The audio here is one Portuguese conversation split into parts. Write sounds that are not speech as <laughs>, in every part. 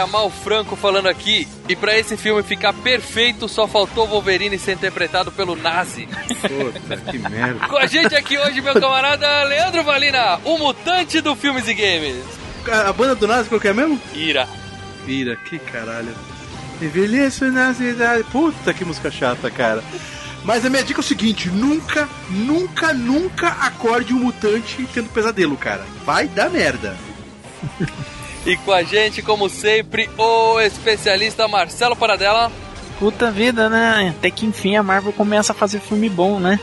Galera, Mal Franco falando aqui. E pra esse filme ficar perfeito, só faltou Wolverine ser interpretado pelo Nazi. Puta, que merda. Com a gente aqui hoje, meu camarada Leandro Valina, o mutante do Filmes e Games. A banda do Nazi qual que é mesmo? Ira. Vira, que caralho. Envelheço na cidade. Puta que música chata, cara. Mas a minha dica é o seguinte: nunca, nunca, nunca acorde um mutante tendo pesadelo, cara. Vai dar merda. E com a gente, como sempre, o especialista Marcelo Paradela. Puta vida, né? Até que enfim a Marvel começa a fazer filme bom, né?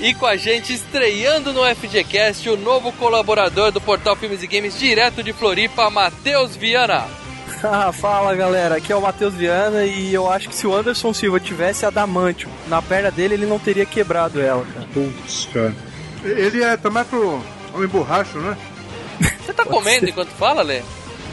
E com a gente, estreando no FGCast, o novo colaborador do portal Filmes e Games, direto de Floripa, Matheus Viana. <laughs> Ah, fala galera, aqui é o Matheus Viana e eu acho que se o Anderson Silva tivesse adamantio na perna dele, ele não teria quebrado ela, cara. Putz, cara. Ele é também pro homem borracho, né? Você tá comendo enquanto fala, Lê?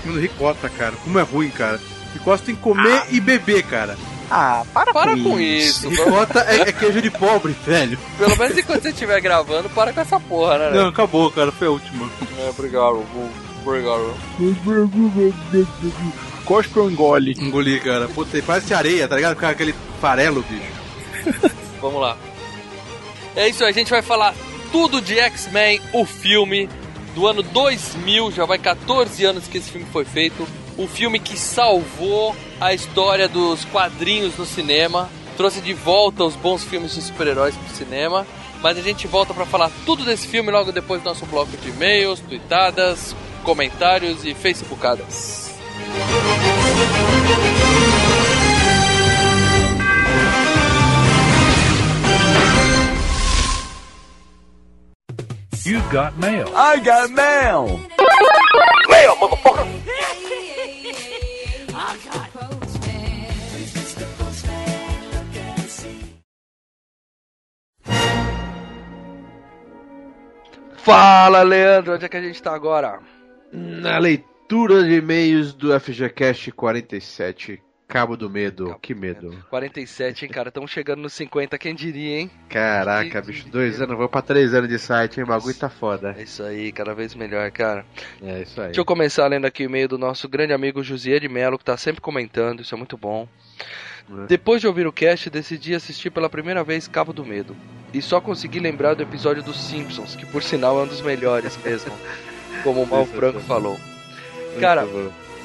Comendo ricota, cara. Como é ruim, cara. Ricota tem que comer e beber, cara. Ah, para, Para com, com isso. isso. Ricota é, é queijo de pobre, velho. Pelo menos enquanto você estiver gravando, para com essa porra, né? Não, acabou, cara. Foi a última. É, obrigado. Obrigado. Cospe ou engole? Engoli, cara. Puta, parece areia, tá ligado? Com aquele farelo, bicho. Vamos lá. É isso, a gente vai falar tudo de X-Men, o filme do ano 2000, já vai 14 anos que esse filme foi feito. O filme que salvou a história dos quadrinhos no cinema, trouxe de volta os bons filmes de super-heróis pro cinema. Mas a gente volta para falar tudo desse filme logo depois do nosso bloco de e-mails, tweetadas, comentários e facebookadas. You got mail. I got mail! Fala, Leandro, onde é que a gente tá agora? Na leitura de e-mails do FGCast 47, Cabo do Medo. que medo. 47, hein, cara? Estamos chegando nos 50, quem diria, hein? Caraca, bicho, dois anos, vou pra três anos de site, hein? O bagulho tá foda. É isso aí, cada vez melhor, cara. É isso aí. Deixa eu começar lendo aqui o e-mail do nosso grande amigo Josier de Mello, que tá sempre comentando, isso é muito bom. É. Depois de ouvir o cast, decidi assistir pela primeira vez Cabo do Medo. E só consegui lembrar do episódio dos Simpsons, que por sinal é um dos melhores mesmo. <laughs> como o Mal Franco falou. Cara.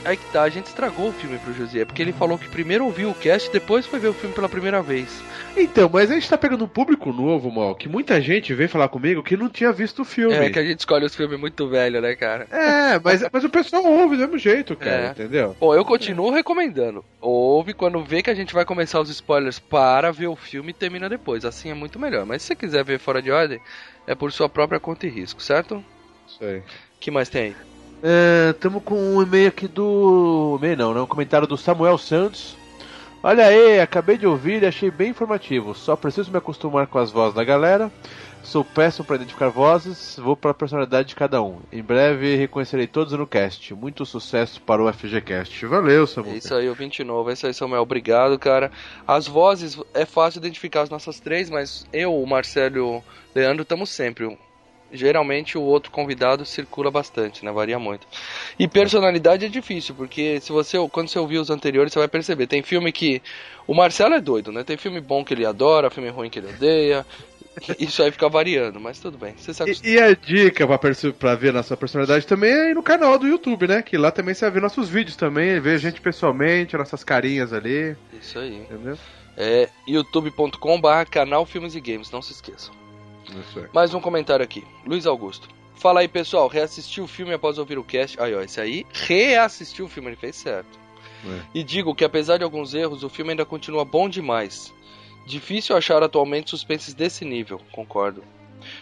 Aí que tá, a gente estragou o filme pro Josier, porque ele falou que primeiro ouviu o cast e depois foi ver o filme pela primeira vez. Então, mas a gente tá pegando um público novo, mal, que muita gente veio falar comigo que não tinha visto o filme. É que a gente escolhe os filmes muito velho, né, cara? É, mas, mas o pessoal ouve do mesmo jeito, cara, É. entendeu? Bom, eu continuo recomendando. Ouve quando vê que a gente vai começar os spoilers para ver o filme e termina depois. Assim é muito melhor. Mas se você quiser ver fora de ordem, é por sua própria conta e risco, certo? Isso aí. que mais tem aí? Estamos com um e-mail aqui do. E-mail não, né? Um comentário do Samuel Santos. Olha aí, acabei de ouvir e achei bem informativo. Só preciso me acostumar com as vozes da galera. Sou péssimo para identificar vozes, vou para a personalidade de cada um. Em breve reconhecerei todos no cast. Muito sucesso para o FGCast. Valeu, Samuel. É isso aí, o 29. É isso aí, Samuel. Obrigado, cara. As vozes, é fácil identificar as nossas três, mas eu, o Marcelo e o Leandro estamos sempre. Geralmente o outro convidado circula bastante, né? Varia muito. E personalidade é difícil, porque se você quando você ouvir os anteriores, você vai perceber. Tem filme que. O Marcelo é doido, né? Tem filme bom que ele adora, filme ruim que ele odeia. <laughs> Isso aí fica variando, mas tudo bem. Você sabe. E, e a dica pra, pra ver nossa personalidade também é ir no canal do YouTube, né? Que lá também você vai ver nossos vídeos também, ver a gente pessoalmente, nossas carinhas ali, Isso aí. entendeu? É youtube.com/barra canal Filmes e Games, não se esqueçam. Aí. Mais um comentário aqui. Luiz Augusto. Fala aí, pessoal. Reassisti o filme após ouvir o cast. Aí, ó, esse aí reassistiu o filme, ele fez certo. É. E digo que apesar de alguns erros, o filme ainda continua bom demais. Difícil achar atualmente suspenses desse nível, concordo.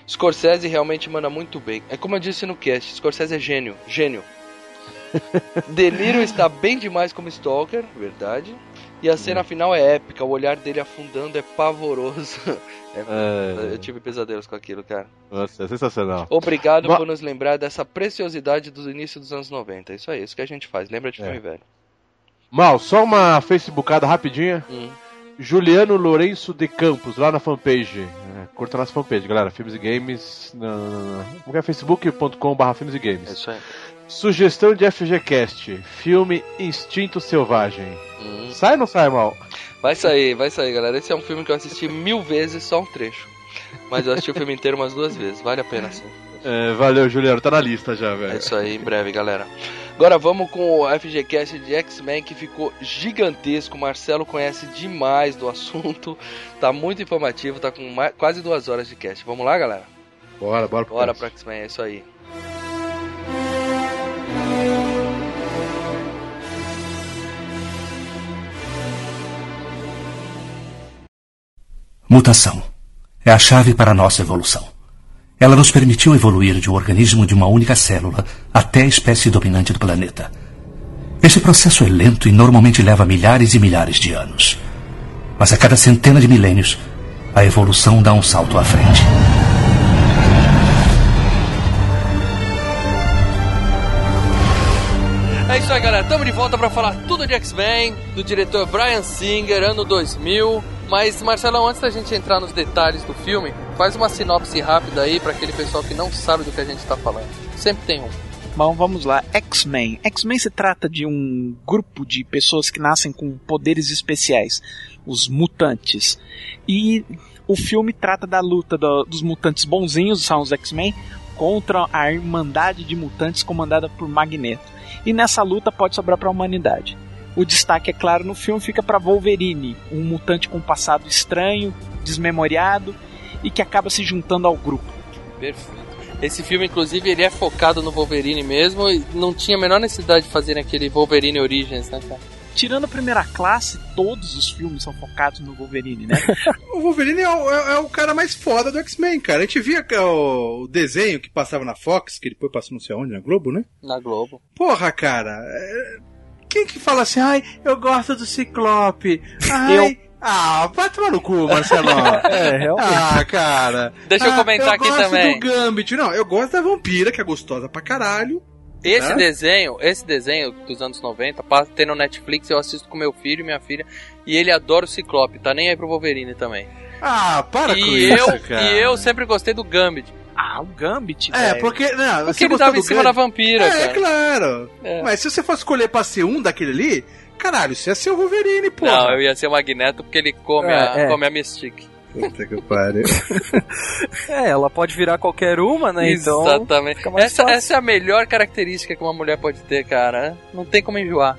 Scorsese realmente manda muito bem. É como eu disse no cast, Scorsese é gênio, gênio. <laughs> De Niro está bem demais como Stalker, verdade. E a cena final é épica, o olhar dele afundando é pavoroso. É- É, Eu tive pesadelos com aquilo, cara. nossa, é sensacional. Obrigado Ma- por nos lembrar dessa preciosidade do início dos anos 90. Isso aí, isso que a gente faz. Lembra de É. filme velho. Mal, só uma facebookada rapidinha. Hum. Juliano Lourenço de Campos, lá na fanpage. É, curta nossa fanpage, galera. Filmes e Games. Na, na, como que é? facebook.com.br filmes e É games. isso aí. Sugestão de FGCast: filme Instinto Selvagem. Hum. Sai ou não sai, mal? Vai sair, vai sair, galera. Esse é um filme que eu assisti mil vezes, só um trecho. Mas eu assisti o filme inteiro umas duas vezes. Vale a pena sim. É, valeu, Juliano. Tá na lista já, É velho. isso aí, em breve, galera. Agora vamos com o FGCast de X-Men que ficou gigantesco. O Marcelo conhece demais do assunto. Tá muito informativo, tá com mais- quase duas horas de cast. Vamos lá, galera? Bora, bora pro Bora pro X-Men, é isso aí. Mutação é a chave para a nossa evolução. Ela nos permitiu evoluir de um organismo de uma única célula até a espécie dominante do planeta. Esse processo é lento e normalmente leva milhares e milhares de anos. Mas a cada centena de milênios, a evolução dá um salto à frente. É isso aí, galera. Tamo de volta pra falar tudo de X-Men, do diretor Brian Singer, ano 2000. Mas, Marcelão, antes da gente entrar nos detalhes do filme, faz uma sinopse rápida aí pra aquele pessoal que não sabe do que a gente tá falando. Sempre tem um. Bom, vamos lá. X-Men. X-Men se trata de um grupo de pessoas que nascem com poderes especiais, os mutantes. E o filme trata da luta do- dos mutantes bonzinhos, são os X-Men, contra a Irmandade de Mutantes comandada por Magneto. E nessa luta pode sobrar para a humanidade. O destaque, é claro, no filme fica para Wolverine, um mutante com um passado estranho, desmemoriado e que acaba se juntando ao grupo. Perfeito. Esse filme, inclusive, ele é focado no Wolverine mesmo e não tinha a menor necessidade de fazer aquele Wolverine Origins, né, cara? Tirando a primeira classe, todos os filmes são focados no Wolverine, né? <laughs> O Wolverine é o, é- é o cara mais foda do X-Men, cara. A gente via que é o, o desenho que passava na Fox, que depois passou não sei onde, na Globo, né? Na Globo. Porra, cara. é- Quem que fala assim, ai, eu gosto do Ciclope? Ai, Ah, vai tomar no cu, Marcelo. <laughs> É, realmente. ah, cara. Deixa eu Ah, comentar aqui eu gosto também. do Gambit. Não, eu gosto da vampira, que é gostosa pra caralho. Esse É? desenho, esse desenho dos anos 90, passa- tem no Netflix, eu assisto com meu filho e minha filha, e ele adora o Ciclope, tá nem aí pro Wolverine também. Ah, para com E isso, eu, cara. e eu sempre gostei do Gambit, ah, o Gambit, É, velho. porque. Não, porque você ele tava em cima da Gambit? vampira, É, cara. claro. É. Mas se você fosse escolher pra ser um daquele ali, caralho, você ia ser o Wolverine, porra. Não, eu ia ser o Magneto porque ele come, É, a, é. come a Mystique. Puta que pariu. <laughs> É, ela pode virar qualquer uma, né? Então. Exatamente. Essa, fácil. essa é a melhor característica que uma mulher pode ter, cara. Não tem como enjoar.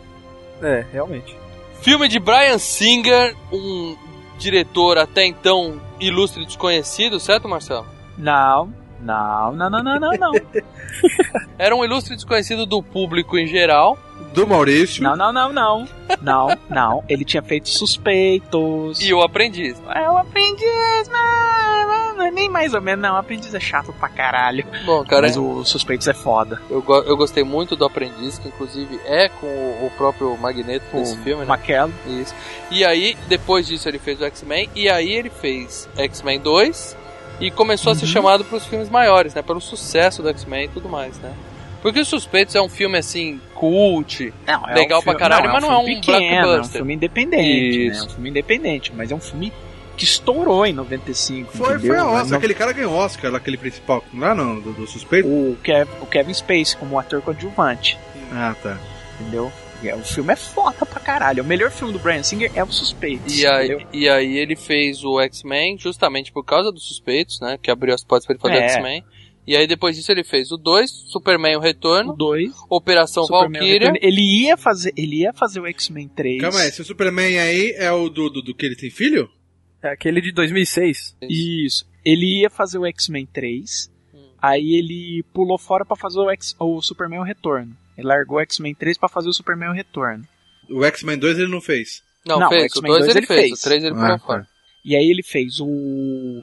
É, realmente. Filme de Brian Singer, um diretor até então ilustre e desconhecido, certo, Marcelo? Não, não, não, não, não, não, não. <laughs> Era um ilustre desconhecido do público em geral. Do Maurício. Não, não, não, não. Não, não. Ele tinha feito suspeitos. E o aprendiz. É o aprendiz, mas, mas nem mais ou menos, não. O aprendiz é chato pra caralho. Bom, cara, Mas o suspeitos é foda. eu, go- eu gostei muito do aprendiz, que inclusive é com o, o próprio Magneto nesse filme, né? Maquelo. Isso. E aí, depois disso, ele fez o X-Men. E aí, ele fez X-Men 2. E começou a ser chamado para os filmes maiores, né? Pelo sucesso do X-Men e tudo mais, né? Porque Os Suspeitos é um filme assim, cult. Não, é Legal um pra filme- caralho, mas não é um filme pequeno, É um blockbuster. filme independente, né? É Isso. um filme independente, mas é um filme que estourou em 95. Foi, entendeu? foi a Mas Oscar. não- Aquele cara ganhou Oscar, aquele principal. Lá não, do, do suspeito. O, Kev, o Kevin Space como ator coadjuvante, Ah, tá. entendeu? E é- O filme é foda pra caralho. O melhor filme do Brian Singer é o Suspeitos. E aí, entendeu? e aí ele fez o X-Men justamente por causa dos suspeitos, né? Que abriu as portas para ele fazer É. X-Men. E aí depois disso ele fez o 2, Superman o O Retorno, 2, Operação Valkyria. Ele ia fazer, ele ia fazer o X-Men 3. Calma aí, esse Superman aí é o do, do, do que ele tem filho? É aquele de 2006. Isso. Ele ia fazer o X-Men 3. Hum. Aí ele pulou fora pra fazer o, X, o Superman o Retorno. Ele largou o X-Men 3 pra fazer o Superman o Retorno. O X-Men 2 ele não fez. Não, Não, fez. O X-Men 2 2 ele ele fez, fez. o 3 ele Ah, fora. tá. E aí ele fez o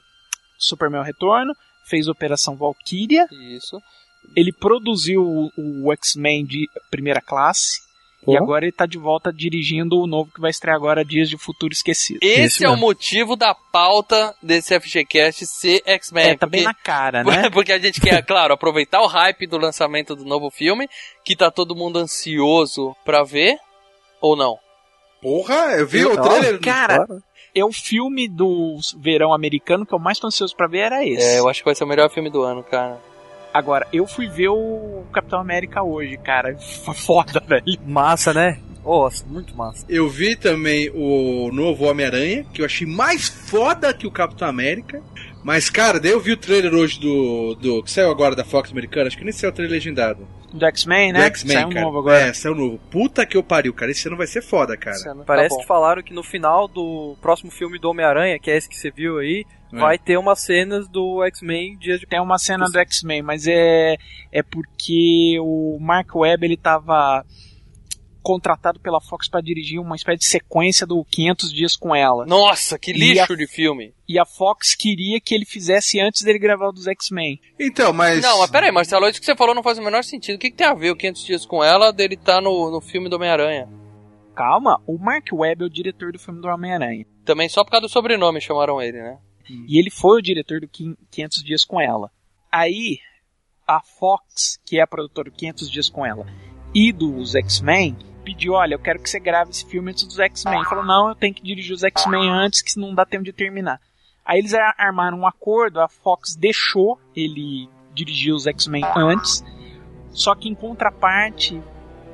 Superman Retorno, fez Operação Valkyria, Isso. ele produziu o, o X-Men de primeira classe, Pô. e agora ele tá de volta dirigindo o novo que vai estrear agora, Dias de Futuro Esquecido. Esse Isso é o motivo da pauta desse FGCast ser X-Men. É, tá bem na cara, <laughs> né? Porque a gente quer, claro, aproveitar o hype do lançamento do novo filme, que tá todo mundo ansioso pra ver, ou não? Porra, eu vi o Ó, trailer. Cara, é o filme do verão americano que eu mais tô ansioso pra ver era esse. É, eu acho que vai ser o melhor filme do ano, cara. Agora, eu fui ver o Capitão América hoje, cara. Foi foda, velho. Massa, né? Oh, muito massa. Eu vi também o novo Homem-Aranha, que eu achei mais foda que o Capitão América. Mas, cara, daí eu vi o trailer hoje do, do. que saiu agora da Fox americana, acho que nem saiu o trailer legendado. Do X-Men, Do né? X-Men, Saiu um cara. novo agora. É, saiu novo. Puta que eu pariu, cara. Esse ano vai ser foda, cara. Tá Parece bom. que falaram que no final do próximo filme do Homem-Aranha, que é esse que você viu aí, É. vai ter umas cenas do X-Men Dias de Tem uma cena do X-Men, mas é, é porque o Mark Webb ele tava contratado pela Fox pra dirigir uma espécie de sequência do 500 dias com ela. Nossa, que lixo a- de filme. E a Fox queria que ele fizesse antes dele gravar o dos X-Men. Então, mas. Não, mas peraí, Marcelo, isso que você falou não faz o menor sentido. O que, que tem a ver o 500 Dias com ela dele tá no, no filme do Homem-Aranha? Calma, o Mark Webb é o diretor do filme do Homem-Aranha. Também só por causa do sobrenome chamaram ele, né? E ele foi o diretor do 500 Dias com Ela. Aí, a Fox, que é a produtora do 500 Dias com Ela, e dos X-Men, pediu, olha, eu quero que você grave esse filme antes dos X-Men. Falou, não, eu tenho que dirigir os X-Men antes, que não dá tempo de terminar. Aí eles ar- armaram um acordo, a Fox deixou ele dirigir os X-Men antes, só que em contraparte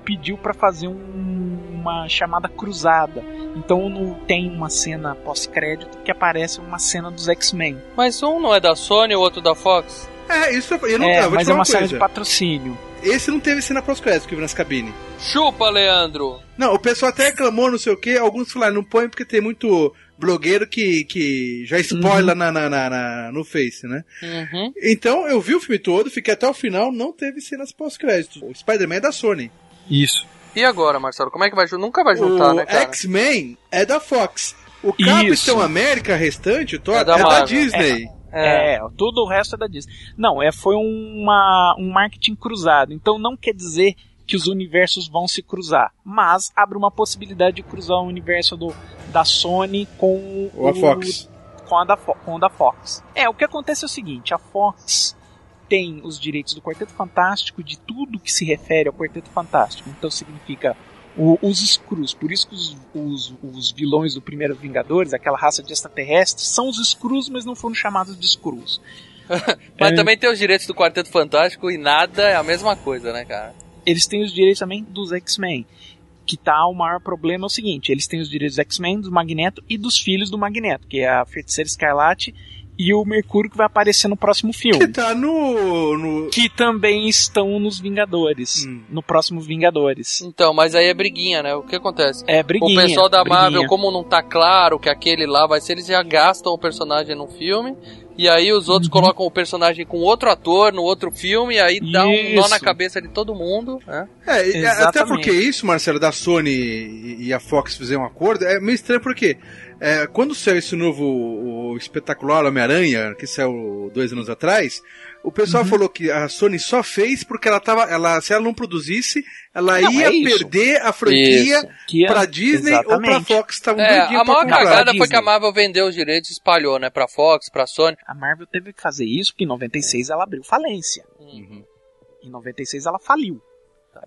pediu pra fazer um- uma chamada cruzada. Então no, tem uma cena pós-crédito que aparece uma cena dos X-Men. Mas um não é da Sony, o outro da Fox? É, isso eu não É, vou mas te é falar uma cena coisa. de patrocínio. Esse não teve cena pós-crédito que eu vi nas cabines. Chupa, Leandro! Não, o pessoal até reclamou, não sei o que. Alguns falaram, não põe porque tem muito blogueiro que, que já spoiler na, na, na- na- no Face, né? Uhum. Então eu vi o filme todo, fiquei até o final, não teve cenas pós-crédito. O Spider-Man é da Sony. Isso. E agora, Marcelo? Como é que vai juntar? Nunca vai juntar, o né, cara? X-Men é da Fox. O Isso. Capitão América restante, o Thor, É é da da, Marvel. Disney. É. É, tudo o resto é da Disney. Não, é, foi uma, um marketing cruzado. Então não quer dizer que os universos vão se cruzar, mas abre uma possibilidade de cruzar o universo do, da Sony com Ou a Fox. com a da, com o da Fox. É, o que acontece é o seguinte, a Fox tem os direitos do Quarteto Fantástico de tudo que se refere ao Quarteto Fantástico. Então significa o- os Skrulls. Por isso que os, os, os vilões do primeiro Vingadores, aquela raça de extraterrestres, são os Skrulls, mas não foram chamados de Skrulls. <laughs> Mas É. também tem os direitos do Quarteto Fantástico e nada é a mesma coisa, né, cara? Eles têm os direitos também dos X-Men. Que tá o maior problema é o seguinte: eles têm os direitos dos X-Men, do Magneto e dos filhos do Magneto, que é a Feiticeira Escarlate e o Mercúrio que vai aparecer no próximo filme. Que tá no. no... que também estão nos Vingadores. Hum. No próximo Vingadores. Então, mas aí é briguinha, né? O que acontece? É briguinha. o pessoal da briguinha. Marvel, como não tá claro que aquele lá vai ser, eles já gastam o personagem no filme. E aí os outros Uhum. colocam o personagem com outro ator no outro filme, e aí dá um nó na cabeça de todo mundo, né? É, e- até porque isso, Marcelo, da Sony e e a Fox fizeram um acordo, é meio estranho porque é, quando saiu esse novo o espetacular Homem-Aranha, que saiu dois anos atrás, o pessoal falou que a Sony só fez porque ela tava. Ela, se ela não produzisse, ela Não, ia é perder a franquia Isso. Que é- pra Disney ou pra Exatamente. Fox. Estavam É, doidinhos a maior cagada foi que a Marvel vendeu os direitos e espalhou, né? Pra Fox, pra Sony. A Marvel teve que fazer isso porque em 96 ela abriu falência. Uhum. Em 96 ela faliu.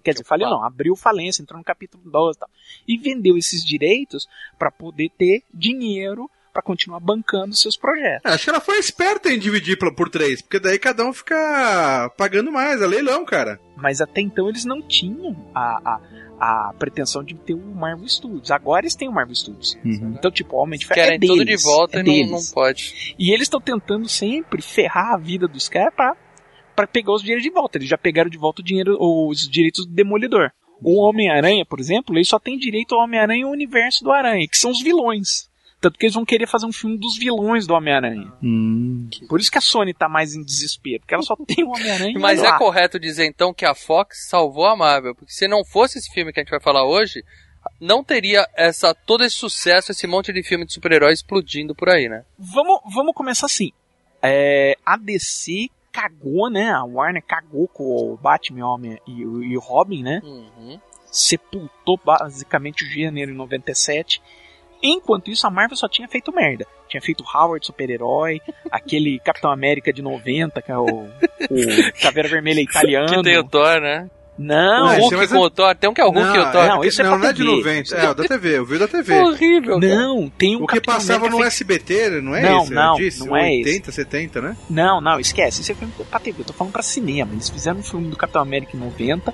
Quer dizer, faliu não, abriu falência, entrou no capítulo 12 e tal. E vendeu esses direitos pra poder ter dinheiro pra continuar bancando seus projetos. Acho que ela foi esperta em dividir por, por três, porque daí cada um fica pagando mais, é leilão, cara. Mas até então eles não tinham a, a, a pretensão de ter o Marvel Studios. Agora eles têm o Marvel Studios. Então, tipo, o Homem de Ferro é Querem deles. tudo de volta é e não, deles. não pode. E eles estão tentando sempre ferrar a vida dos caras pra, pra pegar os dinheiros de volta. Eles já pegaram de volta o dinheiro, os direitos do Demolidor. O Homem-Aranha, por exemplo, ele só tem direito ao Homem-Aranha e ao universo do Aranha, que são os vilões. Tanto que eles vão querer fazer um filme dos vilões do Homem-Aranha. Hum. Por isso que a Sony tá mais em desespero, porque ela só tem o Homem-Aranha Mas é lá. correto dizer então que a Fox salvou a Marvel, porque se não fosse esse filme que a gente vai falar hoje, não teria essa todo esse sucesso, esse monte de filme de super-heróis explodindo por aí, né? Vamos, vamos começar assim. É, a DC cagou, né? A Warner cagou com o Batman Homem e, o- e o Robin, né? Uhum. Sepultou basicamente o gênero em 97. Enquanto isso, a Marvel só tinha feito merda. Tinha feito Howard super-herói, <laughs> aquele Capitão América de 90, que é o, o <laughs> Caveira Vermelha italiano. Que tem o Thor, né? Não, o esse Hulk é mais- com o Thor, tem um que é o Hulk e o Thor. não, isso é não, pra não é de TV. 90. É, o da TV, eu vi da TV. horrível. cara. não, tem um O que Capitão passava América no SBT, não é Não, esse? não, disse, não é 80, 70, né? Não, não, esquece. Isso é filme pra TV. Eu tô falando pra cinema. Eles fizeram um filme do Capitão América em 90,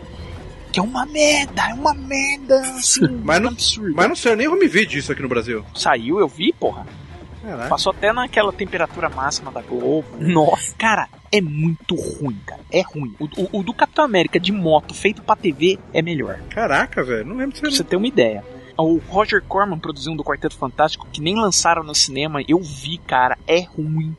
que é uma merda, é uma merda, assim, <laughs> Mas não- absurda. Mas não sei, eu nem me vi disso aqui no Brasil. Saiu, eu vi, porra. Caraca. Passou até naquela temperatura máxima da Globo. Nossa. Cara, é muito ruim, cara. É ruim. O, o- o do Capitão América de moto feito pra TV é melhor. Caraca, velho, não lembro Pra disso. você ter uma ideia. O Roger Corman produziu um do Quarteto Fantástico que nem lançaram no cinema. Eu vi, cara. É ruim.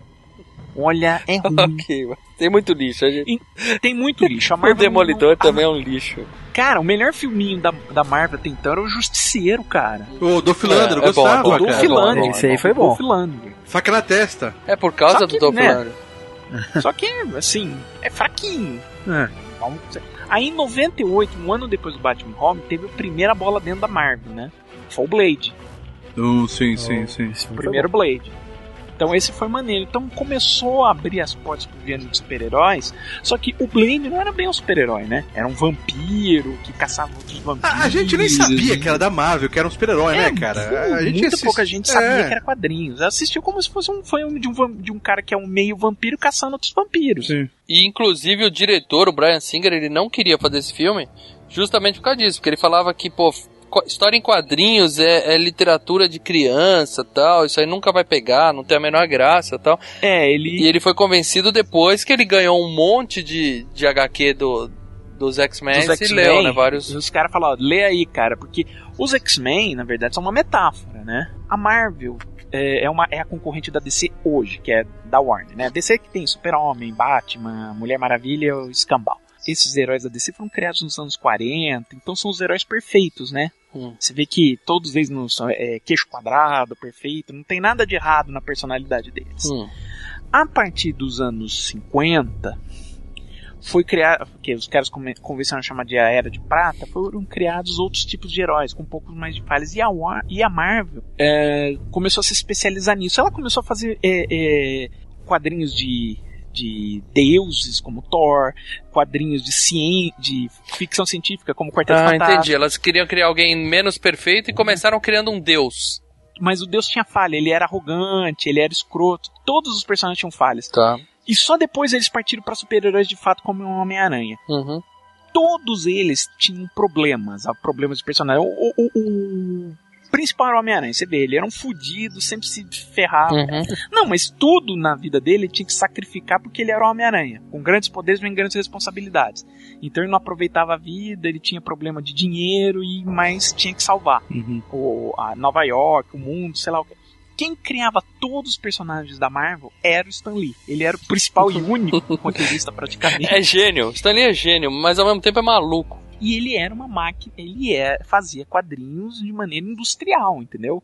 Olha, é <laughs> ruim. Ok, tem muito lixo. A gente... Tem muito lixo. A <laughs> O Demolidor não- também é um lixo. Cara, o melhor filminho da, da Marvel até então era o Justiceiro, cara. O Dolph Lundgren, eu É, é bom, gostava, é bom, O Dolph cara. bom, Lundgren. esse aí foi bom. Dolph Lundgren. Faca na testa. É por causa Só do Dolph né? <laughs> Só que, assim, é fraquinho. É. Vamos dizer. Aí em 98, um ano depois do Batman Home, teve a primeira bola dentro da Marvel, né? Foi o Blade. Uh, sim, sim, sim. O primeiro Blade. Então esse foi maneiro. Então começou a abrir as portas pro gênero de super-heróis. Só que o Blade não era bem um super-herói, né? Era um vampiro que caçava outros vampiros. A, a gente nem sabia que era da Marvel, que era um super-herói, É, né, cara? A gente Muita assist- pouca gente sabia É. que era quadrinhos. Assistiu como se fosse um foi um, de, um, de um cara que é um meio vampiro caçando outros vampiros. Sim. E inclusive o diretor, o Brian Singer, ele não queria fazer esse filme justamente por causa disso, porque ele falava que, pô, história em quadrinhos é, é literatura de criança tal, isso aí nunca vai pegar, não tem a menor graça tal. É, ele. E ele foi convencido depois que ele ganhou um monte de, de HQ do, dos X-Men e leu, né? Vários. Os caras falaram, lê aí, cara, porque os X-Men, na verdade, são uma metáfora, né? A Marvel é, é uma, é a concorrente da DC hoje, que é da Warner, né? A DC que tem Super-Homem, Batman, Mulher Maravilha e o Escambau. Esses heróis da DC foram criados nos anos 40, então são os heróis perfeitos, né? Hum. Você vê que todos eles não são é, queixo quadrado, perfeito, não tem nada de errado na personalidade deles. Hum. A partir dos anos 50, foi criado, que os caras come- convencionam chamar de a Era de Prata, foram criados outros tipos de heróis, com um pouco mais de falhas. E a, War- e a Marvel é, começou a se especializar nisso. Ela começou a fazer é, é, quadrinhos de, de deuses, como Thor, quadrinhos de, cien, de ficção científica, como Quarteto Ah, Fantástico. entendi. Elas queriam criar alguém menos perfeito e começaram criando um deus. Mas o deus tinha falha, ele era arrogante, ele era escroto, todos os personagens tinham falhas. Tá. E só depois eles partiram para super-heróis de fato, como o Homem-Aranha. Uhum. todos eles tinham problemas, ah, problemas de personagem. O- o- o principal era o Homem-Aranha, você vê, ele era um fudido, sempre se ferrava. Uhum. Não, mas tudo na vida dele ele tinha que sacrificar porque ele era o Homem-Aranha. Com grandes poderes vem grandes responsabilidades. Então ele não aproveitava a vida, ele tinha problema de dinheiro e mais tinha que salvar. O, a Nova York, o mundo, sei lá o que. Quem criava todos os personagens da Marvel era o Stan Lee. Ele era o principal e único <laughs> roteirista praticamente. É gênio. Stanley é gênio, mas ao mesmo tempo é maluco. E ele era uma máquina, ele é, fazia quadrinhos de maneira industrial, entendeu?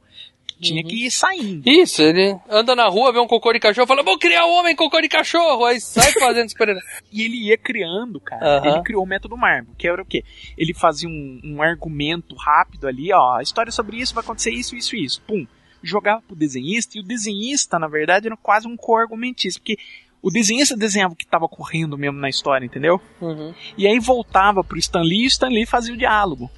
Tinha que ir saindo. Isso, ele anda na rua, vê um cocô de cachorro, fala, vou criar um homem cocô de cachorro, aí sai fazendo super <laughs> E ele ia criando, cara. Ele criou o método Marvel, que era o quê? Ele fazia um, um argumento rápido ali, ó, a história sobre isso vai acontecer isso, isso e isso. Pum. Jogava pro desenhista, e o desenhista, na verdade, era quase um co-argumentista, porque o desenhista desenhava o que estava correndo mesmo na história, entendeu? Uhum. E aí voltava pro Stan Lee e o Stan Lee fazia o diálogo.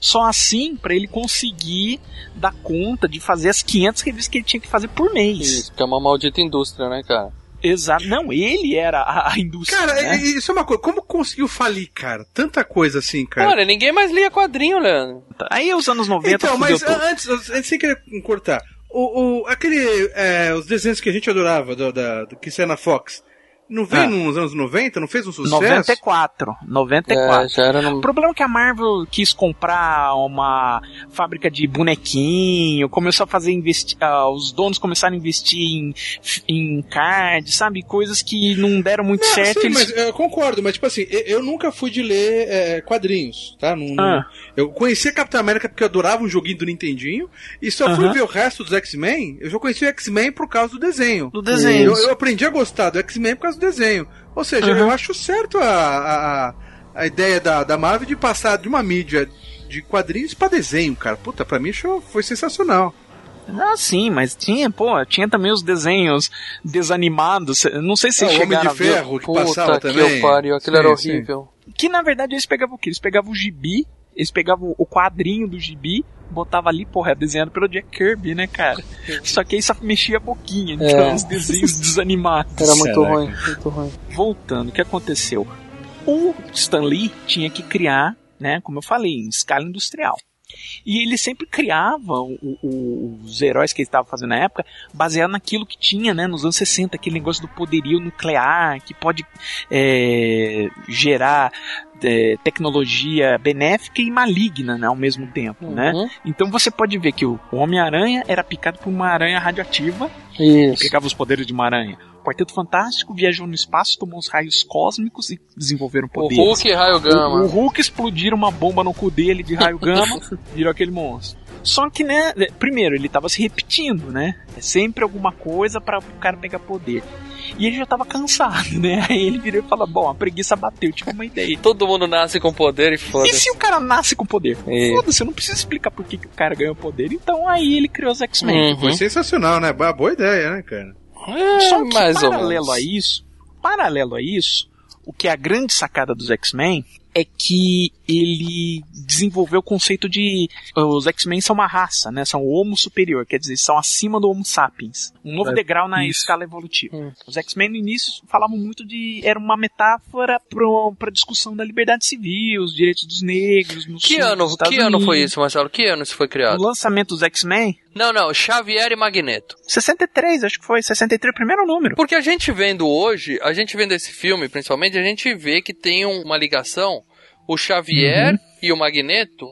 Só assim para ele conseguir dar conta de fazer as 500 revistas que ele tinha que fazer por mês. Isso, que é uma maldita indústria, né, cara? Exato. Não, ele era a, a indústria. Cara, né? isso é uma coisa. Como conseguiu falir, cara? Tanta coisa assim, cara. Olha, ninguém mais lia quadrinho, Leandro. Aí os anos 90 Então, mas antes, antes sem querer cortar, o, o, aquele, é, os desenhos que a gente adorava, do, da, do que saia na Fox, Não veio Ah. nos anos 90? Não fez um sucesso? 94. 94. É, já era no... O problema é que a Marvel quis comprar uma fábrica de bonequinho, começou a fazer investi ah, os donos começaram a investir em, em card, sabe? Coisas que não deram muito Não, certo. sim, eles- mas eu concordo, mas tipo assim, eu, eu nunca fui de ler é, quadrinhos, tá? Não, não- Ah. Eu conhecia Capitão América porque eu adorava um joguinho do Nintendinho, e só fui Aham. ver o resto dos X-Men, eu já conheci o X-Men por causa do desenho. Do desenho. Eu, eu aprendi a gostar do X-Men por causa do desenho. Ou seja, Uhum. eu acho certo a, a, a- ideia da, da Marvel de passar de uma mídia de quadrinhos pra desenho, cara. Puta, pra mim isso foi sensacional. Ah, sim, mas tinha, pô, tinha também os desenhos desanimados. Não sei se vocês o Homem chegaram de. Ferro que Puta passava que também. eu pariu, aquilo Sim, era sim. horrível. Que na verdade eles pegavam o quê? Eles pegavam o gibi, eles pegavam o quadrinho do gibi, botava ali, porra, desenhado pelo Jack Kirby, né, cara? Só que aí só mexia a boquinha, então É. os desenhos desanimados. Era muito Caraca. ruim, muito ruim. Voltando, o que aconteceu? O Stan Lee tinha que criar, né, como eu falei, em escala industrial. E ele sempre criava o- o- os heróis que ele estava fazendo na época baseado naquilo que tinha, né, nos anos 60, aquele negócio do poderio nuclear que pode é, gerar é, tecnologia benéfica e maligna né, ao mesmo tempo, né? Uhum. Então você pode ver que o Homem-Aranha era picado por uma aranha radioativa Isso. pegava os poderes de uma aranha. O Quarteto Fantástico viajou no espaço, tomou os raios cósmicos e desenvolveram O poderes. Hulk e Raio O, o Gama. Hulk explodiram uma bomba no cu dele de raio gama, <laughs> virou aquele monstro. Só que, né, primeiro, ele tava se repetindo, né? É sempre alguma coisa para o cara pegar poder. E ele já tava cansado, né? <laughs> Aí ele virou e falou: Bom, a preguiça bateu, tive uma ideia. Todo mundo nasce com poder e E foda-se. se o cara nasce com poder? É. Foda-se, eu não preciso explicar por que, que o cara ganhou poder. Então aí ele criou os X-Men. Uhum. Foi sensacional, né? Boa boa ideia, né, cara? É, Só que mais ou paralelo menos. a isso, paralelo a isso, o que é a grande sacada dos X-Men é que ele desenvolveu o conceito de os X-Men são uma raça, né? São o Homo superior, quer dizer, são acima do Homo sapiens, um novo É, degrau na isso. escala evolutiva. Hum. Os X-Men no início falavam muito de era uma metáfora para discussão da liberdade civil, os direitos dos negros, no Que sul ano, dos Estados que ano foi Unidos. isso, Marcelo? Que ano isso foi criado? O lançamento dos X-Men, Não, não, Xavier e Magneto. 63, acho que foi, 63 o primeiro número. Porque a gente vendo hoje, a gente vendo esse filme, principalmente, a gente vê que tem um- uma ligação, o Xavier e o Magneto,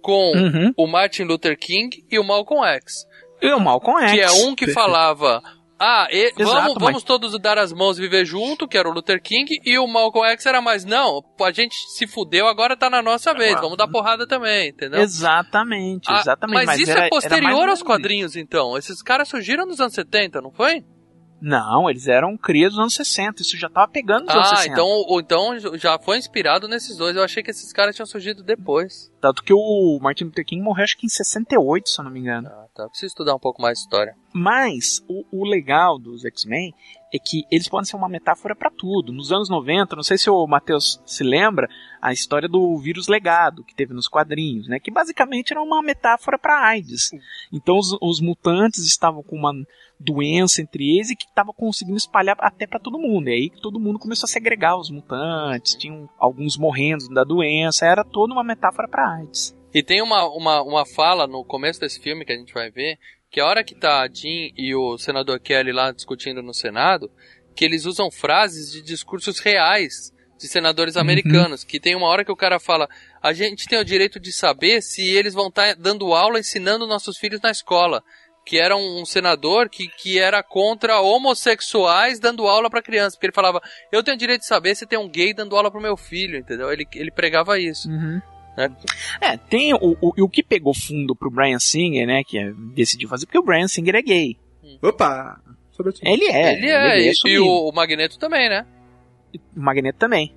com Uhum. o Martin Luther King e o Malcolm X. E o Malcolm X. Que é um que falava. Ah, e- Exato, vamos, mas- vamos todos dar as mãos e viver junto, que era o Luther King, e o Malcolm X era mais, não, a gente se fudeu, agora tá na nossa vez, vamos dar porrada também, entendeu? Exatamente, Ah, exatamente. mas, isso era- é era posterior mais ou aos quadrinhos, então. Esses caras surgiram nos anos 70, não foi? isso. Não, eles eram criados nos anos 60, isso já tava pegando nos anos Ah, 60. então, ou então já foi inspirado nesses dois. Eu achei que esses caras tinham surgido depois. Tanto que o Martin Luther King morreu acho que em 68, se eu não me engano. Ah, tá. Preciso estudar um pouco mais história. Mas o, o legal dos X-Men é que eles podem ser uma metáfora para tudo. Nos anos 90, não sei se o Matheus se lembra, a história do vírus legado que teve nos quadrinhos, né? Que basicamente era uma metáfora para AIDS. Então os, os mutantes estavam com uma doença entre eles e que estava conseguindo espalhar até para todo mundo. E aí que todo mundo começou a segregar os mutantes, tinham alguns morrendo da doença, era toda uma metáfora para E tem uma, uma, uma fala no começo desse filme que a gente vai ver, que a hora que tá a Jean e o senador Kelly lá discutindo no Senado, que eles usam frases de discursos reais de senadores americanos, que tem uma hora que o cara fala, a gente tem o direito de saber se eles vão estar dando aula ensinando nossos filhos na escola. Que era um, um senador que, que era contra homossexuais dando aula pra criança. Porque ele falava, eu tenho o direito de saber se tem um gay dando aula pro meu filho, entendeu? Ele, ele pregava isso. né? É, tem o, o, o que pegou fundo pro Brian Singer, né, que é, decidiu fazer, porque o Brian Singer é gay. Opa! Sobre isso. Ele é. ele é, gay e, e o, o Magneto também, né? o Magneto também.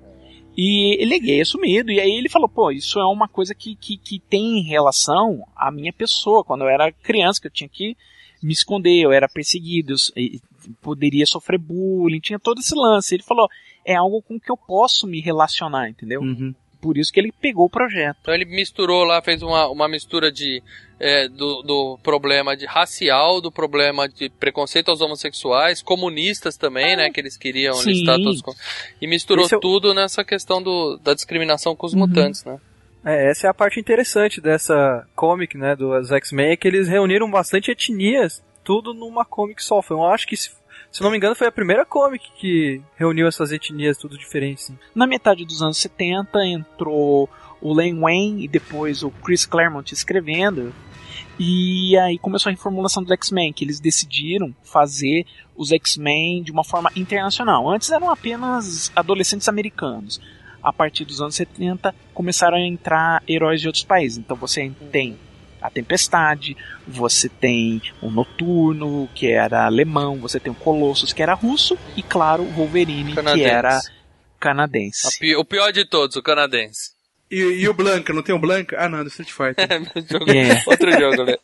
E ele é gay assumido, e aí ele falou, pô, isso é uma coisa que, que, que tem relação à minha pessoa, quando eu era criança, que eu tinha que me esconder, eu era perseguido, eu, poderia sofrer bullying, tinha todo esse lance. Ele falou, é algo com que eu posso me relacionar, entendeu? Uhum. Por isso que ele pegou o projeto. Então ele misturou lá, fez uma, uma mistura de é, do, do problema de racial, do problema de preconceito aos homossexuais, comunistas também, né? Que eles queriam Sim. listar todos. com- E misturou é tudo nessa questão do, da discriminação com os Uhum. mutantes, né? É, essa é a parte interessante dessa comic, né, dos X-Men, é que eles reuniram bastante etnias, tudo numa comic só. Foi, eu acho que se, não me engano, foi a primeira comic que reuniu essas etnias tudo diferentes. Assim. Na metade dos anos 70 entrou o Len Wayne e depois o Chris Claremont escrevendo. E aí começou a reformulação dos X-Men, que eles decidiram fazer os X-Men de uma forma internacional. Antes eram apenas adolescentes americanos. A partir dos anos 70 começaram a entrar heróis de outros países. Então você tem a Tempestade, você tem o Noturno, que era alemão, você tem o Colossus, que era russo, e claro, o Wolverine, Canadense. que era canadense. O pior de todos, o canadense. E, e o Blanca, não tem o Blanca? Ah, não, do Street Fighter. <laughs> Jogo- É. <laughs> Outro jogo, né?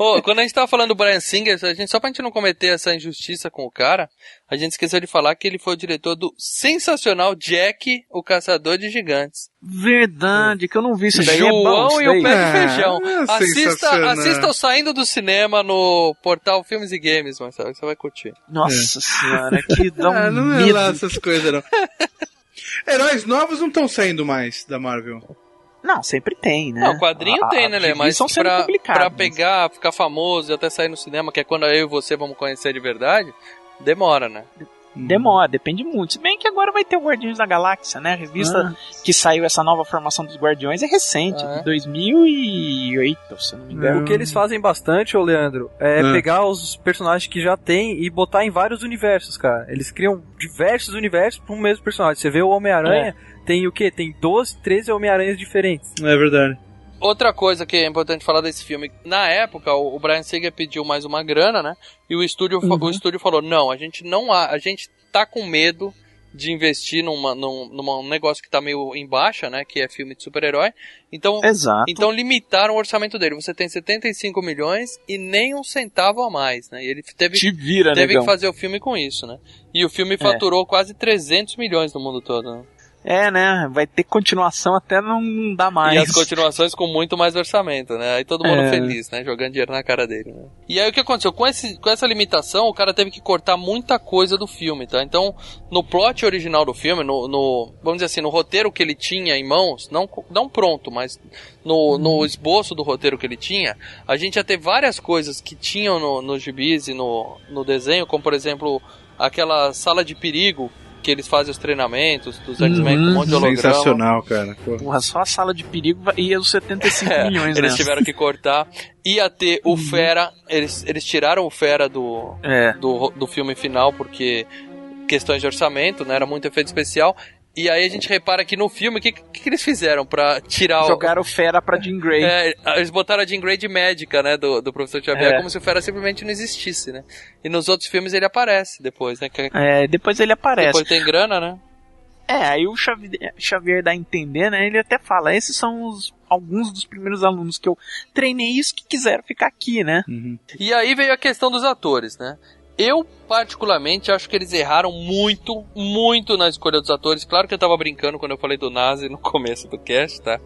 Ô, quando a gente tava falando do Brian Singer, a gente, só pra gente não cometer essa injustiça com o cara, a gente esqueceu de falar que ele foi o diretor do sensacional Jack, o Caçador de Gigantes. Verdade, que eu não vi isso daí. é bom, João isso e o. Pé de Feijão. é Assista, assista o Saindo do Cinema no portal Filmes e Games, Marcelo, que você vai curtir. Nossa senhora, que <laughs> dá um ah, não é medo. lá essas coisas, não. Heróis novos não estão saindo mais da Marvel. Não, sempre tem, né? Não, o quadrinho A- tem, né, Lê? Mas são pra, pra pegar, ficar famoso e até sair no cinema, que é quando eu e você vamos conhecer de verdade, demora, né? Demora, depende muito. Se bem que agora vai ter o Guardiões da Galáxia, né? A revista que saiu essa nova formação dos Guardiões é recente, Ah, é? de 2008, se eu não me engano. O que eles fazem bastante, ô Leandro, é Ah. pegar os personagens que já tem e botar em vários universos, cara. Eles criam diversos universos para um mesmo personagem. Você vê o Homem-Aranha, tem o quê? Tem 12, 13 Homem-Aranhas diferentes. É verdade. Outra coisa que é importante falar desse filme, na época o Brian Singer pediu mais uma grana, né? E o estúdio, fa- o estúdio falou: "Não, a gente não há, a gente tá com medo de investir numa, num, numa- um negócio que tá meio em baixa, né, que é filme de super-herói. Então, Exato. então limitaram o orçamento dele. Você tem 75 milhões e nem um centavo a mais, né? E ele teve Te vira, teve negão. que fazer o filme com isso, né? E o filme faturou quase 300 milhões no mundo todo, né? É, né? Vai ter continuação até não dar mais. E as continuações com muito mais orçamento, né? Aí todo mundo É. feliz, né? Jogando dinheiro na cara dele, né? E aí o que aconteceu? Com, esse, com essa limitação, o cara teve que cortar muita coisa do filme, tá? Então, no plot original do filme, no, no- vamos dizer assim, no roteiro que ele tinha em mãos, não, não pronto, mas no, no esboço do roteiro que ele tinha, a gente ia ter várias coisas que tinham no, no gibis e no, no desenho, como por exemplo, aquela sala de perigo que eles fazem os treinamentos dos X-Men com um monte de holograma. Sensacional, cara. Pô. Porra, só a sala de perigo ia os 75 <laughs> É, milhões, eles tiveram que cortar. Ia ter o Fera, eles, eles tiraram o Fera do, É. do, do filme final porque questões de orçamento, né? Era muito efeito especial. E aí a gente repara que no filme, o que, que, que eles fizeram pra tirar o. Jogaram fera pra Jean Grey. É, eles botaram a Jean Grey de médica, né, do, do professor Xavier, É. como se o Fera simplesmente não existisse, né? E nos outros filmes ele aparece depois, né? que- É, depois ele aparece. Depois tem grana, né? É, aí o Xavier, Xavier dá a entender, né? Ele até fala, esses são os, alguns dos primeiros alunos que eu treinei isso que quiseram ficar aqui, né? E aí veio a questão dos atores, né? Eu, particularmente, acho que eles erraram muito, muito na escolha dos atores. Claro que eu tava brincando quando eu falei do Nazi no <laughs> começo do cast, tá?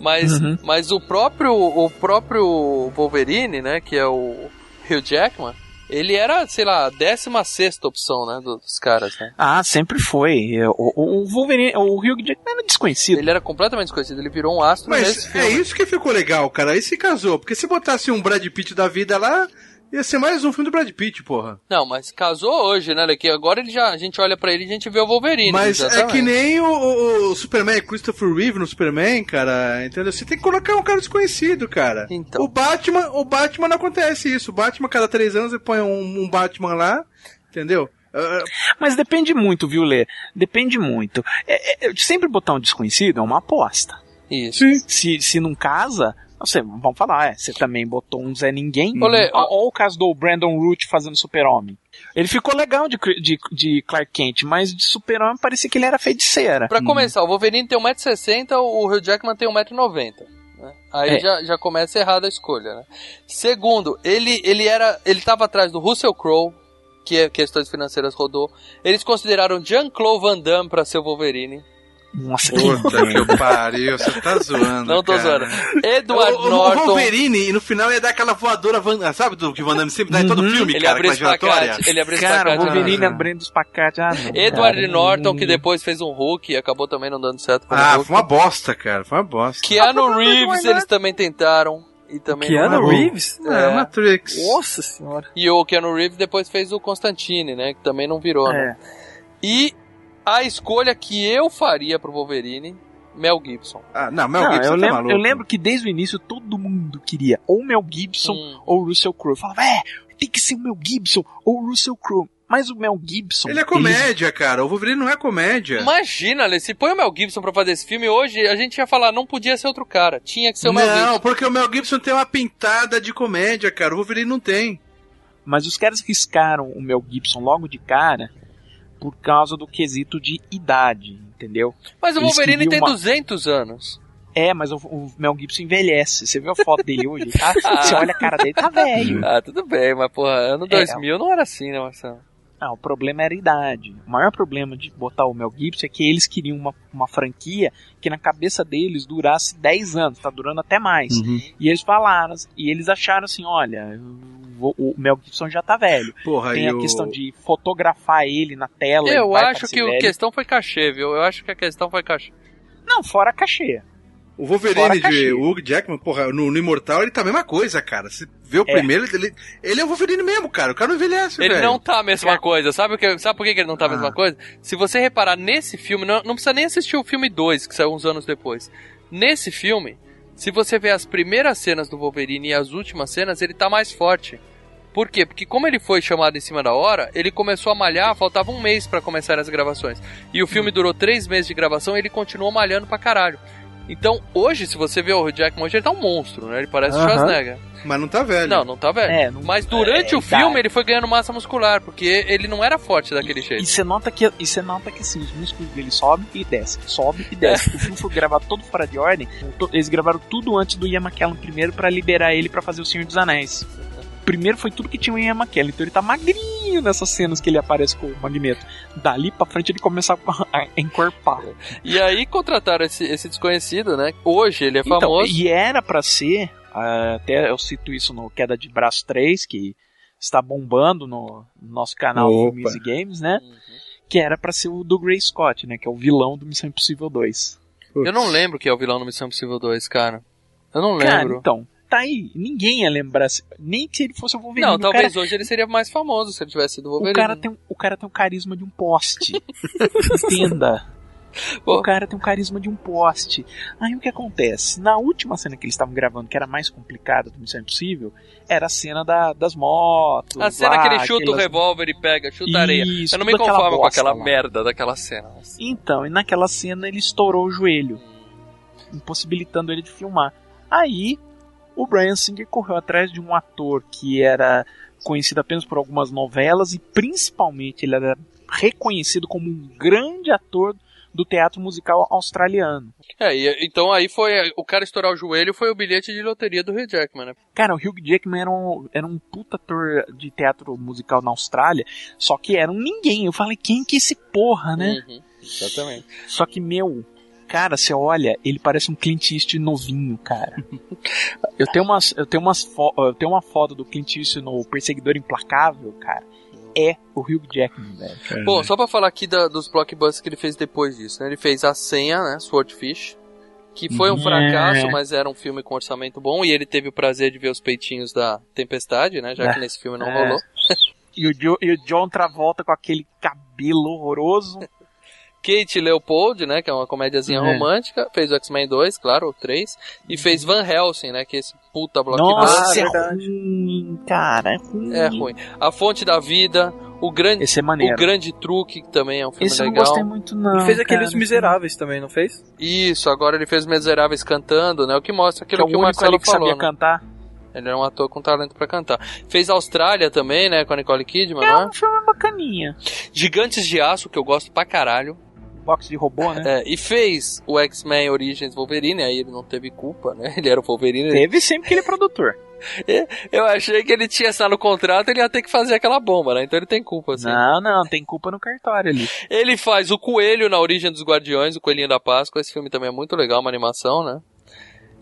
Mas, Uhum. mas o próprio o próprio Wolverine, né, que é o Hugh Jackman, ele era, sei lá, a 16 opção, né, do- dos caras, né? Ah, sempre foi. O, o, o Wolverine, o Hugh Jackman era desconhecido. Ele era completamente desconhecido, ele virou um astro Mas nesse filme. é isso que ficou legal, cara. Aí se casou. Porque se botasse um Brad Pitt da vida lá, ia ser mais um filme do Brad Pitt, porra. Não, mas casou hoje, né, que agora ele já, a gente olha pra ele e a gente vê o Wolverine. Mas é exatamente. que nem o, o- Superman, Christopher Reeve no Superman, cara, entendeu? Você tem que colocar um cara desconhecido, cara. Então. O Batman, o Batman não acontece isso. O Batman, cada três anos, você põe um, um Batman lá, entendeu? Ah, Mas depende muito, viu, Lê? Depende muito. É, é, sempre botar um desconhecido é uma aposta. Isso. sim. Se, se não casa, você, vamos falar, é, você também botou um Zé Ninguém. Ó o caso do Brandon Root fazendo Super-Homem. Ele ficou legal de, de, de Clark Kent, mas de Super-Homem parecia que ele era feiticeira. Pra começar, o Wolverine tem 1,60m, o Hugh Jackman tem 1,90m. Né? Aí É. já, já começa errado a escolha, né? Segundo, ele, ele era. Ele tava atrás do Russell Crowe, que é questões financeiras rodou. Eles consideraram Jean-Claude Van Damme pra ser o Wolverine. Nossa, que Puta que pariu, você tá zoando. Não tô cara. zoando. Edward o, o Norton. Wolverine, e no final ia dar aquela voadora, Van- sabe do que o Van Damme sempre dá em todo Uhum. filme, Ele cara, abriu com espacate. Ele abriu Cara, o espacate. Wolverine Ah. abrindo os pacates. Ah, não, Edward cara. Norton, que depois fez um Hulk e acabou também não dando certo Ah, Hulk. foi uma bosta, cara, foi uma bosta. Keanu Ah, Reeves, eles também tentaram. E também Keanu não é. Reeves? É, Matrix. Nossa senhora. E o Keanu Reeves depois fez o Constantine, né? Que também não virou, né? É. E a escolha que eu faria pro Wolverine, Mel Gibson. Ah, não, Mel Não, Gibson eu, tá lembro, maluco. eu lembro que desde o início todo mundo queria ou Mel Gibson Hum. ou Russell Crowe. Eu falava, é, tem que ser o Mel Gibson ou Russell Crowe. Mas o Mel Gibson. Ele é comédia, cara. O Wolverine não é comédia. Imagina, Ale, se põe o Mel Gibson pra fazer esse filme hoje, a gente ia falar, não podia ser outro cara. Tinha que ser o Mel não, Gibson. porque o Mel Gibson tem uma pintada de comédia, cara. O Wolverine não tem. Mas os caras riscaram o Mel Gibson logo de cara por causa do quesito de idade, entendeu? Mas o Wolverine tem uma- 200 anos. É, mas o, o Mel Gibson envelhece. Você viu a foto dele hoje? Tá? <laughs> Você olha a cara dele, tá velho. Ah, tudo bem, mas porra, ano É. 2000 não era assim, né, Marcelo? Ah, o problema era a idade. O maior problema de botar o Mel Gibson é que eles queriam uma, uma franquia que na cabeça deles durasse 10 anos, tá durando até mais. E eles falaram, e eles acharam assim, olha, o, o Mel Gibson já tá velho. Porra, Tem a o... questão de fotografar ele na tela. Eu acho parecer que a questão foi cachê, viu? Eu acho que a questão foi cachê. Não, fora a cachê. O Wolverine de Hugh Jackman, porra, no, no Imortal ele tá a mesma coisa, cara. Você vê o É. primeiro, ele, ele é o Wolverine mesmo, cara. O cara não envelhece, Ele velho. não tá a mesma coisa. Sabe, o que, sabe por que que ele não tá a mesma Ah. coisa? Se você reparar nesse filme, não, não precisa nem assistir o filme 2, que saiu uns anos depois. Nesse filme, se você ver as primeiras cenas do Wolverine e as últimas cenas, ele tá mais forte. Por quê? Porque como ele foi chamado em cima da hora, ele começou a malhar, faltava um mês pra começar as gravações. E o filme durou três meses de gravação e ele continuou malhando pra caralho. Então, hoje, se você vê o Jackman hoje, ele tá um monstro, né? Ele parece o Aham. Schwarzenegger. Mas não tá velho. Não, não tá velho. É, não- Mas durante é, o filme idade. ele foi ganhando massa muscular, porque ele não era forte daquele jeito. E você nota que, e você nota que assim, os músculos dele sobem e descem, sobe e desce. <laughs> O filme foi gravado todo fora de ordem. Eles gravaram tudo antes do Ian McKellen primeiro pra liberar ele pra fazer o Senhor dos Anéis. Primeiro foi tudo que tinha o Ian McKellen, então ele tá magrinho nessas cenas que ele aparece com o Magneto. Dali pra frente ele começa a, <laughs> a encorpar. E aí contrataram esse, esse desconhecido, né? Hoje ele é Então, famoso. e era pra ser, ah, até eu cito isso no Queda de Braço 3, que está bombando no nosso canal Opa. Filmes e Games, né? Uhum. Que era pra ser o do Grey Scott, né? Que é o vilão do Missão Impossível 2. Eu não lembro que é o vilão do Missão Impossível 2, cara. Eu não Cara, lembro. então, tá aí. Ninguém ia lembrar, se- nem que ele fosse o Wolverine. não, o talvez cara, hoje ele seria mais famoso se ele tivesse sido o o Wolverine. cara, tem, um- o cara tem o carisma de um poste. <laughs> Entenda. Pô. O cara tem o carisma de um poste. Aí o que acontece? Na última cena que eles estavam gravando, que era mais complicada do Missão Impossível, era a cena da- das motos. A cena lá, que ele chuta o aquelas- revólver e pega, chuta areia. Isso, Eu não me aquela conformo com aquela lá. merda daquela cena. Então, e naquela cena ele estourou o joelho, impossibilitando ele de filmar. Aí, o Brian Singer correu atrás de um ator que era conhecido apenas por algumas novelas e principalmente ele era reconhecido como um grande ator do teatro musical australiano. É, e, então aí foi. O cara estourar o joelho foi o bilhete de loteria do Hugh Jackman, né? Cara, o Hugh Jackman era um, era um puta ator de teatro musical na Austrália, só que era um ninguém. Eu falei, quem que é esse porra, né? Uhum, exatamente. Só que, meu, cara, você olha, ele parece um Clint Eastwood novinho, cara. <laughs> eu tenho umas, eu tenho umas eu tenho uma foto do Clint Eastwood no Perseguidor Implacável, cara. É o Hugh Jackman, velho. Bom, só pra falar aqui da- dos blockbusters que ele fez depois disso, né? Ele fez A Senha, né? Swordfish. Que foi um É. fracasso, mas era um filme com orçamento bom. E ele teve o prazer de ver os peitinhos da Tempestade, né? Já É. que nesse filme não É. rolou. E o, Jo- e o John Travolta com aquele cabelo horroroso. <laughs> Kate Leopold, né? Que é uma comédiazinha É. romântica. Fez o X-Men 2, claro, o 3. E fez Van Helsing, né? Que é esse puta blockbuster. Nossa, é verdade. ruim, cara. É ruim. É ruim. A Fonte da Vida. O Grande, Esse é o maneiro. grande Truque, que também é um filme Esse eu não legal. gostei muito, não. Ele fez aqueles cara. miseráveis também, não fez? Isso, agora ele fez Miseráveis cantando, né? O que mostra Que é aquilo o que o Marcelo ali que falou, sabia né? cantar. Ele era um ator com talento pra cantar. Fez Austrália também, né? Com a Nicole Kidman, É não é? um filme bacaninha. Gigantes de Aço, que eu gosto pra caralho. Box de robô, né? É, e fez o X-Men Origins Wolverine, aí ele não teve culpa, né? <laughs> Ele era o Wolverine. Teve sempre que ele é produtor. <laughs> Eu achei que ele tinha essa no contrato, ele ia ter que fazer aquela bomba, né? Então ele tem culpa, assim. Não, não, tem culpa no cartório ali. Ele faz o Coelho na Origem dos Guardiões, o Coelhinho da Páscoa. Esse filme também é muito legal, uma animação, né?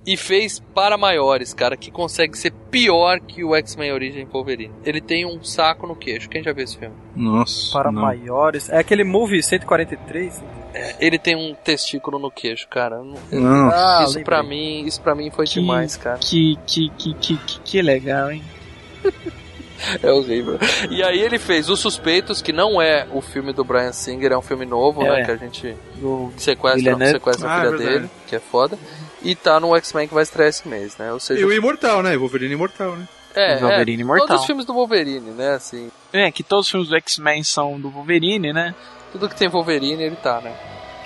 E fez Para Maiores, cara, que consegue ser pior que o X-Men Origem Wolverine. Ele tem um saco no queixo. Quem já viu esse filme? Nossa. Para não. maiores. É aquele movie 143? Ele tem um testículo no queixo, cara. Não- Não. Ah, isso pra mim, isso para mim foi Que- demais, cara. Que, que, que, que, que, que legal, hein? <laughs> É horrível. E aí ele fez Os Suspeitos, que não é o filme do Brian Singer, é um filme novo, É. né? Que a gente Do... sequestra, sequestra a Ah, filha é dele, que é foda. E tá no X-Men que vai estrear esse mês, né? Ou seja, E o Imortal, né? Wolverine Imortal, né? é, Wolverine é, Imortal. todos os filmes do Wolverine, né? Assim, É, que todos os filmes do X-Men são do Wolverine, né? Tudo que tem Wolverine, ele tá, né?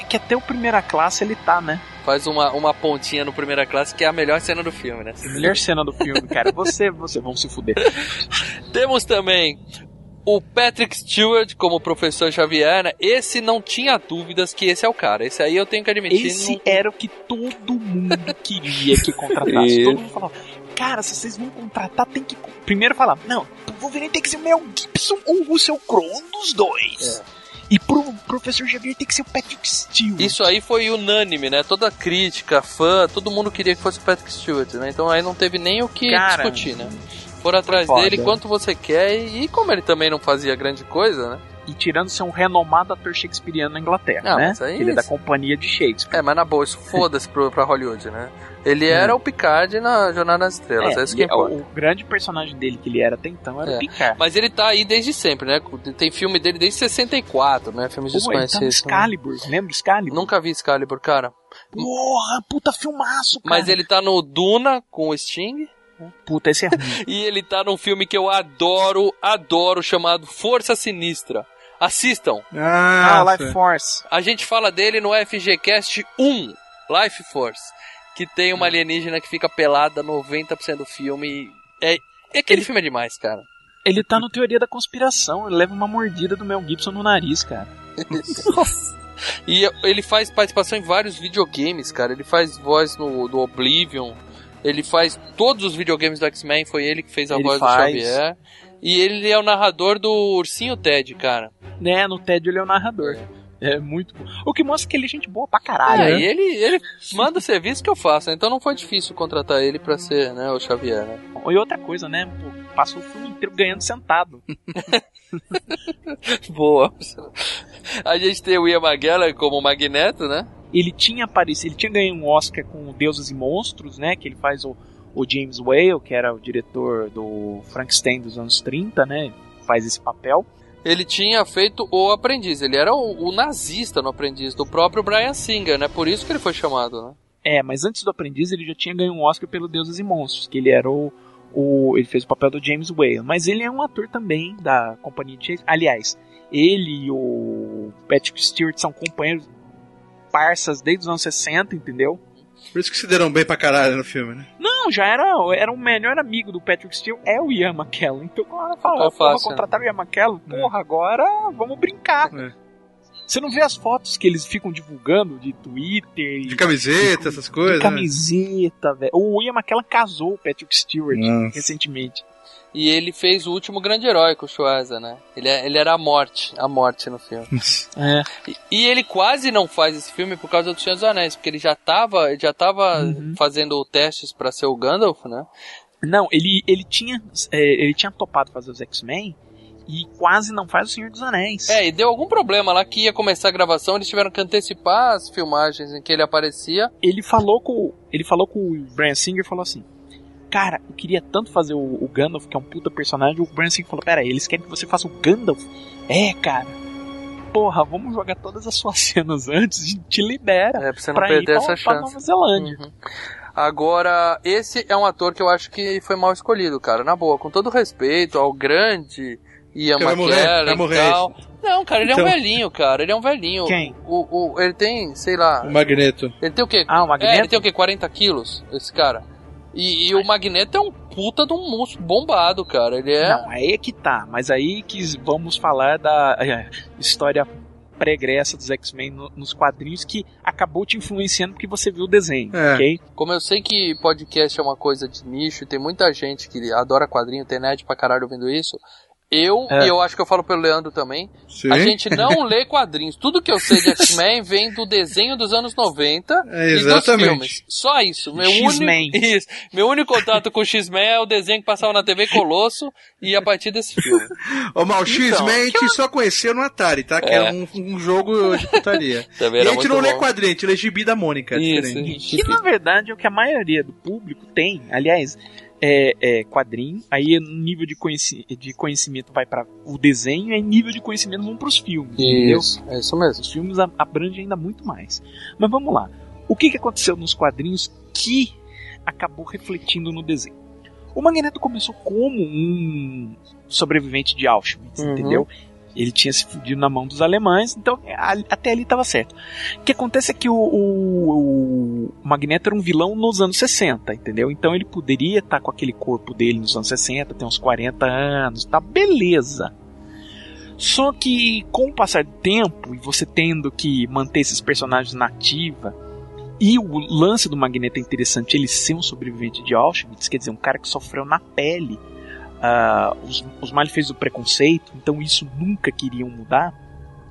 É que até o Primeira Classe ele tá, né? Faz uma, uma pontinha no primeira classe, que é a melhor cena do filme, né? A melhor cena do filme, cara. Você, <laughs> você, vão se fuder. <laughs> Temos também o Patrick Stewart como professor Xavier, né? Esse não tinha dúvidas que esse é o cara. Esse aí eu tenho que admitir. Esse não- era o que todo mundo queria que contratasse. <laughs> Todo mundo falava, cara, se vocês vão contratar, tem que. Primeiro falar, não, o Wolverine tem que ser o Mel Gibson ou o Russell Crowe, um dos dois. E pro professor Xavier tem que ser o Patrick Stewart. Isso aí foi unânime, né? Toda crítica, fã, todo mundo queria que fosse o Patrick Stewart, né? Então aí não teve nem o que Cara, discutir, né? Foram atrás foda. dele quanto você quer e, e como ele também não fazia grande coisa, né? E tirando ser um renomado ator shakespeariano na Inglaterra, Ah, né? mas aí Ele é da companhia de Shakespeare. É, mas na boa, isso foda-se pro- pra Hollywood, né? Ele era o Picard na Jornada nas Estrelas, é, isso que e importa. o grande personagem dele que ele era até então era É. o Picard. Mas ele tá aí desde sempre, né? Tem filme dele desde 64, né? Filmes tá no desconhecidos. né? Excalibur, lembra Excalibur? Nunca vi Excalibur, cara. Porra, puta filmaço, cara. Mas ele tá no Duna com o Sting. Puta, esse é ruim. <laughs> E ele tá num filme que eu adoro, adoro, chamado Força Sinistra. Assistam. Ah, Ah, Life Force. A gente fala dele no FGCast 1, Life Force, que tem uma alienígena que fica pelada 90% do filme. É, é aquele filme é demais, cara. Ele tá no Teoria da Conspiração, ele leva uma mordida do Mel Gibson no nariz, cara. <laughs> E ele faz participação em vários videogames, cara. Ele faz voz no do Oblivion. Ele faz todos os videogames do X-Men, foi ele que fez a Ele voz faz. do Xavier. E ele é o narrador do Ursinho Ted, cara. Né, no TED ele é o narrador. É muito bom. O que mostra que ele é gente boa pra caralho, É, né? e ele, ele manda o serviço que eu faço, né? então não foi difícil contratar ele pra ser né, o Xavier, né? E outra coisa, né? Pô, passou o filme inteiro ganhando sentado. <laughs> Boa. A gente tem o Ian McGallagher como Magneto, né? Ele tinha aparecido, ele tinha ganho um Oscar com Deuses e Monstros, né? Que ele faz o, o James Whale, que era o diretor do Frankenstein dos anos 30, né? Faz esse papel. Ele tinha feito o aprendiz, ele era o, o nazista no aprendiz do próprio Brian Singer, né? Por isso que ele foi chamado, né? É, mas antes do Aprendiz ele já tinha ganho um Oscar pelo Deuses e Monstros, que ele era o, o ele fez o papel do James Whale, mas ele é um ator também da companhia de Shakespeare. Aliás, ele e o Patrick Stewart são companheiros parças desde os anos 60, entendeu? Por isso que se deram bem pra caralho no filme, né? Não, já era, era o melhor amigo do Patrick Stewart, é o Ian McKellen. Então quando ela fala, fácil, né? contratar o Ian McKellen, porra, agora vamos brincar. É. Você não vê as fotos que eles ficam divulgando de Twitter De camiseta, essas coisas. de né? camiseta, velho. O Ian McKellen casou o Patrick Stewart Nossa. recentemente. E ele fez o último grande herói com o Schwarza, né? Ele, é- ele era a morte, a morte no filme. <laughs> É. E, e ele quase não faz esse filme por causa do Senhor dos Anéis, porque ele já tava, ele já tava Uhum. fazendo testes pra ser o Gandalf, né? Não, ele, ele tinha é, ele tinha topado fazer os X-Men e quase não faz o Senhor dos Anéis. É, e deu algum problema lá que ia começar a gravação, eles tiveram que antecipar as filmagens em que ele aparecia. Ele falou com ele falou com o Brian Singer falou assim: "Cara, eu queria tanto fazer o, o Gandalf, que é um puta personagem". O Brian Singer falou: "Pera aí, eles querem que você faça o Gandalf?". É, cara. Porra, vamos jogar todas as suas <laughs> cenas antes e te libera É, pra você não pra ir perder pra, essa pra chance. Nova Zelândia. Uhum. Agora, esse é um ator que eu acho que foi mal escolhido, cara. Na boa, com todo respeito ao grande Ian morrer, McKellen e morrer tal. Não, cara, ele é um Então. velhinho, cara. Ele é um velhinho. Quem? O, o, ele tem, sei lá. O Magneto. Ele tem o quê? Ah, o É, Magneto? ele tem o quê? 40 quilos, esse cara. E, e o Magneto é um puta de um músculo bombado, cara. Ele é. Não, aí é que tá. Mas aí que vamos falar da é, história pregressa dos X-Men no- nos quadrinhos que acabou te influenciando porque você viu o desenho, É. ok? Como eu sei que podcast é uma coisa de nicho e tem muita gente que adora quadrinho, tem nerd pra caralho ouvindo isso. Eu, É. e eu acho que eu falo pelo Leandro também, Sim. a gente não <laughs> lê quadrinhos. Tudo que eu sei de X-Men vem do desenho dos anos 90 É, e dos filmes. Só isso. Meu X-Men. único, isso. Meu único contato com o X-Men é o desenho que passava na TV Colosso e a partir desse filme. Ô, Mal, X-Men Então, a gente só conheceu no Atari, tá? Que É. era um, um jogo de putaria. <laughs> E a gente não lê bom. quadrinho, a gente lê gibi da Mônica. é Isso, diferente. isso. Que na verdade é o que a maioria do público tem. Aliás, é, é quadrinho, aí nível de, conheci de conhecimento vai para o desenho, e nível de conhecimento vão para os filmes. Entendeu? Isso, é isso mesmo. Os filmes abrangem ainda muito mais. Mas vamos lá. O que, que aconteceu nos quadrinhos que acabou refletindo no desenho? O Magneto começou como um sobrevivente de Auschwitz, Uhum. entendeu? Ele tinha se fudido na mão dos alemães, então a- até ali estava certo. O que acontece é que o, o- o Magneto era um vilão nos anos 60, entendeu? Então ele poderia estar com aquele corpo dele nos anos 60, tem uns 40 anos, tá beleza. Só que com o passar do tempo e você tendo que manter esses personagens na ativa, e o lance do Magneto é interessante, ele ser um sobrevivente de Auschwitz, quer dizer, um cara que sofreu na pele ah, os, os malefeitos do preconceito, então isso nunca queriam mudar.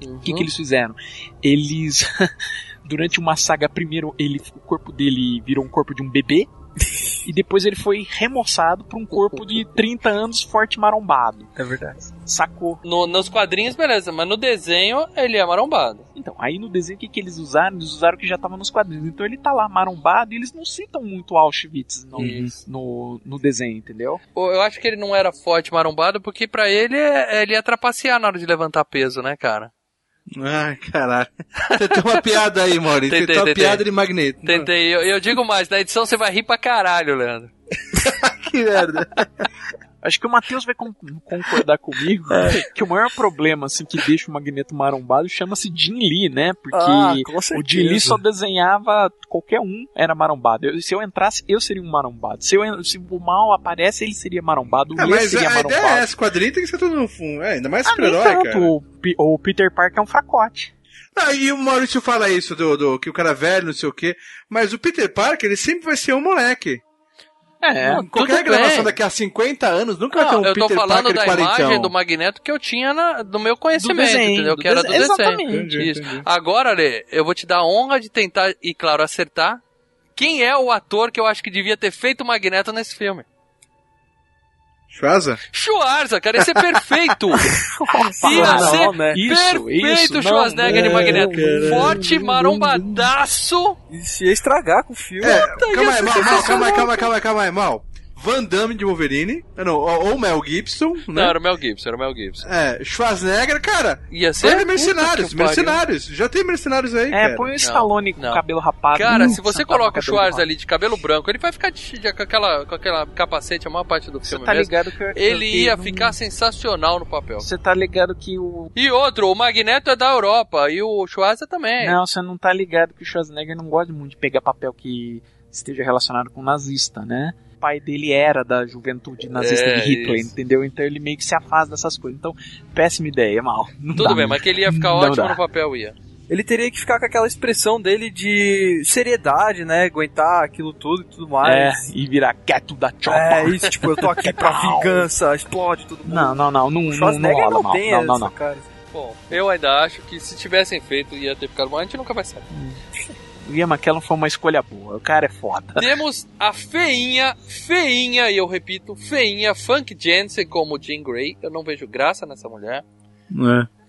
O que, que eles fizeram? Eles, <laughs> durante uma saga, primeiro ele, o corpo dele virou um corpo de um bebê, e depois ele foi remoçado para um corpo de 30 anos forte e marombado. É verdade. Sacou? No- nos quadrinhos, beleza, mas no desenho ele é marombado. Então, aí no desenho o que, que eles usaram? Eles usaram o que já estava nos quadrinhos. Então ele tá lá marombado e eles não citam muito Auschwitz no, Isso. no, no desenho, entendeu? Eu acho que ele não era forte marombado porque pra ele é- ele ia trapacear na hora de levantar peso, né, cara? Ai, caralho. Você tem uma piada aí, Maurício. Você Tentei, tem uma tentei. piada de Magneto. Tentei, eu, eu digo mais, na edição você vai rir pra caralho, Leandro. <laughs> Que merda. Acho que o Matheus vai con- concordar comigo que o maior problema assim que deixa o Magneto marombado chama-se Jim Lee, né? Porque Ah, o. Jim Lee só desenhava qualquer um era marombado. Eu- se eu entrasse, eu seria um marombado. Se, eu, se o mal aparece, ele seria marombado. O É, mas seria a marombado. ideia é essa, quadrinho tem que ser tudo no fundo. É, ainda mais Ah, super-herói, cara. O, o Peter Parker é um fracote. Ah, e o Maurício fala isso, do, do que o cara é velho, não sei o quê. Mas o Peter Parker, ele sempre vai ser um moleque. É, Qualquer tudo gravação bem. daqui a 50 anos nunca vai Não, ter um eu tô Peter falando Parker da imagem do Magneto que eu tinha na, do meu conhecimento, desenho, entendeu? do Que era do desenho, desenho. exatamente. Entendi, Isso. entendi. Agora, Lê, eu vou te dar a honra de tentar, e claro, acertar quem é o ator que eu acho que devia ter feito o Magneto nesse filme. Schwarza? Schwarza, cara, esse é perfeito! <laughs> Ia não, ser né? Isso, perfeito isso, não, Schwarzenegger de não, Magneto. cara. Forte, marombadaço. Isso ia estragar com o filme. É, Puta, calma ia aí, ser mal, mal, calma aí, calma aí, calma aí, calma aí, mal. Van Damme de Wolverine, ah, não, ou Mel Gibson, Não, né? era o Mel Gibson, era o Mel Gibson. É, Schwarzenegger, cara, Ia ser. Olha mercenários, mercenários. Já tem mercenários aí, É, cara. põe o Não, Stallone com não. o cabelo rapado. Cara, Hum, se você sentado coloca o Schwarz ali de cabelo branco, ele vai ficar de- de- com, aquela, com aquela capacete a maior parte do Você filme tá mesmo. ligado que... Ele que ia não- ficar sensacional no papel. Você tá ligado que o... E outro, o Magneto é da Europa e o Schwarza também. Não, você não tá ligado que o Schwarzenegger não gosta muito de pegar papel que esteja relacionado com nazista, né? Pai dele era da juventude nazista É, de Hitler, isso. entendeu? Então ele meio que se afasta dessas coisas. Então, péssima ideia, mal. Não Tudo dá. bem, mas que ele ia ficar Não ótimo dá. no papel, ia. Ele teria que ficar com aquela expressão dele de seriedade, né? Aguentar aquilo tudo e tudo É, mais. e virar quieto da chopa. É, isso, tipo, eu tô aqui pra <laughs> vingança, explode mundo. Não, não, não, não, O não, não rola não, mal. tem Não, essa não, não. cara. Bom, eu ainda acho que se tivessem feito ia ter ficado bom. A gente nunca vai saber. O Ian McKellen foi uma escolha boa. O cara é foda. Temos a feinha, feinha, e eu repito, feinha Funk Jensen como Jean Grey. Eu não vejo graça nessa mulher.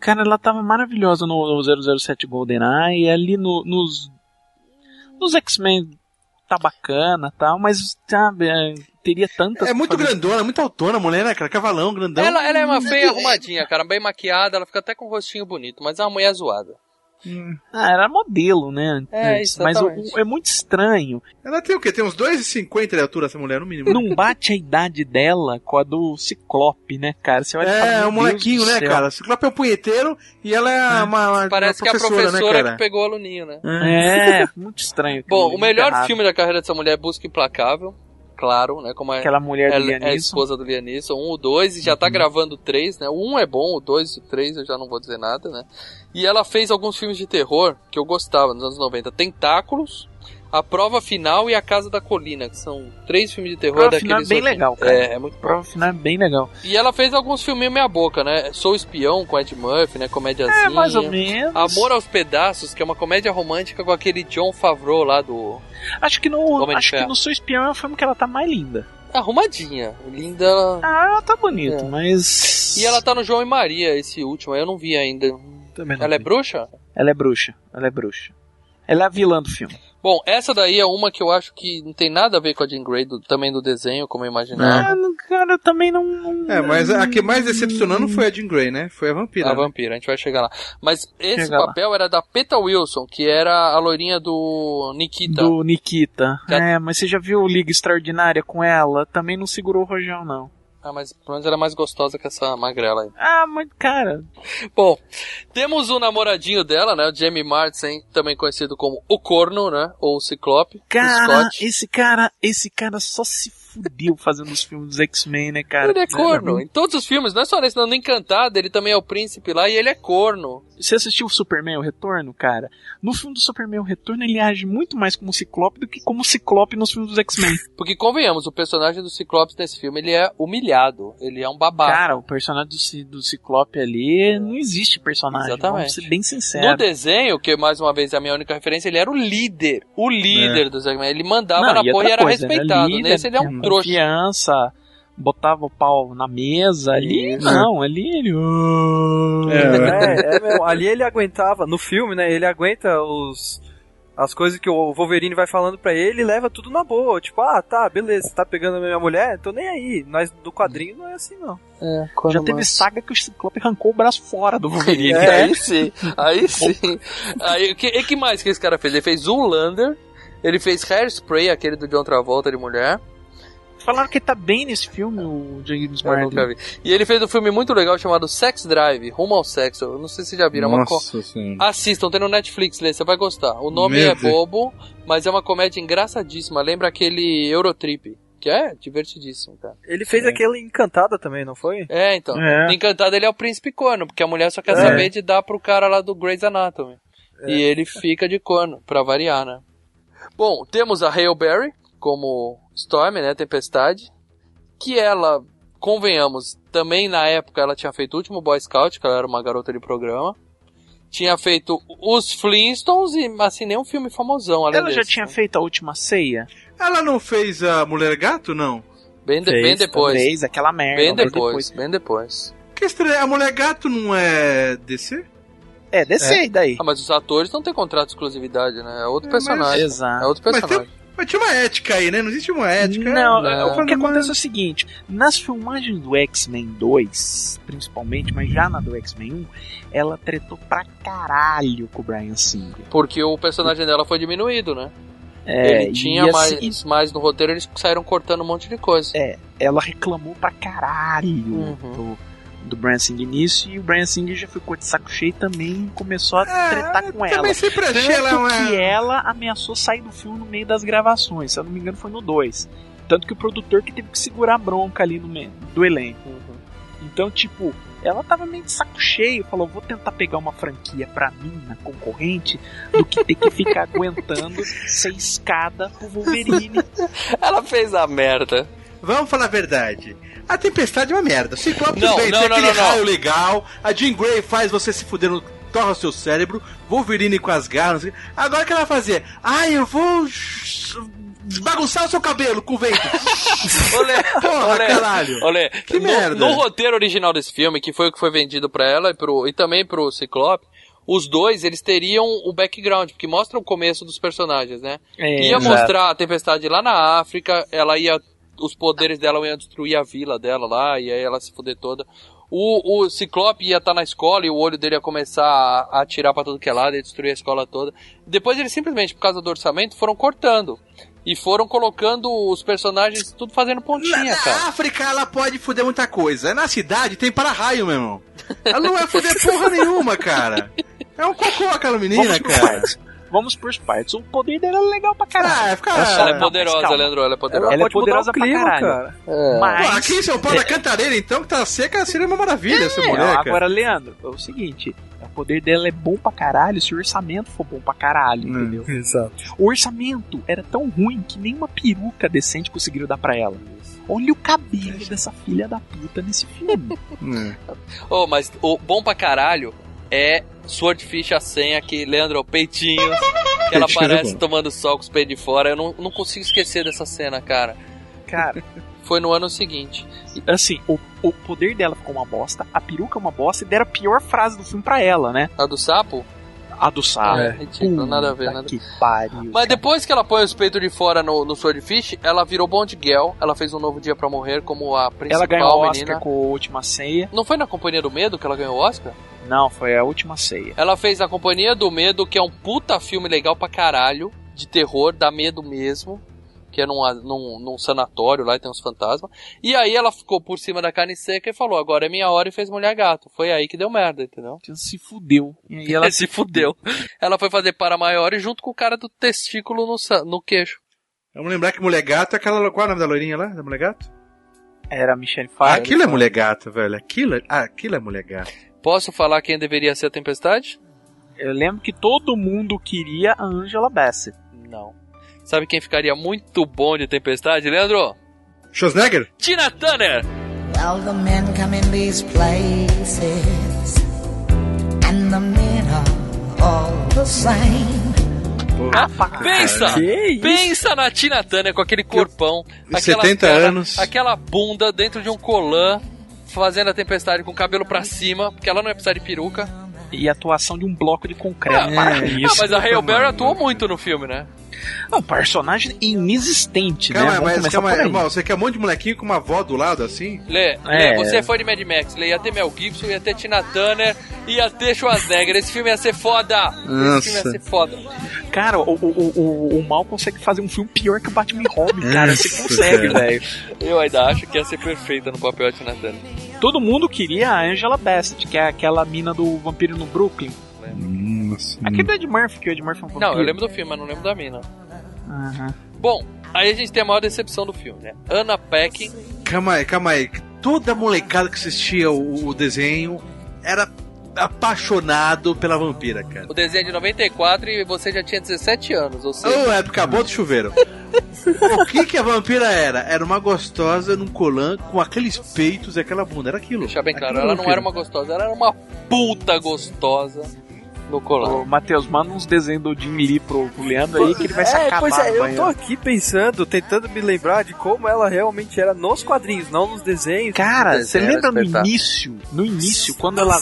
Cara, ela tava maravilhosa no, no 007 GoldenEye e ali no, nos. Nos X-Men tá bacana e tal, mas, sabe, é, teria tantas. É muito fazer. grandona, muito autona a mulher, né, cara? Cavalão, grandão. Ela, ela é uma feia arrumadinha, cara, bem maquiada, ela fica até com um rostinho bonito, mas é uma mulher zoada. Ah, era modelo, né? É, antes, Mas o- o- é muito estranho. Ela tem o quê? Tem uns 2,50 de altura essa mulher, no mínimo. Não bate a idade dela com a do Ciclope, né, cara? Você olha É, meu um molequinho, do né, céu. cara? Ciclope é um punheteiro e ela é uma, uma, Parece uma que é a professora, professora né, que pegou o aluninho, né? É, muito estranho. Bom, o melhor errado. filme da carreira dessa mulher é Busca Implacável, claro, né? Como é, Aquela mulher do ela Liam é a esposa do Liam Neeson, um, o dois, e já Uhum. tá gravando o três, né? O um é bom, o dois e o três eu já não vou dizer nada, né? E ela fez alguns filmes de terror que eu gostava nos anos 90. Tentáculos, A Prova Final e A Casa da Colina, que são três filmes de terror Prova Final é daqueles... bem legal, cara. É, é muito bom. Prova final é bem legal. E ela fez alguns filminhos meia boca, né? Sou Espião com Ed Murphy, né? Comédiazinha. É, mais ou menos. Amor aos Pedaços, que é uma comédia romântica com aquele John Favreau lá do... Acho que no, Homem acho que no Sou Espião é o filme que ela tá mais linda. Arrumadinha. Linda... Ah, ela tá bonita, É. mas... E ela tá no João e Maria, esse último, aí eu não vi ainda. Também não Ela é vi. bruxa? Ela é bruxa, ela é bruxa. Ela é a vilã do filme. Bom, essa daí é uma que eu acho que não tem nada a ver com a Jean Grey, do- também do desenho, como eu imaginava. Ah, não- cara, eu também não... não- É, mas a que mais decepcionou não foi a Jean Grey, né? Foi a vampira. A né? vampira, a gente vai chegar lá. Mas esse Chega lá. papel era da Peta Wilson, que era a loirinha do Nikita. Do Nikita. Já- É, mas você já viu Liga Extraordinária com ela? Também não segurou o rojão, não. Ah, mas pelo menos era mais gostosa que essa magrela aí. Ah, mas, cara... Bom, temos o namoradinho dela, né? O Jamie Martin, também conhecido como o Corno, né? Ou o Ciclope. Cara, Scott. esse cara, esse cara só se fudeu fazendo os filmes dos X-Men, né, cara? Ele é corno. Em todos os filmes, não é só nesse, não. No Encantado, ele também é o príncipe lá e ele é corno. Você assistiu o Superman o Retorno, cara? No filme do Superman o Retorno, ele age muito mais como Ciclope do que como Ciclope nos filmes dos X-Men. <laughs> Porque, convenhamos, o personagem do Ciclopes nesse filme, ele é humilhado. Ele é um babaca. Cara, o personagem do, do Ciclope ali não existe personagem. Exatamente. Vamos ser bem No sinceros. desenho, que mais uma vez é a minha única referência, ele era o líder. O líder dos X-Men. Ele mandava Não, na e porra e era coisa, ele respeitado. líder, Nesse ele é um trouxa. Confiança, botava o pau na mesa ali. Isso. Não, ali ele. É, é mesmo. Ali ele aguentava, no filme, né? Ele aguenta os. As coisas que o Wolverine vai falando pra ele e leva tudo na boa. Tipo, ah, tá, beleza, você tá pegando a minha mulher? Tô nem aí. Nós do quadrinho não é assim, não. Já teve saga que o Ciclope arrancou o braço fora do Wolverine. <laughs> É, aí sim, aí <laughs> sim. Aí, o que, e que mais que esse cara fez? Ele fez Zoolander, ele fez Hairspray, aquele do John Travolta de mulher. Falaram que ele tá bem nesse filme, o James Eu nunca Martin. vi. E ele fez um filme muito legal chamado Sex Drive, Rumo ao Sexo. Eu não sei se vocês já viram. é uma co- Nossa senhora. Assistam, tem no Netflix, Lê, você vai gostar. O nome Meu é Deus. bobo, mas é uma comédia engraçadíssima. Lembra aquele Eurotrip, que é divertidíssimo, cara. Ele fez aquele Encantada também, não foi? É, então. É. No Encantado ele é o príncipe corno, porque a mulher só quer É. saber de dar pro cara lá do Grey's Anatomy. E ele fica de corno, pra variar, né? Bom, temos a Hail Berry como Storm, né? Tempestade. Que ela, convenhamos, também na época ela tinha feito o último Boy Scout, que ela era uma garota de programa. Tinha feito os Flintstones e, assim, nenhum filme famosão. Além Ela já desse, tinha né? feito a última ceia? Ela não fez a Mulher Gato, não? Bem, de- Fez, bem depois. Fez aquela merda. Bem mas depois, bem depois. Que estranho, a Mulher Gato não é DC? É, descer e daí. Ah, mas os atores não têm contrato de exclusividade, né? É outro É, mas- personagem. Exato. É outro Mas personagem. Mas tinha uma ética aí, né? Não existe uma ética. Não, Não. o que acontece é o seguinte: nas filmagens do X-Men 2, principalmente, mas já na do X-Men 1, ela tretou pra caralho com o Brian Singer. Porque o personagem dela foi diminuído, né? É, Ele tinha e mais, assim, mais no roteiro, eles saíram cortando um monte de coisa. É, ela reclamou pra caralho Uhum. do, do Brian Singer nisso, e o Brian Singer já ficou de saco cheio também e começou a É, tretar com Também ela. sempre achei Tanto ela uma... que ela ameaçou sair do filme no meio das gravações, se eu não me engano foi no 2. Tanto que o produtor que teve que segurar a bronca ali no meio do elenco. Então, tipo, ela tava meio de saco cheio, falou, vou tentar pegar uma franquia pra mim, na concorrente, do que ter que ficar aguentando ser escada pro Wolverine. <laughs> Ela fez a merda. Vamos falar a verdade. A Tempestade é uma merda. O Ciclope Não, bem, não, tem não, aquele não, não. raio legal. A Jean Grey faz você se fuder no... Torra o seu cérebro. Wolverine com as garras. Agora o que ela vai fazer? Ah, eu vou... Bagunçar o seu cabelo com o vento. <laughs> Olê, Porra, olê, caralho. olê. Que no, merda. no roteiro original desse filme, que foi o que foi vendido pra ela e, pro, e também pro Ciclope, os dois, eles teriam o background, porque mostra o começo dos personagens, né? É, ia exato. mostrar a tempestade lá na África, ela ia. Os poderes dela iam destruir a vila dela lá, e aí ela se fuder toda. O, o Ciclope ia estar na escola e o olho dele ia começar a, a atirar pra tudo que é lado e destruir a escola toda. Depois eles simplesmente, por causa do orçamento, foram cortando. E foram colocando os personagens tudo fazendo Na, pontinha, na cara. África ela pode fuder muita coisa. Na cidade tem para-raio, meu irmão. Ela não vai fuder <laughs> porra nenhuma, cara. É um cocô aquela menina, cara. Vamos por partes. O poder dela é legal pra caralho. Ah, fica... Ela é poderosa. Leandro, ela é poderosa. Ela é pode mudar poderosa pra clima, caralho. cara. Mas... Pô, aqui em São Paulo, a cantareira, então, que tá seca, seria uma maravilha essa É, mulher, cara. agora, Leandro, é o seguinte: O poder dela é bom pra caralho se o orçamento for bom pra caralho, Hum. entendeu? Exato. O orçamento era tão ruim que nenhuma peruca decente conseguiram dar pra ela. Olha o cabelo dessa filha da puta nesse filme. <laughs> É. Oh, mas o bom pra caralho é Swordfish a senha que Leandro Peitinhos, que ela <laughs> é aparece tomando sol com os peitos de fora. Eu não, não consigo esquecer dessa cena, cara. Cara, Foi no ano seguinte. assim, o, o poder dela ficou uma bosta, a peruca é uma bosta e deram a pior frase do filme pra ela, né? A do sapo? A do sapo. É, ridículo, nada a ver, nada. Que pariu. Mas cara. depois que ela põe os peitos de fora no, no Swordfish, ela virou Bond Girl. Ela fez um novo dia pra morrer como a principal Ela ganhou o Oscar menina. com a última ceia. Não foi na Companhia do Medo que ela ganhou o Oscar? Não, foi a última ceia. Ela fez a Companhia do Medo, que é um puta filme legal pra caralho, de terror, dá medo mesmo. Que é num, num, num sanatório lá e tem uns fantasmas. E aí ela ficou por cima da carne seca e falou: agora é minha hora e fez mulher gato. Foi aí que deu merda, entendeu? Ela se fudeu. E aí ela <laughs> se fudeu. Ela foi fazer para maior e junto com o cara do testículo no, no queixo. Vamos lembrar que mulher gato é aquela. Qual é o nome da loirinha lá? Da mulher gato? era a Michelle Ah, Pfeiffer. aquilo é mulher gato, velho. Aquilo, ah, aquilo é mulher gato. Posso falar quem deveria ser a tempestade? Eu lembro que todo mundo queria a Angela Bassett. Não. Sabe quem ficaria muito bom de tempestade, Leandro? Schwarzenegger? Tina Turner! Well, the men come in these places, and the men are all the same. Pensa! Pensa na Tina Turner com aquele corpão, aquela 70 perna, anos. aquela bunda dentro de um colã, fazendo a tempestade com o cabelo pra cima, porque ela não ia precisar de peruca. E a atuação de um bloco de concreto. Ah, para ah, mas a Hail Berry atuou muito no filme, né? Não, personagem inexistente, né? Calma, Vamos mas calma aí, irmão, você quer um monte de molequinho com uma avó do lado assim? Lê, É. Lê, você é fã de Mad Max, Lê, ia ter Mel Gibson, ia ter Tina Turner, ia ter Schwarzenegger, esse filme ia ser foda! Esse filme ia Nossa. ser foda. Cara, o, o, o, o Mal consegue fazer um filme pior que o Batman e Robin, cara. Você Nossa, consegue, velho. Eu ainda acho que ia ser perfeita no papel de Tina Turner. Todo mundo queria a Angela Bassett, que é aquela mina do Vampiro no Brooklyn. Nossa. Aquele do Ed Murphy, que o Ed Murphy é um vampiro. Não, eu lembro do filme, mas não lembro da mina. Aham. Bom, aí a gente tem a maior decepção do filme, né? Anna Paquin Calma aí, calma aí. Toda molecada que assistia o, o desenho era apaixonado pela vampira, cara. O desenho é de 94 e você já tinha 17 anos, ou seja, Ô, época boa do chuveiro. <laughs> o que que a vampira era? Era uma gostosa num colã com aqueles peitos e aquela bunda. Era aquilo. deixar bem claro, Aquilo ela não era uma gostosa, ela era uma puta gostosa no colar. Ô, Matheus, manda uns desenhos do Jim Lee pro, pro Leandro aí que ele vai se é, acabar pois é, eu tô aqui pensando, tentando me lembrar de como ela realmente era nos quadrinhos, não nos desenhos. Cara, você lembra no início, no início, quando ela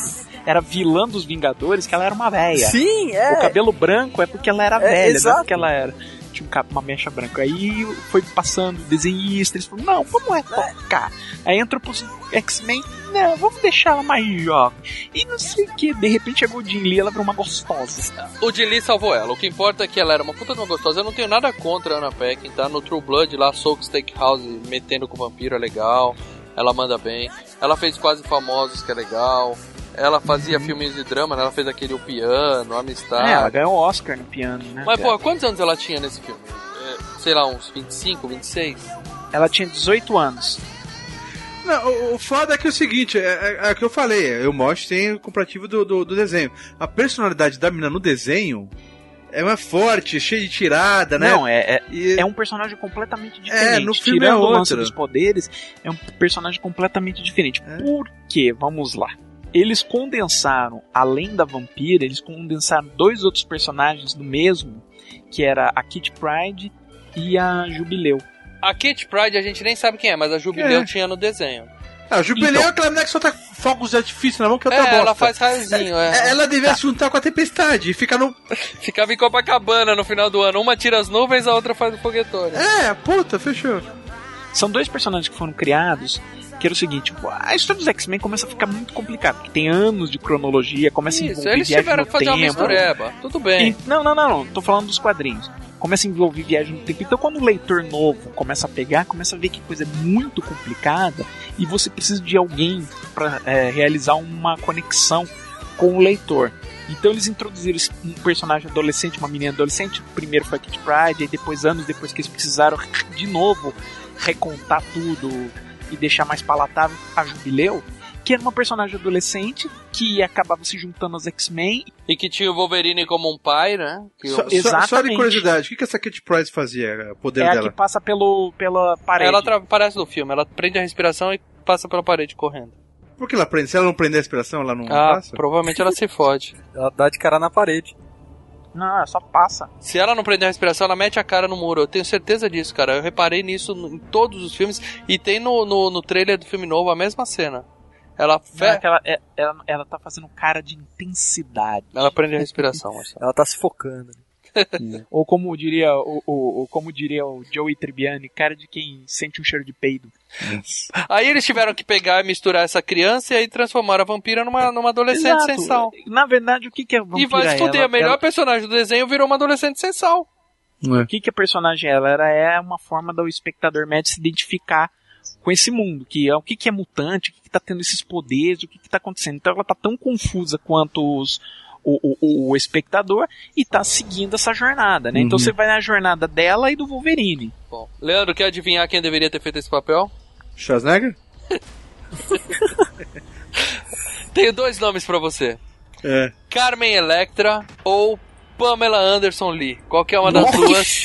era vilã dos Vingadores, que ela era uma véia. Sim, é. O cabelo branco é porque ela era É, velha, não exato. é porque ela era. Tinha um uma mecha branca. Aí foi passando, desenhista, eles falaram, não, vamos retocar. Aí entrou pros X-Men, não, vamos deixar ela mais jovem. E não sei o que, de repente chegou o Jim Lee, ela virou uma gostosa. O Jin Lee salvou ela. O que importa é que ela era uma puta de uma gostosa. Eu não tenho nada contra a Anna Paquin, tá? No True Blood lá, Soul Steakhouse metendo com o vampiro é legal. Ela manda bem. Ela fez Quase Famosos, que é legal. Ela fazia filmes de drama, né? Ela fez aquele O Piano, É, ela ganhou o Oscar no piano, né? Mas, pô, quantos anos ela tinha nesse filme? É, sei lá, uns 25, 26? Ela tinha 18 anos. Não, o, foda é que é o seguinte, é, é, é o que eu falei, eu mostro tem o comparativo do, do, do desenho. A personalidade da menina no desenho é mais forte, cheia de tirada, né? Não, é, é, E- é um personagem completamente diferente. no filme Tirando é o lance outro. dos poderes, é um personagem completamente diferente. É. Por quê? Vamos lá. Eles condensaram, além da vampira, eles condensaram dois outros personagens do mesmo, que era a Kitty Pride e a Jubileu. A Kate Pride a gente nem sabe quem é, mas a Jubileu É. tinha no desenho. Ah, o Jubileu Então. é aquela menina que solta fogos de artifício na mão que é É, outra bosta. ela faz raiozinho, é. É, Ela devia se juntar com a tempestade e ficar no. <laughs> Ficava em Copacabana no final do ano. Uma tira as nuvens, a outra faz o foguetone. É, puta, fechou. São dois personagens que foram criados, que era o seguinte, pô, a história dos X-Men começa a ficar muito complicada, porque tem anos de cronologia, começa a Isso, envolver eles tiveram que fazer uma tempo. mistureba. Tudo bem. E- não, não, não, não, tô falando dos quadrinhos. Começa a envolver viagem no tempo. Então, quando o leitor novo começa a pegar, começa a ver que coisa é muito complicada e você precisa de alguém para realizar uma conexão com o leitor. Então, eles introduziram um personagem adolescente, uma menina adolescente. Primeiro foi a Kitty Pryde, aí depois, anos depois que eles precisaram de novo recontar tudo e deixar mais palatável a Jubileu. Que era uma personagem adolescente que acabava se juntando aos X-Men. E que tinha o Wolverine como um pai, né? Que Só, o- só- só de Exatamente. curiosidade, o que, que essa Kate Price fazia? O poder é a dela? que passa pelo, pela parede. Ela tra- aparece no filme, ela prende a respiração e passa pela parede correndo. Por que ela prende? Se ela não prender a respiração, ela não Ah, passa? provavelmente ela se fode. <laughs> Ela dá de cara na parede. Não, ela só passa. Se ela não prender a respiração, ela mete a cara no muro. Eu tenho certeza disso, cara. Eu reparei nisso em todos os filmes. E tem no, no, no trailer do filme novo a mesma cena. Ela, fe... É que ela, é- ela, ela tá fazendo cara de intensidade. ela prende a respiração. <laughs> Marcelo. Ela tá se focando. <laughs> Ou como diria o, o, o- como diria o Joey Tribbiani, cara de quem sente um cheiro de peido. Aí eles tiveram que pegar e misturar essa criança e aí transformaram a vampira numa, numa adolescente Exato. sem sal. Na verdade, o que, que é vampira E vai se fuder, ela? a melhor Ela- personagem do desenho virou uma adolescente sem sal. O que, que a personagem ela? Ela é uma forma do espectador médio se identificar com esse mundo, que é o que, que é mutante, o que, que tá tendo esses poderes, o que, que tá acontecendo. Então ela tá tão confusa quanto os, o, o, o espectador e tá seguindo essa jornada, né? Então Uhum. você vai na jornada dela e do Wolverine. Bom, Leandro, quer adivinhar quem deveria ter feito esse papel? Schwarzenegger? <laughs> Tenho dois nomes pra você. É. Carmen Electra ou Pamela Anderson Lee. Qualquer uma das Nossa, duas.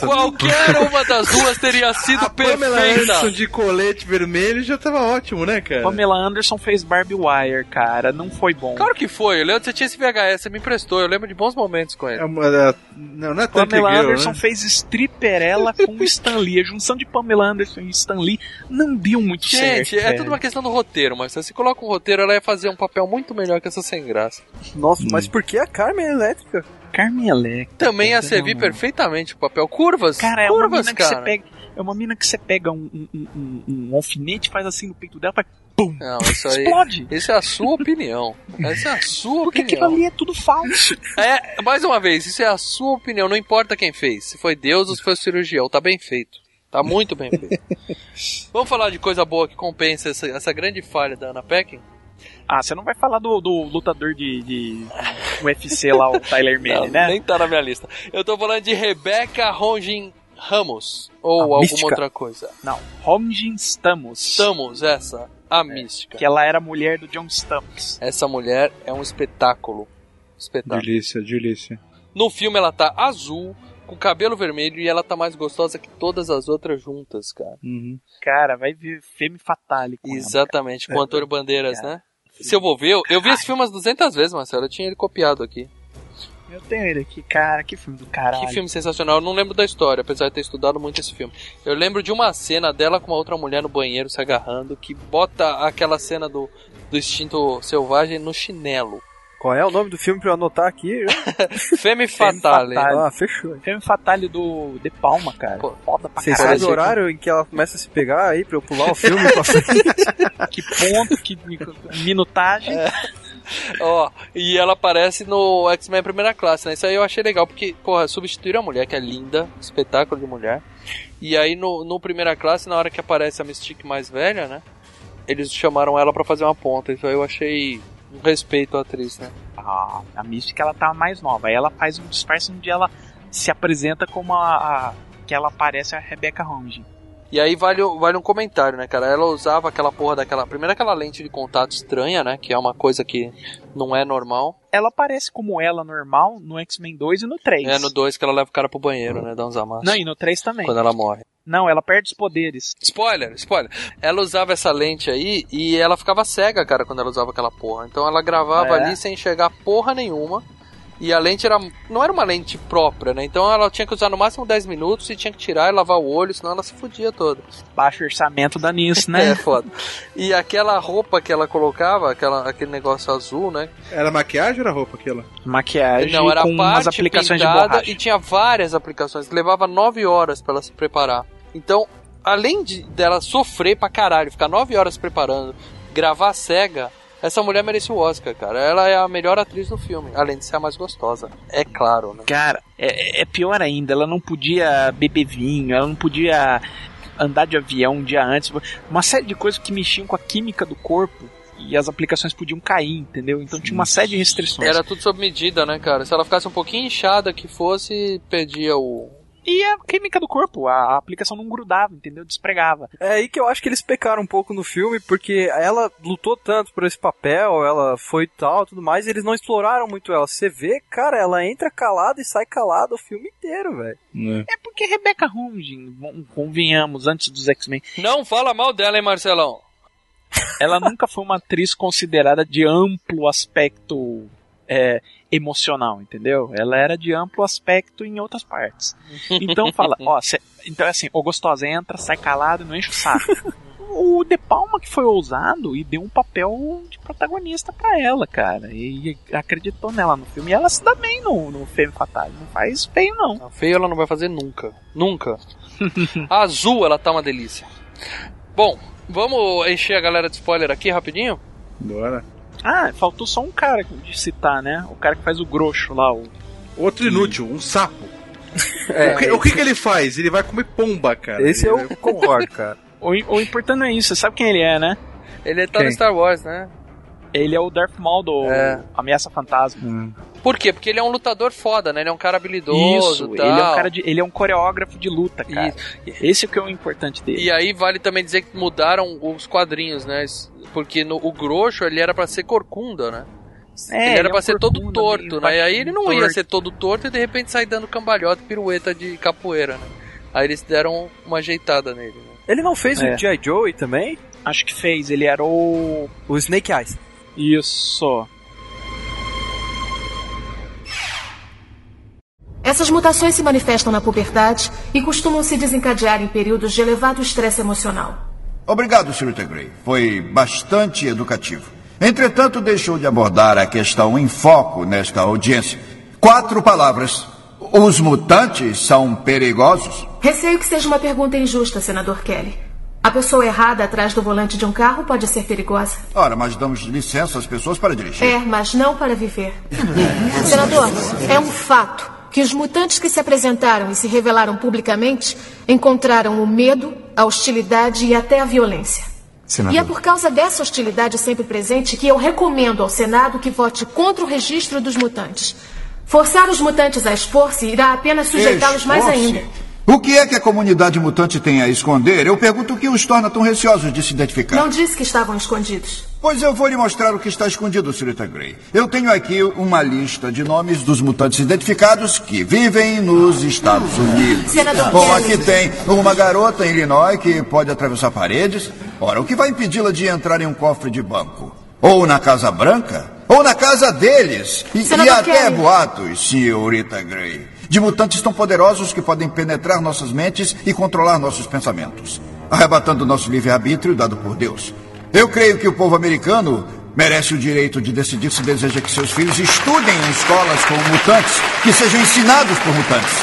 Qualquer uma das duas teria <laughs> sido A Pamela perfeita. Anderson de colete vermelho já tava ótimo, né, cara? Pamela Anderson fez Barbie Wire, cara. Não foi bom. Claro que foi. Leandro, você tinha esse VHS, você me emprestou. Eu lembro de bons momentos com ele. É uma, é- não, não é tanto Pamela girl, Anderson né? fez Stripperella com <laughs> Stan Lee. A junção de Pamela Anderson e Stan Lee não deu muito certo. Gente, é velho. tudo uma questão do roteiro, mas se você coloca um roteiro, ela ia fazer um papel muito melhor que essa sem graça. Nossa, mas por que a Carmen é elétrica? Carmen Electra. Também ia servir Não. perfeitamente o papel. Curvas, Cara, é uma curvas, que cara. você pega. É uma mina que você pega um, um, um, um- alfinete, faz assim no peito dela, faz pum! Não, isso aí. Explode! Isso é a sua opinião. Essa é a sua <laughs> Porque aquilo opinião. ali é tudo falso. <laughs> É, mais uma vez, isso é a sua opinião, não importa quem fez. Se foi Deus ou se foi o cirurgião, tá bem feito. Tá muito bem feito. <laughs> Vamos falar de coisa boa que compensa essa, essa grande falha da Ana Peckin? Ah, você não vai falar do, do lutador de, de UFC lá, o Tyler <laughs> Mane, Não, né? Nem tá na minha lista. Eu tô falando de Rebecca Ronjin Ramos. Ou A alguma mística. outra coisa. Não, Ronjin Stamos. Stamos, essa. A mística. Que ela era mulher do John Stamos. Essa mulher é um espetáculo. Espetáculo. Delícia, delícia. No filme ela tá azul, com cabelo vermelho e ela tá mais gostosa que todas as outras juntas, cara. Uhum. Cara, vai ver Femme Fatale com ela, Exatamente, com o Antônio Bandeiras, né? Se eu vou ver, eu, eu vi esse filme umas 200 vezes, Marcelo. Eu tinha ele copiado aqui. Eu tenho ele aqui, cara, que filme do caralho. Que filme sensacional. Eu não lembro da história, apesar de ter estudado muito esse filme. Eu lembro de uma cena dela com uma outra mulher no banheiro se agarrando, que bota aquela cena do, do instinto selvagem no chinelo. Qual é o nome do filme pra eu anotar aqui? <laughs> Femme Fatale. Fatale. ah, fechou. Femme Fatale do De Palma, cara. Pô, Foda pra caralho. sabem o horário em que ela começa a se pegar aí pra eu pular o filme pra <laughs> frente? <laughs> Que ponto, que minutagem. Ó, e ela aparece no X-Men Primeira Classe, né? Isso aí eu achei legal, porque, porra, substituíram a mulher, que é linda, espetáculo de mulher. E aí no, no Primeira Classe, na hora que aparece a Mystique mais velha, né? Eles chamaram ela pra fazer uma ponta. Isso aí eu achei um respeito à atriz, né? Ah, a Mística ela tá mais nova. Aí ela faz um disfarce onde ela se apresenta como a, a- que ela parece a Rebecca Holmes. E aí vale, vale um comentário, né, cara? Ela usava aquela porra daquela. Primeiro aquela lente de contato estranha, né? Que é uma coisa que não é normal. Ela parece como ela normal no X-Men 2 e no 3. É no 2 que ela leva o cara pro banheiro, né? Dá uns amassos. Não, e no 3 também. Quando ela morre. Não, ela perde os poderes. Spoiler, spoiler. Ela usava essa lente aí e ela ficava cega, cara, quando ela usava aquela porra. Então ela gravava É. ali sem enxergar porra nenhuma. E a lente era, não era uma lente própria, né? Então ela tinha que usar no máximo 10 minutos e tinha que tirar e lavar o olho, senão ela se fudia toda. Baixo orçamento da nisso, <laughs> É né? foda. E aquela roupa que ela colocava, aquela, aquele negócio azul, né? Era maquiagem ou era roupa aquela? Maquiagem Não, era com umas parte aplicações de pintada borracha. e tinha várias aplicações. Levava 9 horas pra ela se preparar. Então, além de dela sofrer pra caralho, ficar 9 horas se preparando, gravar cega, essa mulher merece o Oscar, cara. Ela é a melhor atriz do filme, além de ser a mais gostosa. É claro, né? Cara, é, é pior ainda, ela não podia beber vinho, ela não podia andar de avião um dia antes. Uma série de coisas que mexiam com a química do corpo e as aplicações podiam cair, entendeu? Então tinha uma série de restrições. Era tudo sob medida, né, cara? Se ela ficasse um pouquinho inchada que fosse, perdia o. e a química do corpo, a, a aplicação não grudava, entendeu? Despregava. É aí que eu acho que eles pecaram um pouco no filme, porque ela lutou tanto por esse papel, ela foi tal, tudo mais, e eles não exploraram muito ela. Você vê, cara, ela entra calada e sai calada o filme inteiro, velho. É porque Rebecca Holmes, convenhamos, antes dos X-Men, Não fala mal dela, hein, Marcelão? ela nunca foi uma atriz considerada de amplo aspecto é, emocional, entendeu? Ela era de amplo aspecto em outras partes. Então fala, ó, cê- então é assim, o gostosa entra, sai calado e não enche o saco. <laughs> O De Palma que foi ousado e deu um papel de protagonista pra ela, cara. E acreditou nela no filme. E ela se dá bem no, no Femme Fatale. Não faz feio, não. A feio ela não vai fazer nunca. Nunca. A <laughs> azul ela tá uma delícia. Bom, vamos encher a galera de spoiler aqui rapidinho? Bora. Ah, faltou só um cara de citar, né? O cara que faz o grosso lá, o Outro inútil, um sapo. <laughs> É, o que, o que que ele faz? Ele vai comer pomba, cara. Esse Ele- eu concordo, <laughs> cara. O, o importante é isso, você sabe quem ele é, né? Ele tá Quem? no Star Wars, né? Ele é o Darth Maul do É. Ameaça Fantasma. Por quê? Porque ele é um lutador foda, né? Ele é um cara habilidoso Isso, e tal. ele é um cara de, ele é um coreógrafo de luta, cara. Isso. Esse é o que é o importante dele. E aí vale também dizer que mudaram os quadrinhos, né? Porque no, o Grosso ele era pra ser corcunda, né? É, ele era é pra um ser todo torto, né? E aí ele não ia torto. ser todo torto e de repente sair dando cambalhota e pirueta de capoeira, né? Aí eles deram uma ajeitada nele, né? Ele não fez É. o G.I. Joe também? Acho que fez, ele era o. O Snake Eyes. Isso. Essas mutações se manifestam na puberdade e costumam se desencadear em períodos de elevado estresse emocional. Obrigado, Sr. Gray. Foi bastante educativo. Entretanto, deixou de abordar a questão em foco nesta audiência. Quatro palavras. Os mutantes são perigosos? Receio que seja uma pergunta injusta, senador Kelly. A pessoa errada atrás do volante de um carro pode ser perigosa. Ora, mas damos licença às pessoas para dirigir. É, mas não para viver. Senador, é um fato que os mutantes que se apresentaram e se revelaram publicamente encontraram o medo, a hostilidade e até a violência. E é por causa dessa hostilidade sempre presente que eu recomendo ao Senado que vote contra o registro dos mutantes. Forçar os mutantes a expor-se irá apenas sujeitá-los mais ainda. O que é que a comunidade mutante tem a esconder? Eu pergunto o que os torna tão receosos de se identificar. Não disse que estavam escondidos. Pois eu vou lhe mostrar o que está escondido, Sr. Gray. Eu tenho aqui uma lista de nomes dos mutantes identificados que vivem nos Estados Unidos. Senador Bom, aqui tem uma garota em Illinois que pode atravessar paredes. Ora, o que vai impedi-la de entrar em um cofre de banco? Ou na Casa Branca? Ou na casa deles? E, e até boatos, senhorita Gray, de mutantes tão poderosos que podem penetrar nossas mentes e controlar nossos pensamentos, arrebatando nosso livre-arbítrio dado por Deus. Eu creio que o povo americano merece o direito de decidir se deseja que seus filhos estudem em escolas com mutantes, que sejam ensinados por mutantes.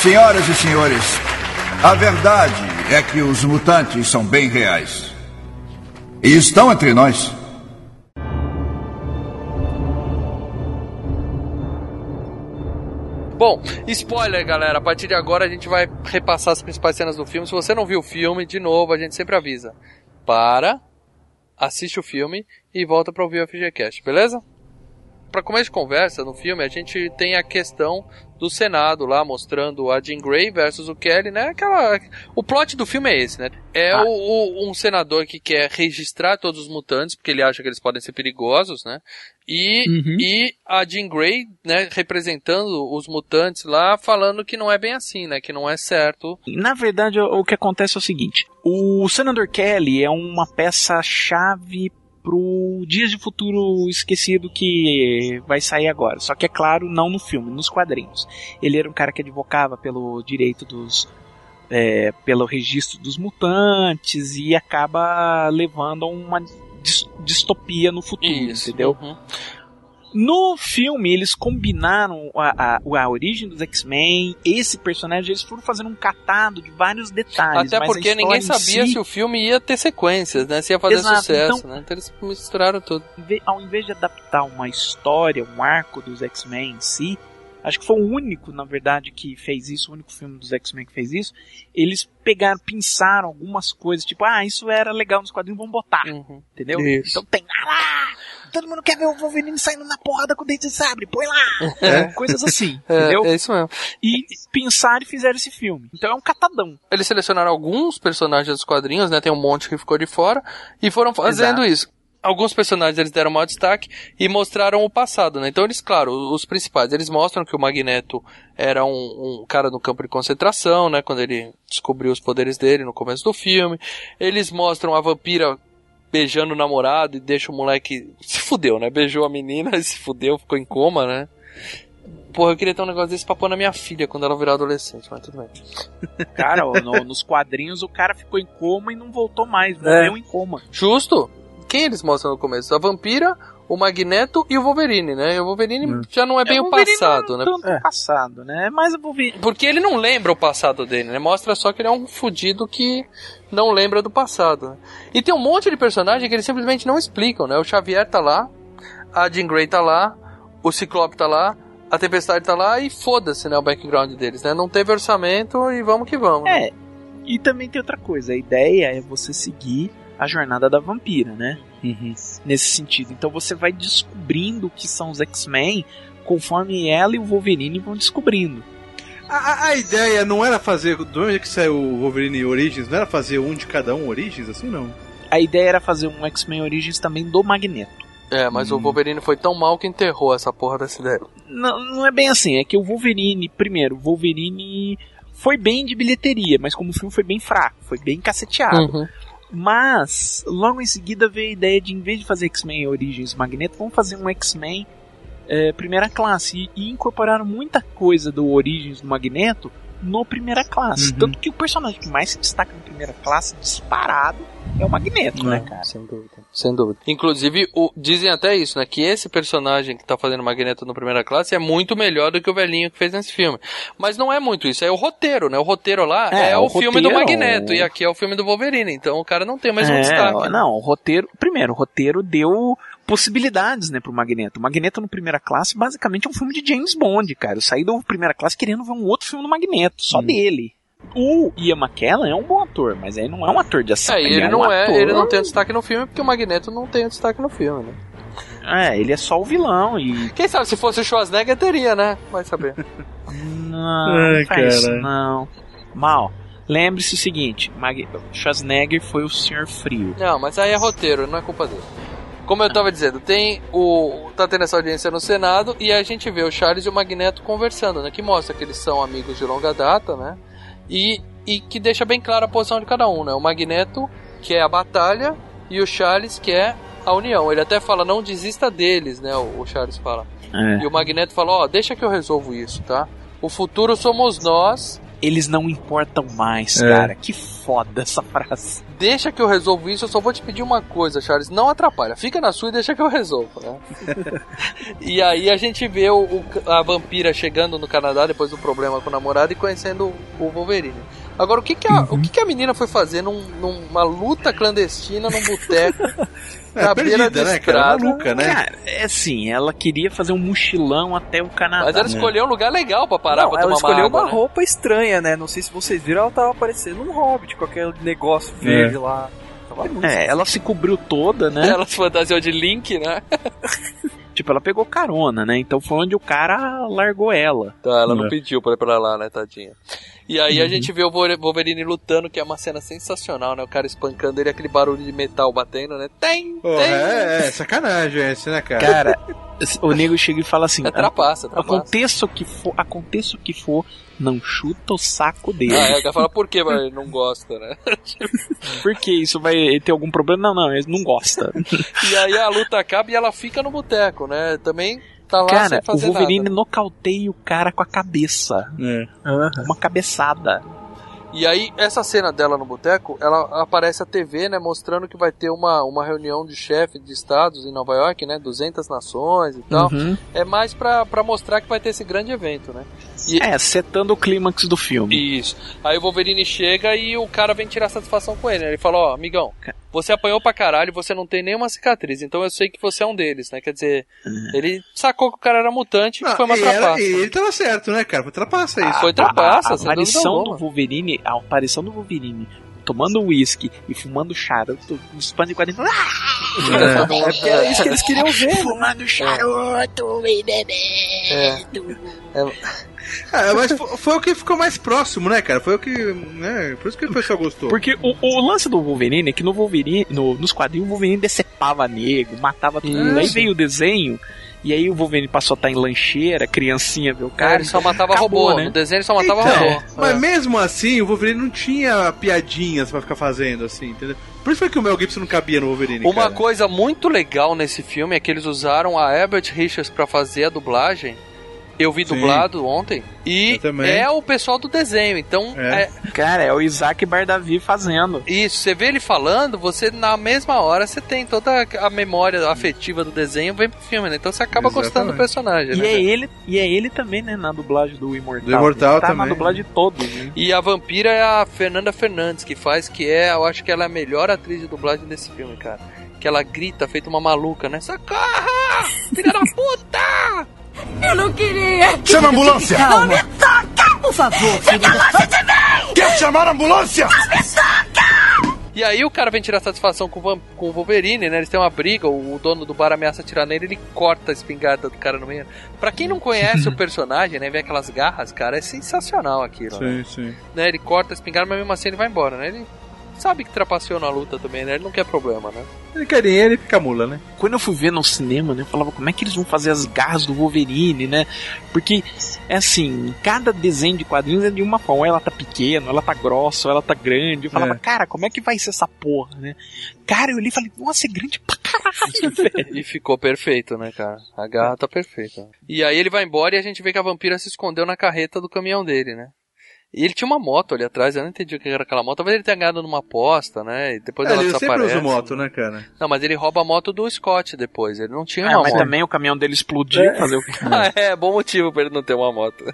Senhoras e senhores, a verdade é que os mutantes são bem reais. E estão entre nós. Bom, spoiler, galera. A partir de agora a gente vai repassar as principais cenas do filme. Se você não viu o filme, de novo, a gente sempre avisa. Para, assiste o filme e volta para ouvir o FGCast, beleza? Para começo de conversa, no filme, a gente tem a questão do Senado lá mostrando a Jean Grey versus o Kelly, né? Aquela, o plot do filme é esse, né? É Ah. o, o- um senador que quer registrar todos os mutantes porque ele acha que eles podem ser perigosos, né? E, Uhum. e a Jean Grey, né, representando os mutantes lá, falando que não é bem assim, né? Que não é certo. Na verdade, o o que acontece é o seguinte: o Senador Kelly é uma peça-chave pro Dias de Futuro Esquecido que vai sair agora. Só que é claro, não no filme, nos quadrinhos. Ele era um cara que advocava pelo direito dos. é, pelo registro dos mutantes e acaba levando a uma dis- distopia no futuro, Isso. entendeu? Uhum. No filme, eles combinaram a, a, a origem dos X-Men, esse personagem, eles foram fazendo um catado de vários detalhes. Até porque ninguém sabia si, se o filme ia ter sequências, né? Se ia fazer Exato, sucesso, então- né? Então eles misturaram tudo. ao invés de adaptar uma história, um arco dos X-Men em si, acho que foi o único, na verdade, que fez isso, o único filme dos X-Men que fez isso, eles pegaram, pensaram algumas coisas, tipo, ah, isso era legal nos quadrinhos, vamos botar, Uhum. entendeu? Isso. Então tem lá, todo mundo quer ver o Wolverine saindo na porrada com o dente de sabre, põe lá! É. Coisas assim, <laughs> É, entendeu? é isso mesmo. E pensaram e fizeram esse filme. Então é um catadão. Eles selecionaram alguns personagens dos quadrinhos, né? Tem um monte que ficou de fora. E foram fazendo Exato. isso. Alguns personagens eles deram maior destaque e mostraram o passado, né? Então eles, claro, os principais, eles mostram que o Magneto era um, um cara no campo de concentração, né? Quando ele descobriu os poderes dele no começo do filme. Eles mostram a vampira beijando o namorado e deixa o moleque. Se fudeu, né? Beijou a menina e se fudeu, ficou em coma, né? Porra, eu queria ter um negócio desse pra pôr na minha filha quando ela virar adolescente, mas tudo bem. <laughs> Cara, no- nos quadrinhos o cara ficou em coma e não voltou mais, morreu em coma. Justo? Quem eles mostram no começo? A vampira, o Magneto e o Wolverine, né? E o Wolverine já não é bem É, o Wolverine passado, não né? é tanto o passado, né? É mais o Wolverine. Porque ele não lembra o passado dele, né? Mostra só que ele é um fudido que não lembra do passado. né? E tem um monte de personagem que eles simplesmente não explicam, né? O Xavier tá lá, a Jean Grey tá lá, o Ciclope tá lá, a Tempestade tá lá e foda-se, né? O background deles, né? Não teve orçamento e vamos que vamos. né? É, e também tem outra coisa, a ideia é você seguir a jornada da vampira, né? Nesse sentido. Então você vai descobrindo o que são os X-Men conforme ela e o Wolverine vão descobrindo. A, a- a ideia não era fazer. De onde é que saiu o Wolverine Origins? Não era fazer um de cada um Origins, assim não? A ideia era fazer um X-Men Origins também do Magneto. É, mas o Wolverine foi tão mal que enterrou essa porra dessa ideia. Não, não é bem assim, é que o Wolverine, primeiro, o Wolverine foi bem de bilheteria, mas como o filme foi bem fraco, foi bem caceteado. Uhum. Mas, logo em seguida veio a ideia de, em vez de fazer X-Men Origins Magneto, vamos fazer um X-Men é, primeira classe. E, e incorporaram muita coisa do Origins do Magneto no primeira classe. Uhum. Tanto que o personagem que mais se destaca na primeira classe, disparado, é o Magneto, né, cara? Sem dúvida. Sem dúvida. Inclusive, o- dizem até isso, né? Que esse personagem que tá fazendo Magneto no primeira classe é muito melhor do que o velhinho que fez nesse filme. Mas não é muito isso, é o roteiro, né? O roteiro lá é, É, o, o filme do roteiro- Magneto e aqui é o filme do Wolverine. Então o cara não tem mais um É, destaque. né? Não, o roteiro. Primeiro, o roteiro deu possibilidades, né, pro Magneto. O Magneto no Primeira Classe basicamente é um filme de James Bond, cara. Eu saí do Primeira Classe querendo ver um outro filme do Magneto, só Hum. dele. O Ian McKellen é um bom ator, mas aí não é um ator de ação. É, e ele, é um não é, ator- ele não tem destaque no filme porque o Magneto não tem destaque no filme, né? É, ele é só o vilão e. Quem sabe se fosse o Schwarzenegger teria, né? Vai saber. Não, Ai, não faz isso, cara. não. Mal. Lembre-se o seguinte: Mag... Schwarzenegger foi o Senhor Frio. Não, mas aí é roteiro, não é culpa dele. Como eu tava dizendo, tem o. tá tendo essa audiência no Senado e a gente vê o Charles e o Magneto conversando, né? Que mostra que eles são amigos de longa data, né? E, e que deixa bem clara a posição de cada um, né? O Magneto, que é a batalha, e o Charles, que é a união. Ele até fala, não desista deles, né? O, o Charles fala. É. E o Magneto fala, ó, deixa que eu resolvo isso, tá? O futuro somos nós, Eles não importam mais, É. cara. Que foda essa frase. deixa que eu resolvo isso, eu só vou te pedir uma coisa, Charles, não atrapalha, fica na sua e deixa que eu resolvo, né? <laughs> e aí a gente vê o, o- a vampira chegando no Canadá depois do problema com o namorado e conhecendo o Wolverine. Agora, o que que a, o que que a menina foi fazer num- numa luta clandestina num boteco <laughs> É, na beira da perdida, né, cara? estrada? Maluca, né? Cara, é assim, ela queria fazer um mochilão até o Canadá. Mas ela né? escolheu um lugar legal pra parar Não, pra ela tomar escolheu água, uma né? roupa estranha, né? Não sei se vocês viram, ela tava parecendo um hobbit com aquele negócio verde lá. Tava muito É, ela se cobriu toda, né? Ela se fantasiou de Link, né? <laughs> Tipo, ela pegou carona, né? Então foi onde o cara largou ela. Tá, ela não É. pediu pra ir pra lá, né, tadinha. E aí a gente vê o Wolver- Wolverine lutando, que é uma cena sensacional, né? O cara espancando ele, aquele barulho de metal batendo, né? Tem, Porra, tem. é, é sacanagem esse, né, cara? Cara, o nego chega e fala assim: É trapaça, trapaça. aconteça o que for, aconteça o que for, não chuta o saco dele. Ah, é, o cara fala, por que, mas ele não gosta, né? <laughs> Porque isso vai ele ter algum problema? Não, não, ele não gosta. <laughs> E aí a luta acaba e ela fica no boteco, né? Também tá lá cara, sem o Wolverine nada. nocauteia o cara com a cabeça. É. Uma cabeçada. E aí, essa cena dela no boteco, ela aparece a TV, né, mostrando que vai ter uma, uma reunião de chefe de estados em Nova York, né, 200 nações e tal. Uhum. É mais pra, pra mostrar que vai ter esse grande evento, né. E, É, setando o clímax do filme. Isso. Aí o Wolverine chega e o cara vem tirar satisfação com ele. né? Ele fala, ó, amigão, você apanhou pra caralho, você não tem nenhuma cicatriz, então eu sei que você é um deles, né? Quer dizer, ele sacou que o cara era mutante e foi uma era- trapaça. e ele tava certo, né, cara? Foi trapaça isso. Foi trapaça, a, a dúvida aparição do Wolverine, a aparição do Wolverine tomando uísque e fumando charuto, os fãs de quadrinhos. Ah! É, porque era isso que eles queriam ver. Fumando charuto e bebendo. Ah, mas fo- foi o que ficou mais próximo, né, cara? Foi o que. Né, por isso que o pessoal gostou. Porque o, o lance do Wolverine é que no Wolverine, no- nos quadrinhos, o Wolverine decepava nego, matava todo mundo. Aí Isso. veio o desenho, e aí o Wolverine passou a estar em lancheira, criancinha viu o Cara, cara. ele só matava acabou, robô. né? No desenho ele só matava Então, robô. Mas É. mesmo assim, o Wolverine não tinha piadinhas pra ficar fazendo, assim, entendeu? Por isso foi que o Mel Gibson não cabia no Wolverine. Uma cara. coisa muito legal nesse filme é que eles usaram a Herbert Richards pra fazer a dublagem. Eu vi Sim. dublado ontem. E é o pessoal do desenho. Então, É. é. Cara, é o Isaac Bardavi fazendo. isso. Você vê ele falando, você na mesma hora você tem toda a memória afetiva do desenho vem pro filme, né? Então você acaba gostando do Exatamente. personagem, E né? é ele, e é ele também, né, na dublagem do Imortal. Do Imortal Ele tá também. na dublagem de todos, né? E a vampira é a Fernanda Fernandes que faz, que é, eu acho que ela é a melhor atriz de dublagem desse filme, cara. Que ela grita, feito uma maluca, né? Socorro! Filha da puta! Eu não queria. Chama a ambulância! Não me toca, por favor, querido. Quer chamar a ambulância? E aí o cara vem tirar satisfação com o, Vam- com o Wolverine, né? Eles têm uma briga, o, dono do bar ameaça atirar nele, ele corta a espingarda do cara no meio. Pra quem não conhece <laughs> o personagem, né? Vê aquelas garras, cara, é sensacional aquilo, né? Sim, sim. né? Ele corta a espingarda, mas mesmo assim ele vai embora, né? Ele sabe que trapaceou na luta também, né? Ele não quer problema, né? Ele quer dinheiro e fica mula, né? Quando eu fui ver no cinema, né, eu falava como é que eles vão fazer as garras do Wolverine, né? Porque, é assim, cada desenho de quadrinhos é de uma forma. Ou ela tá pequena, ou ela tá grossa, ou ela tá grande. Eu falava, É. cara, como é que vai ser essa porra, né? Cara, eu olhei e falei, nossa, é grande pra caralho, velho. <laughs> E ficou perfeito, né, cara? A garra tá perfeita. E aí ele vai embora e a gente vê que a vampira se escondeu na carreta do caminhão dele, né? E ele tinha uma moto ali atrás, eu não entendi o que era aquela moto. Talvez ele tenha ganhado numa aposta, né? E depois É, ela ele sempre desaparece. usa moto, né, cara? Não, mas ele rouba a moto do Scott depois. Ele não tinha Ah, uma mas moto. também o caminhão dele explodiu, fazer o? Ah, <laughs> é, bom motivo pra ele não ter uma moto.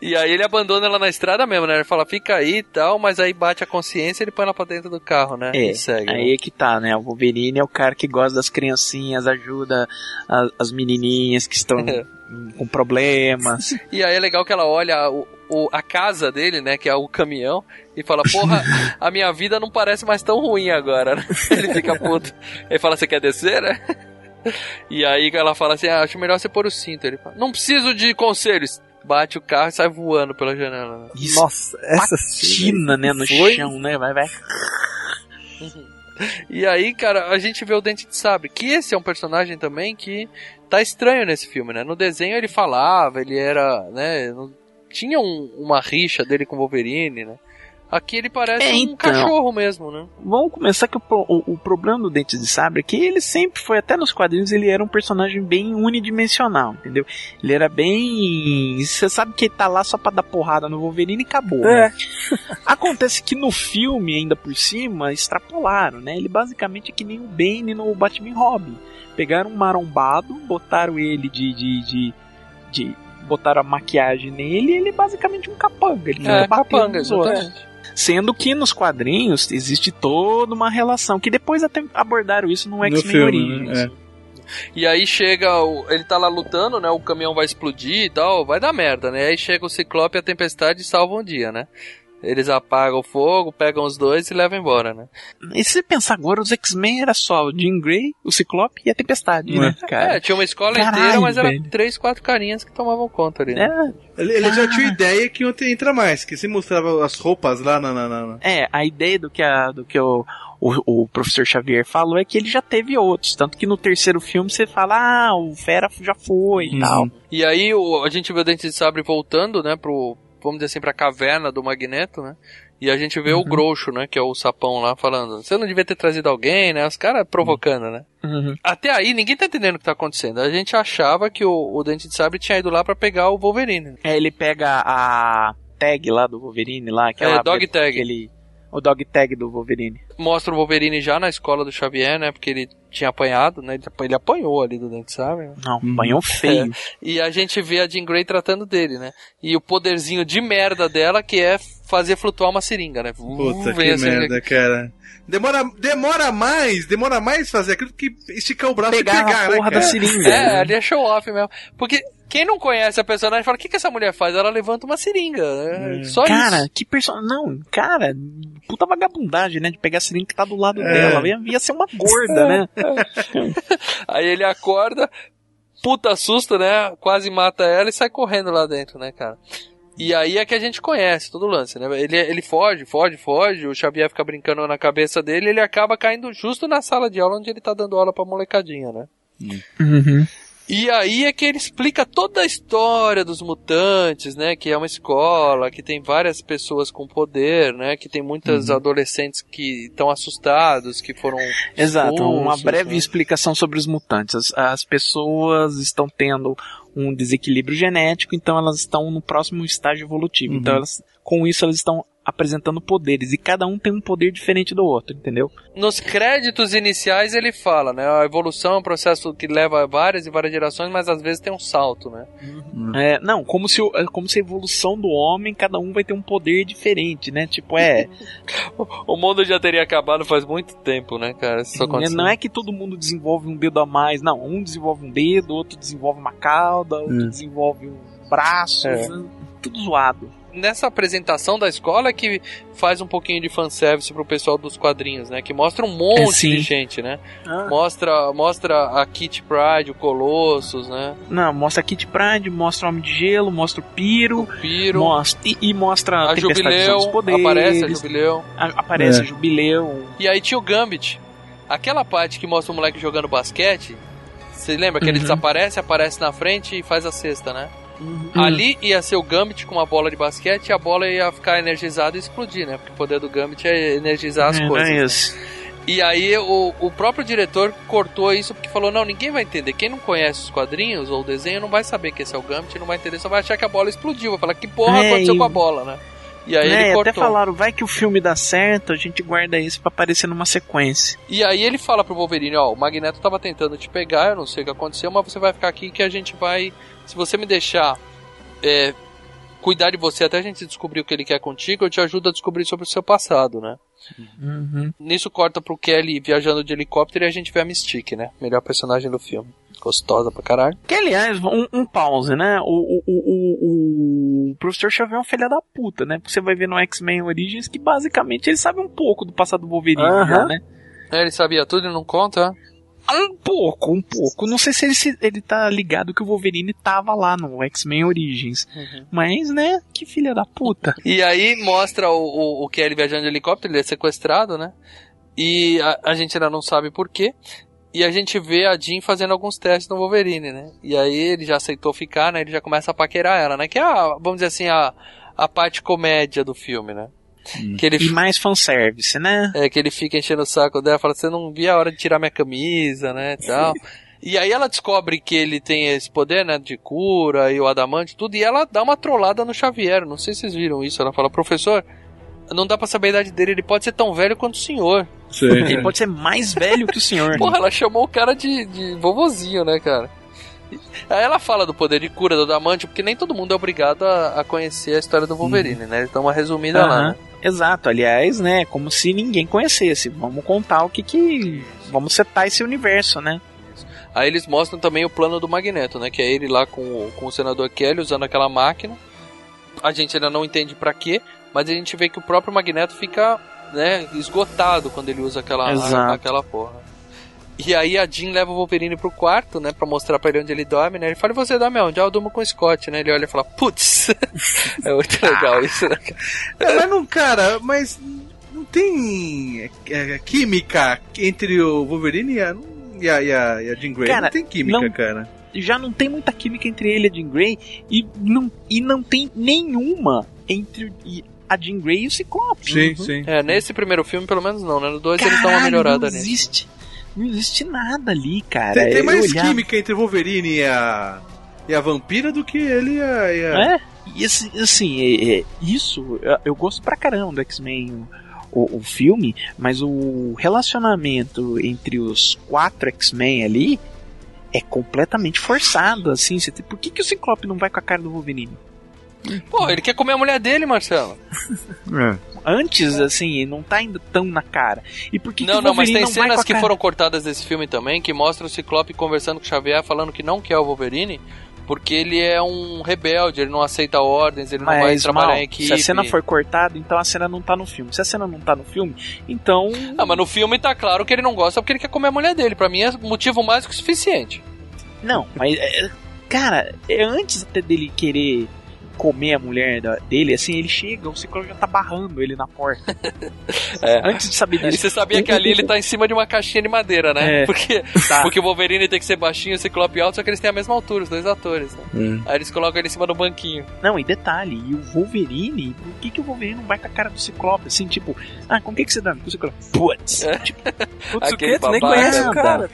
e aí ele abandona ela na estrada mesmo, né? Ele fala, fica aí e tal, mas aí bate a consciência e ele põe ela pra dentro do carro, né? É, e segue. né? aí é que tá, né? O Wolverine é o cara que gosta das criancinhas, ajuda a- as menininhas que estão <laughs> com problemas. E aí é legal que ela olha o, o- a casa dele, né? Que é o caminhão, e fala, porra, <laughs> a minha vida não parece mais tão ruim agora, né? <laughs> Ele fica puto. Ele fala, você quer descer, né? E aí ela fala assim, ah, acho melhor você pôr o cinto. Ele fala, não preciso de conselhos. Bate o carro e sai voando pela janela. Isso Nossa, essa patina, né, no Foi? chão, né? Vai, vai. <laughs> E aí, cara, a gente vê o Dente de Sabre, que esse é um personagem também que tá estranho nesse filme, né? No desenho ele falava, ele era, né, tinha um- uma rixa dele com o Wolverine, né? Aqui ele parece É, um então. cachorro mesmo, né? Vamos começar que o, o, o problema do Dentes de Sabre é que ele sempre foi, até nos quadrinhos, ele era um personagem bem unidimensional, entendeu? Ele era bem. Você sabe que ele tá lá só pra dar porrada no Wolverine e acabou. É. né? <laughs> Acontece que no filme, ainda por cima, extrapolaram, né? Ele basicamente é que nem o Bane no Batman Robin. Pegaram um marombado, botaram ele de. de, de, de- botaram a maquiagem nele e ele é basicamente um capanga. Ele É, batendo capanga, exatamente. Sendo que nos quadrinhos existe toda uma relação, que depois até abordaram isso no X-Men filme, Origins. né? E aí chega, o- ele tá lá lutando, né? O caminhão vai explodir e tal, vai dar merda, né? Aí chega o Ciclope e a Tempestade e salvam o dia, né? Eles apagam o fogo, pegam os dois e levam embora, né? E se você pensar agora, os X-Men era só o Jean Grey, o Ciclope e a Tempestade, né, cara? É, tinha uma escola Caralho, inteira, mas era velho. três, quatro carinhas que tomavam conta ali. Né? É, Ele, ele já tinha ideia que iam ter- entrar mais, que se mostrava as roupas lá na. na, na- na- É, a ideia do que, a, do que o, o, o professor Xavier falou é que ele já teve outros. Tanto que no terceiro filme você fala, ah, o Fera já foi e Uhum. tal. E aí o- a gente vê o Dente de Sabre voltando, né, pro, vamos dizer assim, pra caverna do Magneto, né? E a gente vê o Groucho, né, que é o sapão lá, falando, você não devia ter trazido alguém, né? Os caras provocando, né? Uhum. Até aí ninguém tá entendendo o que tá acontecendo. A gente achava que o, o Dente de Sabre tinha ido lá pra pegar o Wolverine. É, ele pega a tag lá do Wolverine lá, aquela É, dog tag. Aquele, o dog tag do Wolverine. Mostra o Wolverine já na escola do Xavier, né? Porque ele tinha apanhado, né? Ele, ele apanhou ali do Dente né? Não, apanhou <laughs> feio. E a gente vê a Jean Grey tratando dele, né? E o poderzinho de merda dela que é fazer flutuar uma seringa, né? Puta Uh, que seringa merda, cara. Demora, demora mais, demora mais fazer aquilo que esticar o braço Pegar e pegar, a porra né, da seringa. É, ali é show off mesmo. Porque Quem não conhece a personagem fala: o que, que essa mulher faz? Ela levanta uma seringa. né? Só cara, isso. que personagem. Não, cara, puta vagabundagem, né? De pegar a seringa que tá do lado É. dela. Ia, ia ser uma gorda, né? <laughs> Aí ele acorda, puta susto, né? Quase mata ela e sai correndo lá dentro, né, cara? E aí é que a gente conhece todo o lance, né? Ele, ele foge, foge, foge, o Xavier fica brincando na cabeça dele e ele acaba caindo justo na sala de aula onde ele tá dando aula pra molecadinha, né? Uhum. E aí é que ele explica toda a história dos mutantes, né? Que é uma escola, que tem várias pessoas com poder, né? Que tem muitas Uhum. adolescentes que estão assustados, que foram. Exato, uma expulsos, breve né? explicação sobre os mutantes. As, as pessoas estão tendo um desequilíbrio genético, então elas estão no próximo estágio evolutivo. Uhum. Então elas, com isso elas estão apresentando poderes e cada um tem um poder diferente do outro, entendeu? Nos créditos iniciais ele fala, né? A evolução é um processo que leva várias e várias gerações, mas às vezes tem um salto, né? É, não, como se, é como se a evolução do homem, cada um vai ter um poder diferente, né? Tipo, é. <laughs> O mundo já teria acabado faz muito tempo, né, cara? Isso aconteceu. não é que todo mundo desenvolve um dedo a mais, não. Um desenvolve um dedo, outro desenvolve uma cauda, outro Hum. desenvolve um braço, É. né? tudo zoado. Nessa apresentação da escola é que faz um pouquinho de fanservice pro pessoal dos quadrinhos, né? Que mostra um monte É, de gente, né? Ah. Mostra, mostra a Kitty Pride, o Colossus, né? Não, mostra a Kit Pride, mostra o Homem de Gelo, mostra o Piro, Piro. mostra, e, e mostra A Jubileu, dos Poderes, aparece a Jubileu. a- aparece É. a Jubileu. E aí tinha o Gambit. Aquela parte que mostra o moleque jogando basquete. Você lembra que ele Uhum. desaparece, aparece na frente e faz a cesta, né? Uhum. Ali ia ser o Gambit com uma bola de basquete e a bola ia ficar energizada e explodir, né? Porque o poder do Gambit é energizar as É, coisas. é né? isso. E aí o, o próprio diretor cortou isso porque falou: não, ninguém vai entender. Quem não conhece os quadrinhos ou o desenho não vai saber que esse é o Gambit, não vai entender, só vai achar que a bola explodiu. Vai falar que porra É, aconteceu e- com a bola, né? E aí É, ele até cortou. falaram, vai que o filme dá certo, a gente guarda isso pra aparecer numa sequência. E aí ele fala pro Wolverine, ó, o Magneto tava tentando te pegar, eu não sei o que aconteceu, mas você vai ficar aqui que a gente vai. Se você me deixar é, cuidar de você até a gente descobrir o que ele quer contigo, eu te ajudo a descobrir sobre o seu passado, né? Uhum. Nisso corta pro Kelly viajando de helicóptero e a gente vê a Mystique, né? Melhor personagem do filme. Gostosa pra caralho. Que aliás, um, um pause, né? O, o, o, o, o professor Xavier é um filho da puta, né? Porque você vai ver no X-Men Origins que basicamente ele sabe um pouco do passado do Wolverine, Aham. já, né? É, ele sabia tudo e não conta? Um pouco, um pouco. Não sei se ele, se ele tá ligado que o Wolverine tava lá no X-Men Origins. Mas, né? Que filha da puta. E aí mostra o, o, o Kelly viajando de helicóptero, ele é sequestrado, né? E a, a gente ainda não sabe por quê. E a gente vê a Jean fazendo alguns testes no Wolverine, né? E aí ele já aceitou ficar, né? Ele já começa a paquerar ela, né? Que é, a, vamos dizer assim, a, a parte comédia do filme, né? Que ele, E mais fanservice, né? é, que ele fica enchendo o saco dela, fala, você não via a hora de tirar minha camisa, né, tal. <laughs> E aí ela descobre que ele tem esse poder, né, de cura e o adamante, tudo, e ela dá uma trollada no Xavier, não sei se vocês viram isso, ela fala, professor, não dá pra saber a idade dele, ele pode ser tão velho quanto o senhor. Ele pode ser mais velho que o senhor. Porra, ela chamou o cara de, de vovozinho, né, cara? Aí ela fala do poder de cura do adamante, porque nem todo mundo é obrigado a, a conhecer a história do Wolverine, né, eles dão uma resumida lá, Aham. né. Exato, aliás, né? Como se ninguém conhecesse. Vamos contar o que que. Vamos setar esse universo, né? Aí eles mostram também o plano do Magneto, né? Que é ele lá com, o- com o senador Kelly usando aquela máquina. A gente ainda não entende pra quê, mas a gente vê que o próprio Magneto fica, né, esgotado quando ele usa aquela, Exato. aquela porra. E aí a Jean leva o Wolverine pro quarto, né, pra mostrar pra ele onde ele dorme, né? Ele fala, e você dorme onde? Ah, eu durmo com o Scott, né? Ele olha e fala, putz, <laughs> é muito legal isso, né? É, mas não, cara, mas não tem é, química entre o Wolverine e a, e a, e a, e a Jean Grey. Cara, não tem química, não- cara. Já não tem muita química entre ele e a Jean Grey e não, e não tem nenhuma entre a Jean Grey e o Ciclope. Sim, sim. É, nesse primeiro filme, pelo menos não, né? No dois eles dão uma melhorada não nisso. Não existe nada ali, cara. Tem, tem Eu mais olhava- química entre o Wolverine e a, e a vampira do que ele e a. E a... É, e assim, assim, é- é, isso eu- eu gosto pra caramba do X-Men, o, o filme, mas o relacionamento entre os quatro X-Men ali é completamente forçado, assim. Você tem- por que, que o Ciclope não vai com a cara do Wolverine? Pô, ele quer comer a mulher dele, Marcelo. Antes, assim, não tá ainda tão na cara. E por que, que Não, o não, mas tem não cenas que cara? foram cortadas desse filme também, que mostram o Ciclope conversando com o Xavier, falando que não quer o Wolverine, Porque ele é um rebelde, ele não aceita ordens, ele não vai Mas, trabalhar mal, em equipe. se a cena for cortada, então a cena não tá no filme. Se a cena não tá no filme, então. Ah, mas no filme tá claro que ele não gosta porque ele quer comer a mulher dele. Pra mim é motivo mais que suficiente. Não, mas. é, Cara, é antes até dele querer comer a mulher da- dele, assim, ele chega, o Ciclope já tá barrando ele na porta. <laughs> É. Antes de saber E disso. você sabia que ali ele tá em cima de uma caixinha de madeira, né? É. Porque, Tá. porque o Wolverine tem que ser baixinho e o Ciclope alto, só que eles têm a mesma altura, os dois atores. Né? Hum. Aí eles colocam ele em cima do banquinho. Não, e detalhe, e o Wolverine, por que, que o Wolverine não vai com a cara do Ciclope? Assim, tipo, ah, com o que, que você dá? Com o Ciclope. Putz! Tipo, Putz, o quê? Tu nem conhece o cara.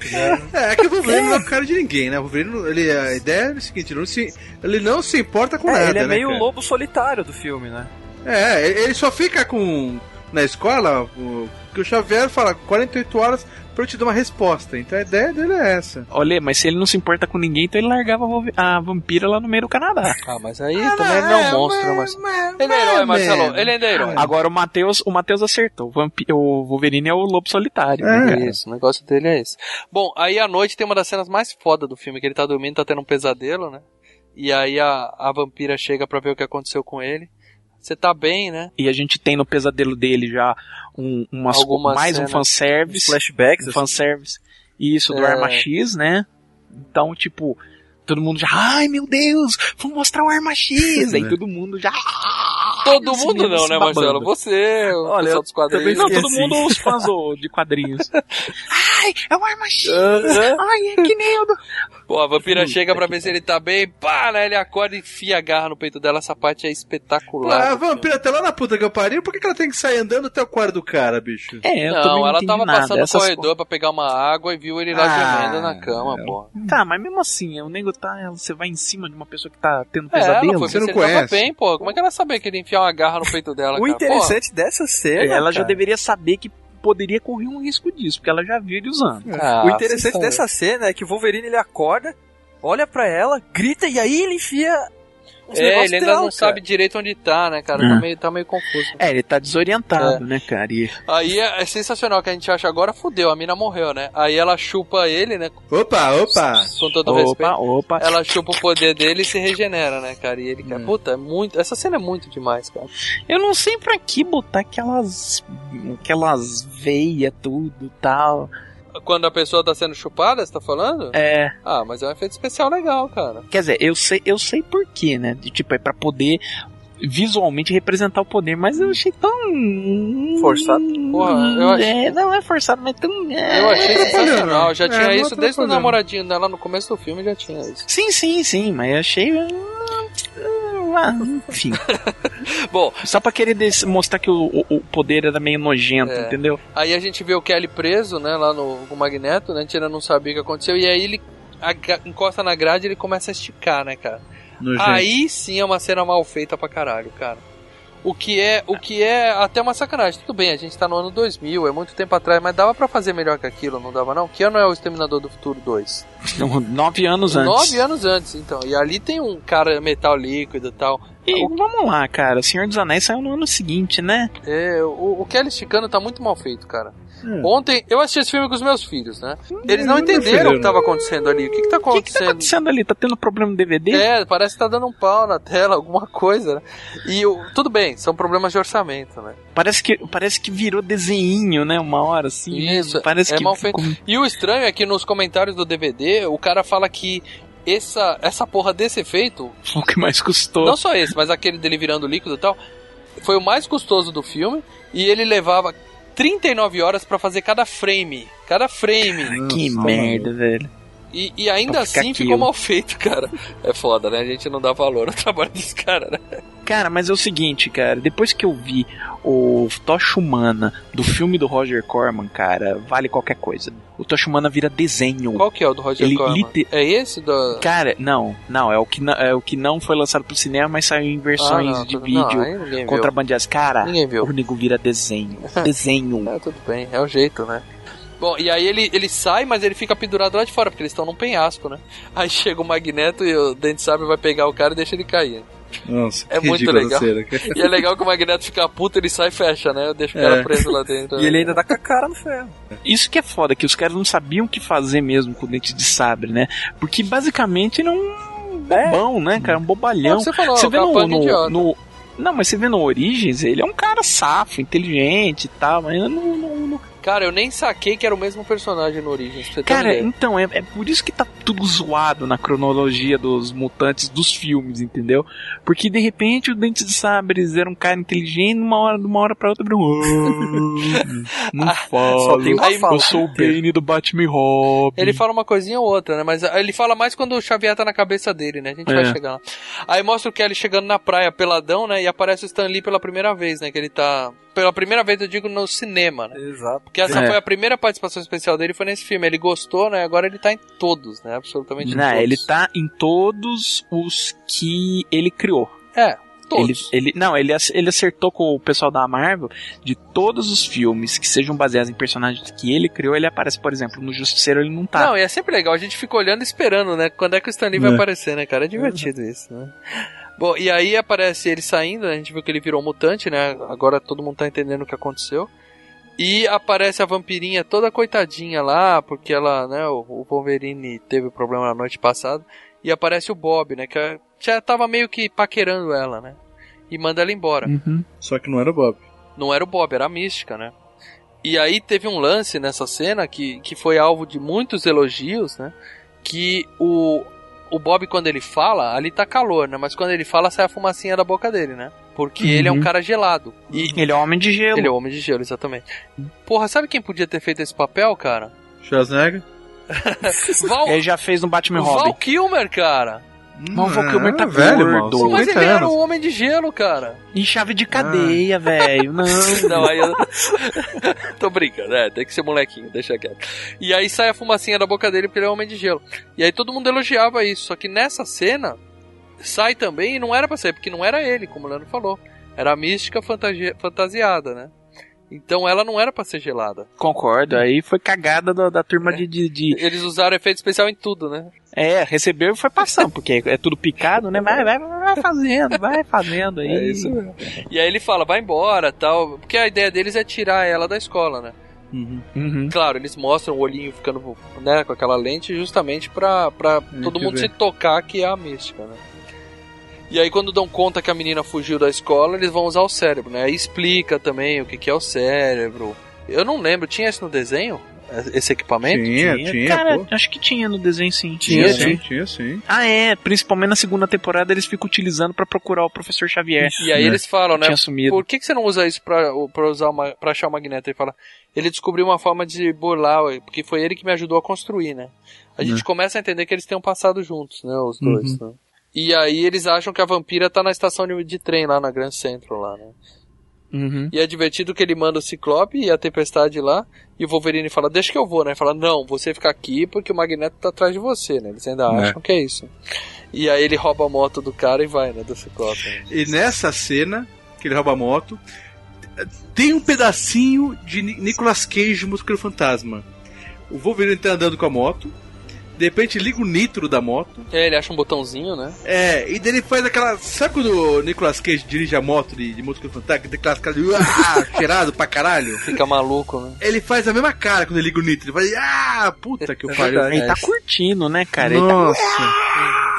É, é que o Wolverine não é o cara de ninguém, né? O Wolverine, ele, a ideia é o seguinte, ele não se, ele não se importa com É, nada, ele é né, meio o cara? lobo solitário do filme, né? É, ele só fica com... Na escola, o, que o Xavier fala 48 horas pra eu te dar uma resposta. Então a ideia dele é essa. olha, mas se ele não se importa com ninguém, então ele largava a vampira lá no meio do Canadá. Ah, mas aí também ele não é um monstro, mas... Ele é herói, Marcelo. Ele ainda é herói. Agora o Matheus, o Matheus acertou. O, vampi- o Wolverine é o lobo solitário. né, cara? Isso, o negócio dele é esse. Bom, aí à noite tem uma das cenas mais foda do filme, que ele tá dormindo, tá tendo um pesadelo, né? E aí a, a vampira chega pra ver o que aconteceu com ele. Você tá bem, né? E a gente tem no pesadelo dele já um, umas, Algumas mais cenas. um fanservice. Flashbacks. Um assim. fanservice. Isso, do É. Arma X, né? Então, tipo, todo mundo já, ai meu Deus, vou mostrar o Arma X. <laughs> Aí todo mundo já. Todo Os mundo não, né, babando. Marcelo? Você, o Olha, pessoal dos quadrinhos. Não, todo mundo, os fãs de quadrinhos. <laughs> ai, é o Arma X. Aham. Ai, é que nem o do... Pô, a vampira chega pra ver se ele tá bem, pá, né? Ele acorda e enfia a garra no peito dela. Essa parte é espetacular. a vampira tá lá na puta que eu pariu, por que, que ela tem que sair andando até o quarto do cara, bicho? É, eu Não, ela tava nada. passando no Essas corredor pra pegar uma água e viu ele lá Ah, gemendo na cama, pô. Tá, mas mesmo assim, o nego tá. Você vai em cima de uma pessoa que tá tendo É, ela pesadelo. foi Você não conhece. bem, pô. Como é que ela sabia que ele ia enfiar uma garra no peito dela, O cara? interessante dessa cena. ela já cara, deveria saber que poderia correr um risco disso, porque ela já viu ele usando. Pô, ah, O interessante dessa cena é que o Wolverine ele acorda, olha pra ela, grita e aí ele enfia É, ele ainda não cara. sabe direito onde tá, né, cara? É. Tá, meio, tá meio confuso. É, ele tá desorientado, né, cara? E... Aí é, é sensacional que a gente acha agora, fudeu, a mina morreu, né? Aí ela chupa ele, né? Opa, opa! Com todo Opa, respeito. opa. Ela chupa o poder dele e se regenera, né, cara? E ele, cara, puta, é muito. Essa cena é muito demais, cara. Eu não sei pra que botar aquelas. aquelas veias, tudo tal. Quando a pessoa tá sendo chupada, você tá falando? É. Ah, mas é um efeito especial legal, cara. Quer dizer, eu sei, eu sei por quê, né? De, tipo, é pra poder visualmente representar o poder, mas eu achei tão. Forçado? Porra, eu achei- É, não é forçado, mas tão. é. Eu achei sensacional. Já É, tinha não isso desde o namoradinho dela no começo do filme, já tinha isso. Sim, sim, sim, mas eu achei. Enfim, <laughs> Bom, só pra querer des- mostrar que o, o- o poder era meio nojento, É. entendeu? aí a gente vê o Kelly preso, né, lá no, no Magneto, né? A gente ainda não sabia o que aconteceu. E aí ele encosta na grade e ele começa a esticar, né, cara? Nojento. Aí sim é uma cena mal feita pra caralho, cara. O que é, o que é até uma sacanagem. Tudo bem, a gente tá no ano 2000, é muito tempo atrás, mas dava pra fazer melhor que aquilo, não dava não? Que ano é o Exterminador do Futuro 2? Nove anos antes. Nove anos antes, então. E ali tem um cara metal líquido e tal. E vamos lá, cara. Senhor dos Anéis saiu no ano seguinte, né? É, o, o Kelly esticando tá muito mal feito, cara. Ontem, eu assisti esse filme com os meus filhos, né? Eles não Hum, entenderam o que tava acontecendo ali. O que que tá O que, que tá acontecendo? acontecendo ali? Tá tendo problema no DVD? É, parece que tá dando um pau na tela, <laughs> alguma coisa, né? E o, tudo bem, são problemas de orçamento, né? Parece que, parece que virou desenho, né? Uma hora assim. né? Isso, Parece é que mal ficou- feito. E o estranho é que nos comentários do DVD, o cara fala que essa, essa porra desse efeito, <laughs> foi o que mais custou. não só esse, mas aquele dele virando líquido e tal, foi o mais custoso do filme e ele levava 39 horas pra fazer cada frame. Cada frame. que merda, velho. E, e ainda assim ficou mal feito, cara. É foda, né? A gente não dá valor ao <laughs> trabalho desse cara, né? Cara, mas é o seguinte, cara. Depois que eu vi o Tocha Humana do filme do Roger Corman, cara, vale qualquer coisa. O Tocha Humana vira desenho. Qual que é o do Roger Ele Corman? lite- É esse do... Cara, não, não, é o que não, é o que não foi lançado pro cinema, mas saiu em versões Ah, não, de tudo- vídeo contrabandeadas. Cara, Ninguém viu. o nego vira desenho. <laughs> desenho. É, tudo bem, é o jeito, né? Bom, e aí ele, ele sai, mas ele fica pendurado lá de fora, porque eles estão num penhasco, né? Aí chega o Magneto e o Dente Sabre vai pegar o cara e deixa ele cair. Nossa, É que muito legal. cena. E é legal que o Magneto fica puto, ele sai e fecha, né? Deixa o cara É. preso lá dentro. E ele ainda dá com a cara no ferro. Isso que é foda, que os caras não sabiam o que fazer mesmo com o dente de sabre, né? Porque basicamente não. bobão, né, cara? Um bobalhão. É o que você falou, você vê no, capanga no, idiota. no- Não, mas você vê no Origins, ele é um cara safo, inteligente e tal, mas no, no- no- Cara, eu nem saquei que era o mesmo personagem no Origins. uma Cara, ideia. então, é, é por isso que tá tudo zoado na cronologia dos mutantes dos filmes, entendeu? Porque de repente o Dente de Sabres era um cara inteligente, numa hora, de uma hora pra outra, virou. "Ah, <laughs> Não falo. Só tem uma fala. Eu sou o Bane do Batman Robin. Ele fala uma coisinha ou outra, né? Mas ele fala mais quando o Xavier tá na cabeça dele, né? A gente vai É. chegar lá. Aí mostra o Kelly chegando na praia peladão, né? E aparece o Stan Lee pela primeira vez, né? Que ele tá. Pela primeira vez, eu digo, no cinema, né? Exato. Porque essa É. foi a primeira participação especial dele, foi nesse filme. Ele gostou, né? Agora ele tá em todos, né? Absolutamente Não, todos. ele tá em todos os que ele criou. É, Ele, todos. ele, não, ele, ele acertou com o pessoal da Marvel de todos os filmes que sejam baseados em personagens que ele criou, ele aparece, por exemplo, no Justiceiro ele não tá. Não, e é sempre legal, a gente fica olhando e esperando, né? Quando é que o Stan Lee vai É. aparecer, né, cara? É divertido isso, né? Bom, e aí aparece ele saindo, né? a gente viu que ele virou mutante, né? Agora todo mundo tá entendendo o que aconteceu. E aparece a vampirinha toda coitadinha lá, porque ela, né, o o Wolverine teve problema na noite passada. E aparece o Bob, né, que já tava meio que paquerando ela, né? E manda ela embora. Uhum. Só que não era o Bob. Não era o Bob, era a Mística, né? E aí teve um lance nessa cena que, que foi alvo de muitos elogios, né? Que o, o Bob, quando ele fala, ali tá calor, né? Mas quando ele fala, sai a fumacinha da boca dele, né? Porque ele é um Uhum. cara gelado. E Ele é homem de gelo. ele é o homem de gelo, exatamente. Porra, sabe quem podia ter feito esse papel, cara? Schwarzenegger? <laughs> <laughs> Val, Ele já fez no Batman e Val Robin. Kilmer, cara. Não, o Kilmer tá velho, gordo. mal. Mas 50 ele era o homem de gelo, cara. Em chave de cadeia, velho. Não. <laughs> Não, aí eu... <laughs> Tô brincando, é, tem que ser molequinho, deixa quieto. E aí sai a fumacinha da boca dele porque ele é homem de gelo. E aí todo mundo elogiava isso, só que nessa cena sai também e não era pra sair, porque não era ele, como o Leandro falou. Era a mística fantasi- fantasiada, né? Então ela não era pra ser gelada. Concordo, aí foi cagada da, da turma de, de, de- Eles usaram efeito especial em tudo, né? É, recebeu e foi passando, porque é tudo picado, né? Vai, vai, vai fazendo, vai fazendo aí. É isso mesmo. E aí ele fala, vai embora tal. Porque a ideia deles é tirar ela da escola, né? Uhum. Claro, eles mostram o olhinho ficando né, com aquela lente justamente pra, pra todo mundo ver. se tocar que é a mística, né? E aí quando dão conta que a menina fugiu da escola, eles vão usar o cérebro, né? Aí explica também o que, que é o cérebro. Eu não lembro, tinha isso no desenho? Esse equipamento? Tinha, tinha, Cara, pô. acho que tinha no desenho sim. Tinha, tinha. sim, tinha sim. Ah, é. Principalmente na segunda temporada eles ficam utilizando pra procurar o professor Xavier. E aí né? eles falam, né? Tinha sumido. Por que, que você não usa isso pra, pra, usar uma, pra achar o magneto? Ele fala, ele descobriu uma forma de burlar, porque foi ele que me ajudou a construir, né? A gente começa a entender que eles têm um passado juntos, né? Os dois, né? E aí eles acham que a vampira tá na estação de, de trem lá na Grand Central lá, né? Uhum. E é divertido que ele manda o Ciclope e a Tempestade lá, e o Wolverine fala, deixa que eu vou, né? Ele fala, não, você fica aqui porque o Magneto tá atrás de você, né? Eles ainda É. acham que é isso. E aí ele rouba a moto do cara e vai, né? Do Ciclope. né? E nessa cena, que ele rouba a moto, tem um pedacinho de Ni- Nicolas Cage, Músculo Fantasma. O Wolverine tá andando com a moto, de repente liga o nitro da moto, É, ele acha um botãozinho, né? é, e daí ele faz aquela. Sabe quando o Nicolas Cage dirige a moto de, de Fantasma, que tem aquelas caras de. Ah, <laughs> cheirado pra caralho? Fica maluco, né? Ele faz a mesma cara quando ele liga o nitro, ele faz. Ah, puta que o pariu. verdade. Ele tá curtindo, né, cara? Ele tá- Nossa,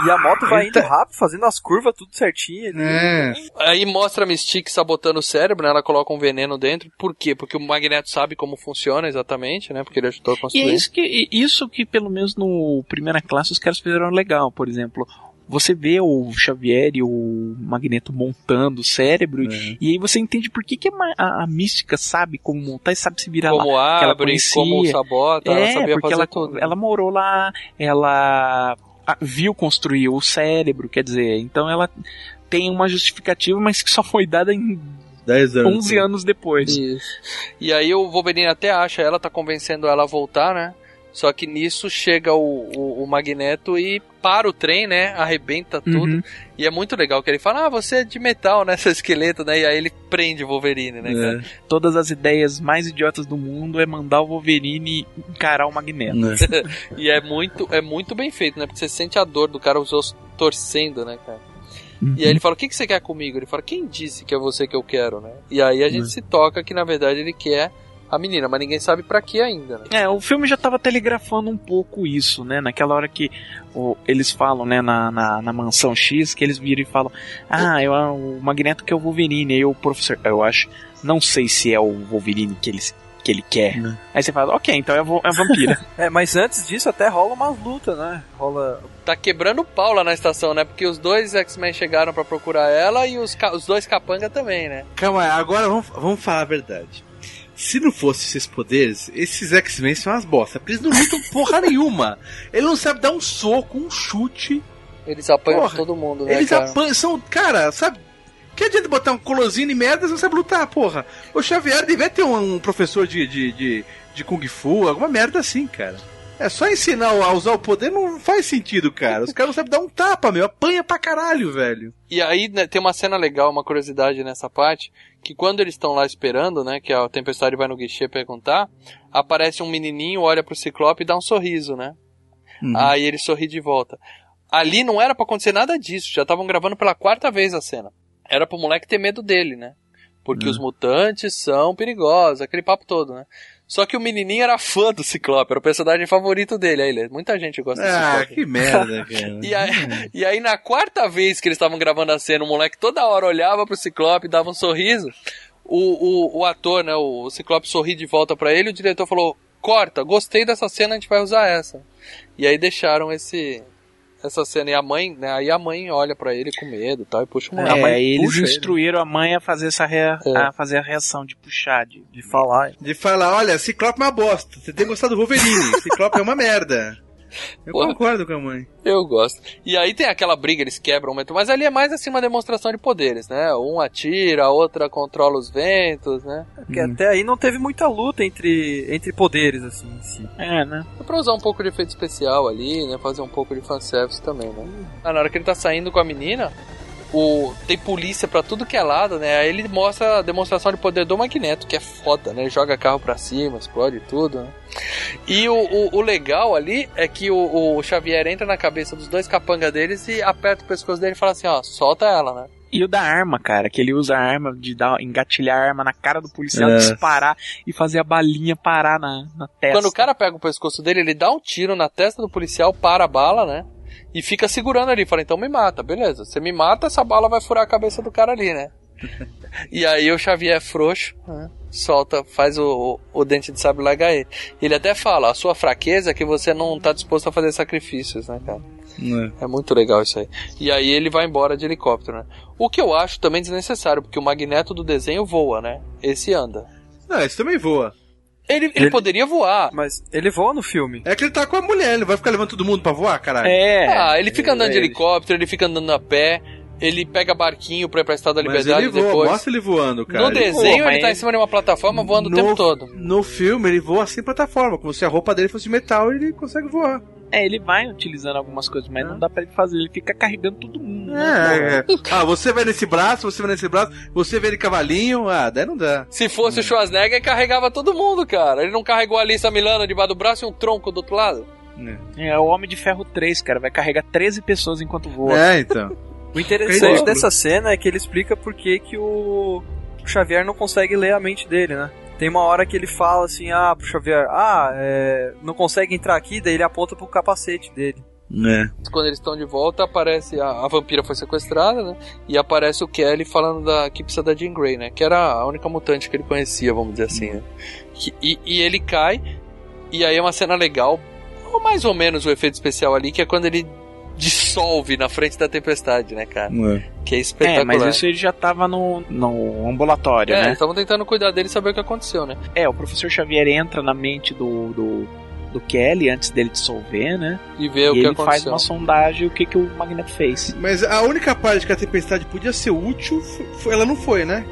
E a moto vai Eita. indo rápido, fazendo as curvas tudo certinho. ali. é. Aí mostra a Mystique sabotando o cérebro, né? Ela coloca um veneno dentro. Por quê? Porque o Magneto sabe como funciona exatamente, né? Porque ele ajudou a E construir. é isso que, e isso que, pelo menos no Primeira Classe, os caras fizeram legal. Por exemplo, você vê o Xavier e o Magneto montando o cérebro, É. e aí você entende por que, que a, a- a mística sabe como montar e sabe se virar Como lá. que ela abre, conhecia. como sabota, ela é, sabia porque fazer ela, tudo. ela morou lá, ela viu construir o cérebro, quer dizer, então ela tem uma justificativa, mas que só foi dada em 10 anos. 11 anos depois. Isso. E aí o Wolverine até acha, ela tá convencendo ela a voltar, né? Só que nisso chega o, o, o Magneto e para o trem, né? Arrebenta tudo. Uhum. E é muito legal que ele fala, ah, você é de metal, né? <laughs> Seu esqueleto, né? E aí ele prende o Wolverine, né, cara? Todas as ideias mais idiotas do mundo é mandar o Wolverine encarar o Magneto. <laughs> E é muito, é muito bem feito, né? Porque você sente a dor do cara, os ossos torcendo, né, cara? E aí ele fala, o que, que você quer comigo? Ele fala, quem disse que é você que eu quero, né? E aí a gente se toca que, na verdade, ele quer a menina, mas ninguém sabe pra que ainda, né? É, o filme já tava telegrafando um pouco isso, né? Naquela hora que o- eles falam, né, na, na, na mansão X, que eles viram e falam: Ah, eu, o Magneto que é o Wolverine. Aí o professor, eu acho, não sei se é o Wolverine que ele, que ele quer. Aí você fala: Ok, então é vo- é vampira. <laughs> É, mas antes disso até rola uma luta, né? Rola. Tá quebrando pau lá na estação, né? Porque os dois X-Men chegaram pra procurar ela e os, os dois capanga também, né? Calma aí, agora vamos, vamos falar a verdade. Se não fosse esses poderes, esses X-Men são umas bosta. Porque eles não lutam porra <laughs> nenhuma. Ele não sabe dar um soco, um chute. Eles apanham Porra, todo mundo, né, Eles cara? apanham, são, cara, sabe? Que adianta botar um colosino e merda se não sabe lutar, porra? O Xavier devia ter um, um professor de, de, de, de Kung Fu, alguma merda assim, cara. É só ensinar a usar o poder não faz sentido, cara. Os caras não sabem dar um tapa, meu. Apanha pra caralho, velho. E aí né, tem uma cena legal, uma curiosidade nessa parte, que quando eles estão lá esperando, né, que a Tempestade vai no guichê perguntar, aparece um menininho, olha pro Ciclope e dá um sorriso, né? Aí ele sorri de volta. Ali não era pra acontecer nada disso, já estavam gravando pela quarta vez a cena. Era pro moleque ter medo dele, né? Porque os mutantes são perigosos, aquele papo todo, né? Só que o menininho era fã do Ciclope, era o personagem favorito dele. Aí, muita gente gosta do Ah, Ciclope. que merda, <laughs> cara. E aí, e aí, na quarta vez que eles estavam gravando a cena, o moleque toda hora olhava pro Ciclope, dava um sorriso. O, o, o ator, né, o Ciclope sorri de volta pra ele, e o diretor falou: corta, gostei dessa cena, a gente vai usar essa. E aí deixaram esse essa cena e a mãe, né, aí a mãe olha pra ele com medo, e tal, e puxa o É, moleque. aí eles puxa ele. instruíram a mãe a fazer essa rea- É. a fazer a reação de puxar, de, de falar. De falar, olha, Ciclope é uma bosta. Você tem gostado do Wolverine. <laughs> Ciclope é uma merda. Eu Porra. concordo com a mãe. Eu gosto. E aí tem aquela briga, eles quebram o metrô, mas ali é mais assim uma demonstração de poderes, né? Um atira, a outra controla os ventos, né? Porque até aí não teve muita luta entre, entre poderes, assim, em si. É, né? É pra usar um pouco de efeito especial ali, né? Fazer um pouco de fanservice também, né? Ah, na hora que ele tá saindo com a menina, o... tem polícia pra tudo que é lado, né? Aí ele mostra a demonstração de poder do Magneto, que é foda, né? Ele joga carro pra cima, explode tudo, né? E o, o, o legal ali é que o, o Xavier entra na cabeça dos dois capanga deles e aperta o pescoço dele e fala assim, ó, solta ela, né? E o da arma, cara, que ele usa a arma de dar, engatilhar a arma na cara do policial, É. disparar e fazer a balinha parar na, na testa. Quando o cara pega o pescoço dele, ele dá um tiro na testa do policial, para a bala, né? E fica segurando ali. Fala, então me mata, beleza. Você me mata, essa bala vai furar a cabeça do cara ali, né? <laughs> e aí o Xavier é frouxo, né? solta, faz o, o, o dente de sabre largar ele. Ele até fala, a sua fraqueza é que você não tá disposto a fazer sacrifícios, né, cara? É muito legal isso aí. E aí ele vai embora de helicóptero, né? O que eu acho também desnecessário, porque o magneto do desenho voa, né? Esse anda. Não, esse também voa. Ele, ele, poderia voar. Mas ele voa no filme. É que ele tá com a mulher, ele vai ficar levando todo mundo pra voar, caralho. Ah, ele fica andando de É, ele- helicóptero, ele fica andando a pé, ele pega barquinho pra ir pra Estrada da Mas Liberdade ele voa, depois. mostra ele voando, cara. no Ele desenho voa, ele tá em cima de uma plataforma voando o no- tempo todo. No filme ele voa sem plataforma, como se a roupa dele fosse de metal e ele consegue voar. É, ele vai utilizando algumas coisas, mas não dá pra ele fazer, ele fica carregando todo mundo. né? É, é. <laughs> Ah, você vai nesse braço, você vai nesse braço, você vem de cavalinho, ah, daí não dá. Se fosse o Schwarzenegger, ele carregava todo mundo, cara. Ele não carregou a Alissa Milano debaixo do braço e um tronco do outro lado. É o Homem de Ferro 3, cara, vai carregar 13 pessoas enquanto voa. É, então. <laughs> O interessante dessa cena é que ele explica por que, que o o Xavier não consegue ler a mente dele, né? Tem uma hora que ele fala assim, ah, pro Xavier, ah, é, não consegue entrar aqui, daí ele aponta pro capacete dele. É. Quando eles estão de volta, aparece a, a vampira foi sequestrada, né? E aparece o Kelly falando da que precisa da Jean Grey, né? Que era a única mutante que ele conhecia, vamos dizer assim, né? Que- e, e ele cai, e aí é uma cena legal, ou mais ou menos o efeito especial ali, que é quando ele dissolve na frente da tempestade, né, cara? Que é espetacular. É, mas isso ele já tava no, no ambulatório, É, né? estavam tentando cuidar dele e saber o que aconteceu, né? É, o professor Xavier entra na mente do, do, do Kelly antes dele dissolver, né? E vê o e que ele faz aconteceu. uma sondagem o que, que o Magneto fez. Mas a única parte que a tempestade podia ser útil, ela não foi, né?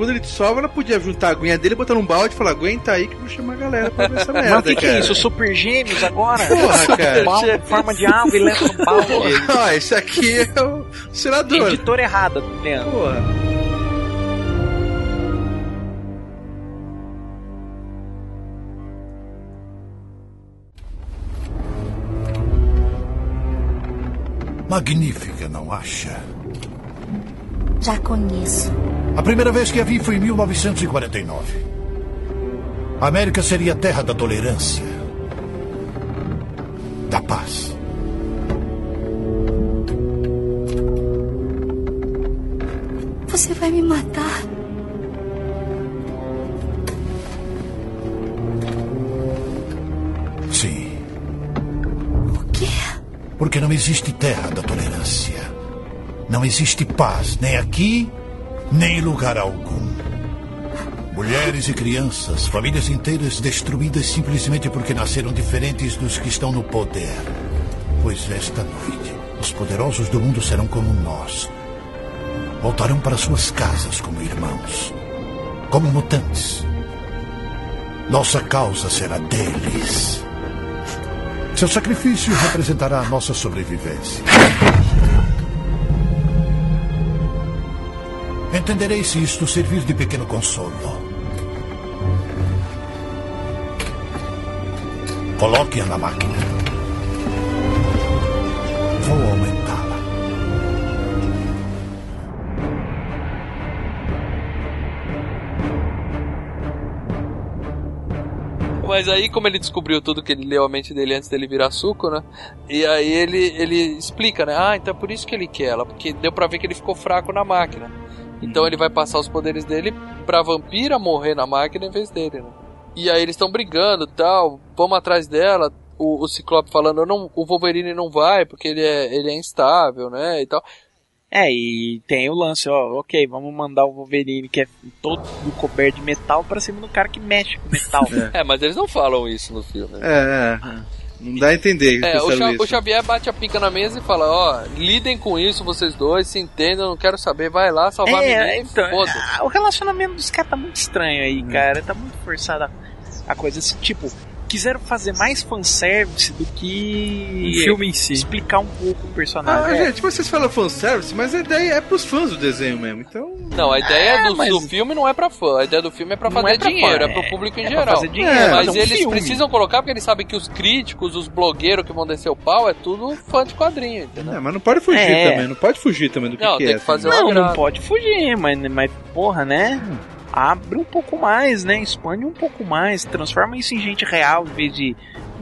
Quando ele dissolve, ela podia juntar a aguinha dele, botar num balde e falar, aguenta aí que eu vou chamar a galera pra ver essa merda, <laughs> Mas o que, que é isso? Super Gêmeos agora? Porra, cara. Balde, forma de água e leva no <laughs> balde. Ó, esse aqui é o senador. Editora errada, Leandro. Porra. Magnífica, não acha? Já conheço. A primeira vez que a vi foi em 1949. A América seria a terra da tolerância, da paz. Você vai me matar. Sim. O quê? Porque não existe terra da tolerância. Não existe paz, nem aqui, nem em lugar algum. Mulheres e crianças, famílias inteiras destruídas simplesmente porque nasceram diferentes dos que estão no poder. Pois esta noite, os poderosos do mundo serão como nós. Voltarão para suas casas como irmãos, como mutantes. Nossa causa será deles. Seu sacrifício representará a nossa sobrevivência. Entenderei se isto servir de pequeno consolo. Coloque-a na máquina. Vou aumentá-la. Mas aí, como ele descobriu tudo que ele leu a mente dele antes dele virar suco, né? E aí ele, ele explica, né? Ah, então é por isso que ele quer ela, porque deu pra ver que ele ficou fraco na máquina. Então ele vai passar os poderes dele pra vampira morrer na máquina em vez dele, né? E aí eles estão brigando tal, vamos atrás dela. O, o Ciclope falando, não, o Wolverine não vai porque ele é, ele é instável, né? E tal. É, e tem o lance, ó, ok, vamos mandar o Wolverine, que é todo coberto de metal, pra cima do cara que mexe com metal. <laughs> É, mas eles não falam isso no filme. né? É, é. Não dá a entender. É, o, Xa- isso. o Xavier bate a pica na mesa e fala, ó, lidem com isso vocês dois, se entendam, não quero saber, vai lá salvar a É, menina, então, ah, o relacionamento dos caras tá muito estranho aí, Hum. cara. Tá muito forçada a, a coisa. Assim, tipo, quiseram fazer mais fanservice do que O filme em si. explicar um pouco o Ah, personagem. É. gente, vocês falam fanservice, mas a ideia é pros fãs do desenho mesmo, então... Não, a ideia É, do, mas- do filme não é pra fã, a ideia do filme é pra fazer é pra dinheiro, fã, é pro é- público em é pra geral. fazer dinheiro, É, mas mas um eles filme. precisam colocar porque eles sabem que os críticos, os blogueiros que vão descer o pau, é tudo fã de quadrinho, entendeu? É, mas não pode fugir É. também, não pode fugir também do que, Não, que tem é. que fazer uma Não, não pode fugir, mas, mas porra, né? Abre um pouco mais, né? Expande um pouco mais, transforma isso em gente real em vez de.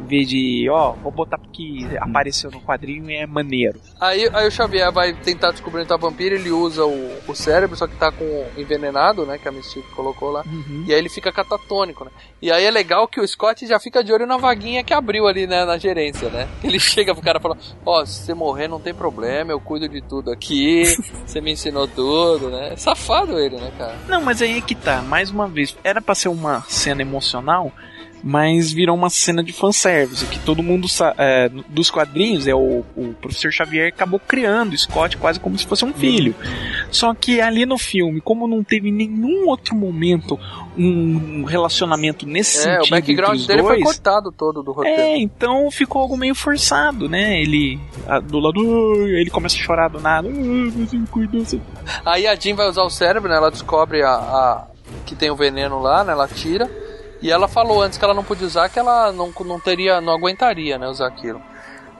Em vez de, ó, vou botar porque apareceu no quadrinho e é maneiro. Aí, aí o Xavier vai tentar descobrir onde tá a vampira, ele usa o, o cérebro, só que tá com envenenado, né? Que a Mystique colocou lá. E aí ele fica catatônico, né? E aí é legal que o Scott já fica de olho na vaguinha que abriu ali né, na gerência, né? <laughs> Ele chega pro cara e fala, ó, se você morrer não tem problema, eu cuido de tudo aqui, <laughs> você me ensinou tudo, né? É safado ele, né, cara? Não, mas aí é que tá, mais uma vez, era pra ser uma cena emocional, mas virou uma cena de fanservice, que todo mundo é, dos quadrinhos, é o, o professor Xavier acabou criando o Scott quase como se fosse um filho. Só que ali no filme, como não teve em nenhum outro momento um relacionamento nesse É, o sentido entre background os dele foi dois, cortado todo do roteiro. é, então ficou algo meio forçado, né? Ele, a- do lado, ele começa a chorar do nada, "Ai, mas eu cuido, você Aí a Jean vai usar o cérebro, né? Ela descobre a, a- que tem o veneno lá, né? Ela tira. E ela falou antes que ela não podia usar, que ela não, não teria, não aguentaria, né? Usar aquilo.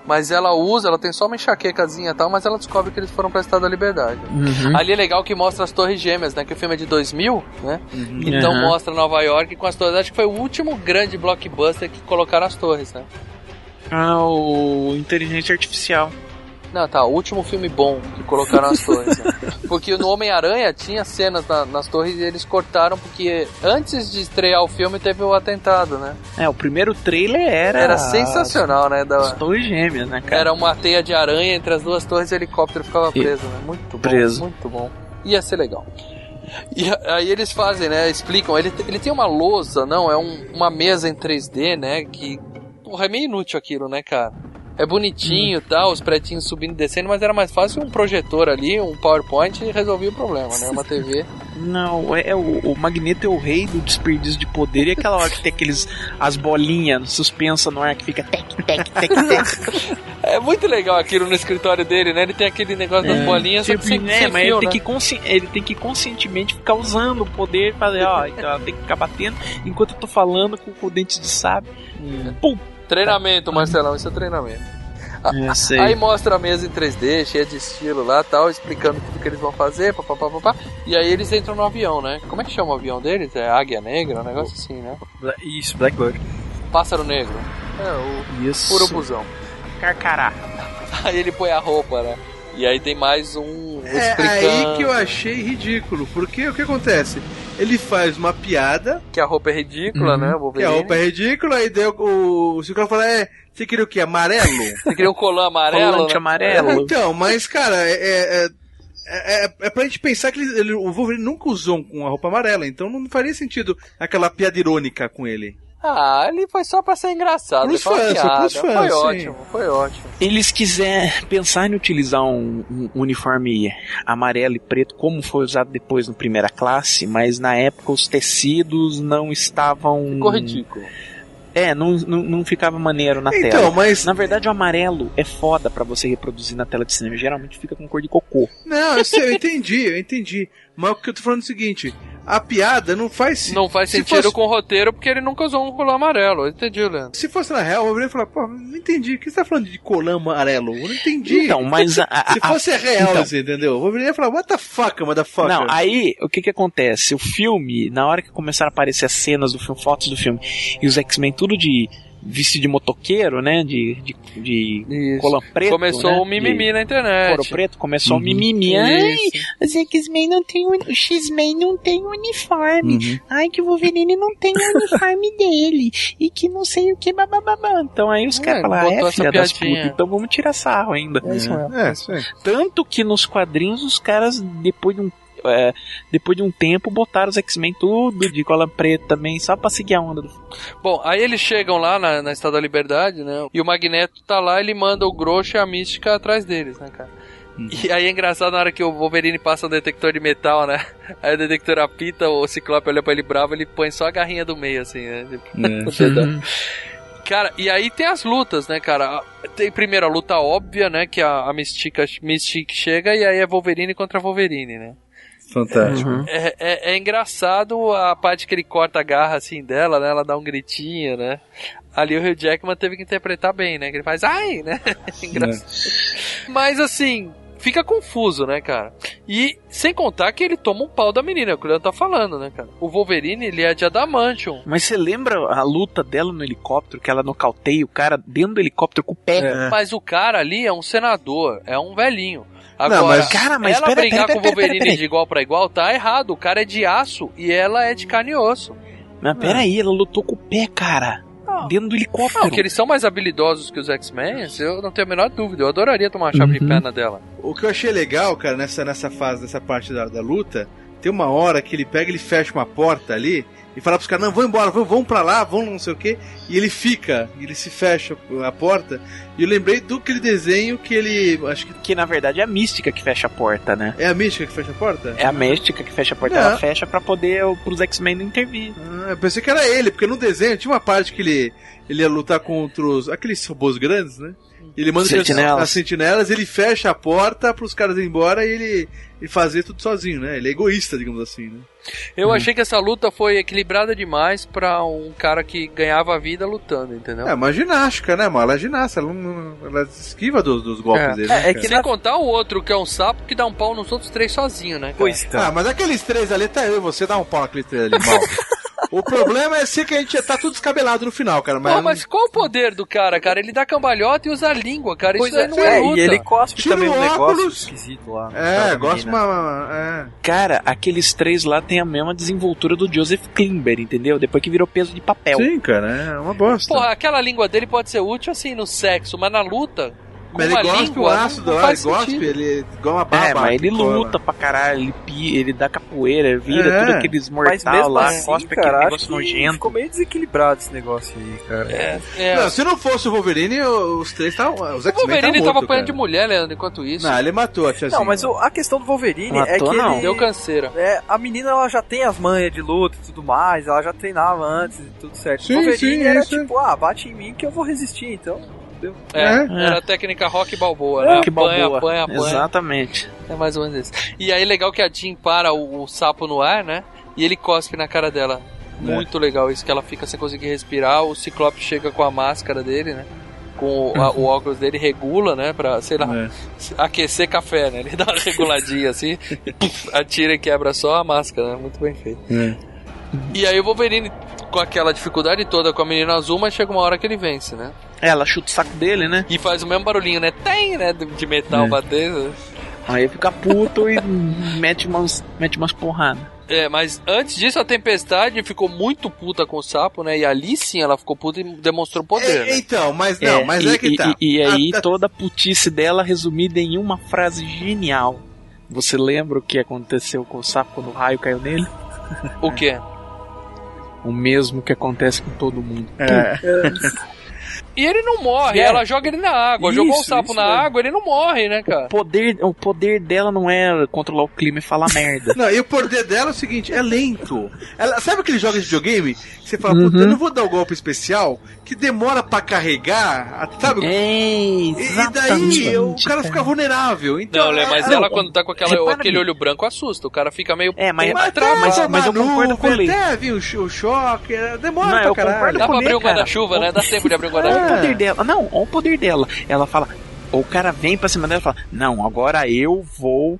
Mas ela usa, ela tem só uma enxaquecazinha e tal, mas ela descobre que eles foram pra Estado da Liberdade. Ali é legal que mostra as Torres Gêmeas, né? Que o filme é de 2000, né? Então Uhum. mostra Nova York com as torres. Acho que foi o último grande blockbuster que colocaram as torres, né? Ah, o Inteligência Artificial. Não, tá, o último filme bom que colocaram as torres. né? <laughs> Porque no Homem-Aranha tinha cenas na- nas torres e eles cortaram porque antes de estrear o filme teve o atentado, né? É, o primeiro trailer era. Era sensacional, né? As Da, torres gêmeas, né, cara? era uma teia de aranha entre as duas torres e o helicóptero ficava E- preso, né? Muito bom. preso. Muito bom. Ia ser legal. E aí eles fazem, né? Explicam. Ele, ele tem uma lousa, não, é um- uma mesa em 3D, né? Que. Porra, é meio inútil aquilo, né, cara? É bonitinho e tal, os pretinhos subindo e descendo, mas era mais fácil um projetor ali, um PowerPoint e resolvia o problema, né? Uma TV. <laughs> Não, é, é o, o Magneto é o rei do desperdício de poder e aquela hora que tem aqueles. as bolinhas suspensas no ar que fica tec, tec, tec, tec. <laughs> É muito legal aquilo no escritório dele, né? Ele tem aquele negócio das bolinhas, só que Tipo, sem, né, sem mas fio, ele, tem né? que consci- ele tem que conscientemente ficar usando o poder fazer, ó, então tem que ficar batendo enquanto eu tô falando com, com o dente de sábio. Pum! Treinamento, Marcelão, isso é treinamento. É, sei. Aí mostra a mesa em 3D, cheia de estilo lá tal, explicando tudo que eles vão fazer, papapá, papá. E aí eles entram no avião, né? Como é que chama o avião deles? É Águia Negra, um negócio assim, né? Bla- Isso, Blackbird. Pássaro Negro. É, o Isso. urubuzão. Carcará. Aí ele põe a roupa, né? E aí tem mais um É explicando aí que eu achei ridículo, porque o que acontece? Ele faz uma piada, que a roupa é ridícula, né? O que a roupa é ridícula, aí deu o, o Ciclope fala, é, você queria o quê? Amarelo? <laughs> Você queria um colã amarelo, Colante né? amarelo. Então, mas, cara, é, é, é, é, é pra gente pensar que ele, ele- o Wolverine nunca usou com a roupa amarela, então não faria sentido aquela piada irônica com ele. Ah, ele foi só pra ser engraçado. Foi fãs, foi piada. pros fãs, Foi sim. ótimo, foi ótimo. Eles quiserem pensar em utilizar um, um uniforme amarelo e preto, como foi usado depois no primeira classe, mas na época os tecidos não estavam. Ficou ridículo. É, não, não, não ficava maneiro na Então, tela. mas- Na verdade, o amarelo é foda pra você reproduzir na tela de cinema. Geralmente fica com cor de cocô. Não, eu, sei, eu entendi, eu entendi. Mas o que eu tô falando é o seguinte, a piada não faz Não faz se sentido fosse- com o roteiro porque ele nunca usou um colã amarelo. Entendi, Leandro. Se fosse na real, o Wolverine ia falar, pô, não entendi, o que você tá falando de colã amarelo? Eu não entendi. Então, mas a- a- Se fosse a- real, então. assim, entendeu? O Wolverine ia falar, what the fuck, motherfucker? Não, aí o que que acontece? O filme, na hora que começaram a aparecer as cenas do filme, fotos do filme, e os X-Men tudo de vestido de motoqueiro, né? De, de, de colã preto. Começou né? o mimimi de na internet. Couro preto, começou Uhum. o mimimi. Ai, os X-Men não tem o X-Men não tem uniforme. Uhum. Ai, que o Wolverine não tem o uniforme <laughs> dele. E que não sei o que, babababá. Então aí os É, caras falaram, botou é, filha das putas, então vamos tirar sarro ainda. É, isso aí. Tanto que nos quadrinhos os caras, depois de um, é, depois de um tempo, botaram os X-Men tudo de cola preta também, só pra seguir a onda do Bom, aí eles chegam lá na, na Estátua da Liberdade, né? E o Magneto tá lá, ele manda o Grosso e a Mística atrás deles, né, cara? E aí é engraçado na hora que o Wolverine passa um detector de metal, né? <laughs> Aí o detector apita, o Ciclope olha pra ele bravo, ele põe só a garrinha do meio, assim, né? <laughs> <laughs> O dedão. Cara, e aí tem as lutas, né, cara? Tem primeiro a luta óbvia, né? Que a, a Mystica, Mystique chega e aí é Wolverine contra Wolverine, né? Fantástico. É, é- é engraçado a parte que ele corta a garra assim dela, né? Ela dá um gritinho, né? Ali o Hugh Jackman teve que interpretar bem, né? Que ele faz ai, né? <laughs> engraçado. Mas assim, fica confuso, né, cara? E sem contar que ele toma um pau da menina, é o que o Leandro tá falando, né, cara? O Wolverine, ele é de Adamantium. Mas você lembra a luta dela no helicóptero, que ela nocauteia o cara dentro do helicóptero com o pé? É. Mas o cara ali é um senador, é um velhinho. Agora, Não, mas- Cara, mas ela pera, brigar pera, com o Wolverine pera, pera. de igual pra igual tá errado. O cara é de aço e ela é de carne e osso. Mas peraí, ela lutou com o pé, cara. Dentro do helicóptero. Não, que eles são mais habilidosos que os X-Men, eu não tenho a menor dúvida. Eu adoraria tomar uma chave de Uhum. perna dela. O que eu achei legal, cara, nessa, nessa fase, nessa parte da, da luta, tem uma hora que ele pega, ele fecha uma porta ali e fala pros caras, não, vão embora, vão, vão pra lá, vão não sei o que, e ele fica, ele se fecha a porta, e eu lembrei do aquele desenho que ele, acho que Que na verdade é a mística que fecha a porta, né? é a mística que fecha a porta? É a mística que fecha a porta, Não. ela fecha pra poder pros X-Men não intervir. Ah, eu pensei que era ele, porque no desenho tinha uma parte que ele, ele ia lutar contra os, aqueles robôs grandes, né? Ele manda Sentinelas. as sentinelas, ele fecha a porta pros caras irem embora e ele, ele fazer tudo sozinho, né? Ele é egoísta, digamos assim, né? Eu achei que essa luta foi equilibrada demais pra um cara que ganhava a vida lutando, entendeu? É uma ginástica, né, mano? Ela é ginasta, ela, não, ela esquiva dos, dos golpes É. dele. né, É, é que Sem contar o outro, que é um sapo que dá um pau nos outros três sozinho, né? Cara? Pois então. Ah, mas aqueles três ali, até eu e você dá um pau naqueles três ali, mal. <laughs> o problema é ser que a gente já tá tudo descabelado no final, cara. Mas, Pô, mas qual o poder do cara, cara? Ele dá cambalhota e usa a língua, cara. Pois Isso aí é, não é, é, luta. e ele cospe Tira também o um negócio esquisito lá. É, menina. uma. É. Cara, aqueles três lá têm a mesma desenvoltura do Joseph Klimber, entendeu? Depois que virou peso de papel. Sim, cara, é uma bosta. Porra, aquela língua dele pode ser útil assim no sexo, mas na luta. Mas ele gospe língua, o ácido não lá, ele sentido. ele igual uma baba. É, mas ele cola. luta pra caralho, ele, pi, ele dá capoeira, vira É. tudo aqueles mortal mesmo lá, assim, cospe cara, aquele negócio nojento. ficou meio desequilibrado esse negócio aí, cara. É, é. Não, se não fosse o Wolverine, os três estavam. Os o X-Men Wolverine tava apanhando de mulher, Leandro, enquanto isso. Não, ele matou a tiazinha. Não, mas o- a questão do Wolverine é Matou, que não. ele... Deu canseira. É, a menina ela já tem as manhas de luta e tudo mais, ela já treinava antes e tudo certo. Sim, o Wolverine sim, era isso é. tipo, ah, bate em mim que eu vou resistir, então. É, É. era a técnica rock balboa, né? Apanha, balboa. apanha, apanha. Exatamente. É mais ou menos isso. E aí legal que a Jean para o, o sapo no ar, né? E ele cospe na cara dela. Muito legal isso, que ela fica sem conseguir respirar, o Ciclope chega com a máscara dele, né? com a- o óculos dele regula, né? Pra, sei lá, É. aquecer café, né? Ele dá uma reguladinha assim, e atira e quebra só a máscara, né? Muito bem feito. É. E aí o Wolverine, com aquela dificuldade toda com a menina azul, mas chega uma hora que ele vence, né? Ela chuta o saco dele, né? E faz o mesmo barulhinho, né? Tem, né? De metal É. batendo. Aí fica puto e mete umas, mete umas porradas. É, mas antes disso a Tempestade ficou muito puta com o sapo, né? E ali sim ela ficou puta e demonstrou poder. né? Então, mas não, mas e, é que e- tá. E, e aí Ah, tá- toda a putice dela resumida em uma frase genial. Você lembra o que aconteceu com o sapo quando o raio caiu nele? O quê? <laughs> O mesmo que acontece com todo mundo. É. E ele não morre, É. ela joga ele na água. Isso, Jogou o sapo na mesmo. água, ele não morre, né, cara? O poder, o poder dela não é controlar o clima e falar merda. <laughs> Não, e o poder dela é o seguinte, é lento. Ela, sabe aquele jogo de videogame? Que você fala, Uhum. puta, eu não vou dar o golpe especial, que demora pra carregar, sabe? É, e, e daí exatamente, o cara fica vulnerável. Então, Não, Lê, mas é- ela quando tá com aquela, aquele olho branco assusta. O cara fica meio. É, mas, Mas, até mas- mas eu concordo com Lê. Até vir o, cho- o choque, é, demora Não, pra caralho. Dá pra abrir o guarda-chuva, né? Dá tempo de abrir o <laughs> Olha o poder dela. Não, olha o poder dela. Ela fala. O cara vem pra cima dela e fala: Não, agora eu vou.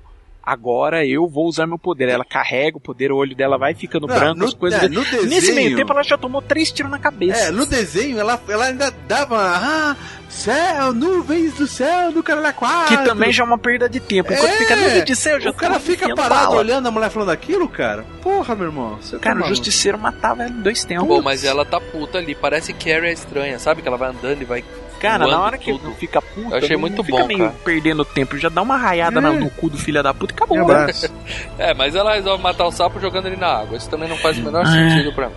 Agora eu vou usar meu poder. Ela carrega o poder, o olho dela vai ficando Não, branco, no- as coisas. é, no Nesse desenho- meio tempo ela já tomou três tiros na cabeça. É, no desenho ela, ela ainda dava. Ah, céu, nuvens do céu do Caralho 4. Que também já é uma perda de tempo. Enquanto É, fica nuvem de céu, já O cara tá fica parado bala. olhando a mulher falando aquilo, cara. Porra, meu irmão. Você tá Cara, o maluco. justiceiro matava ela em dois tempos. Bom, mas ela tá puta ali. Parece Carrie é estranha, sabe? Que ela vai andando e vai. Cara, na hora que tudo. fica puta, Eu achei não muito fica bom, meio cara. perdendo tempo, já dá uma raiada É. no cu do filho da puta e acabou. Né? <laughs> É, mas ela resolve matar o sapo jogando ele na água. Isso também não faz o menor Ah. sentido pra mim.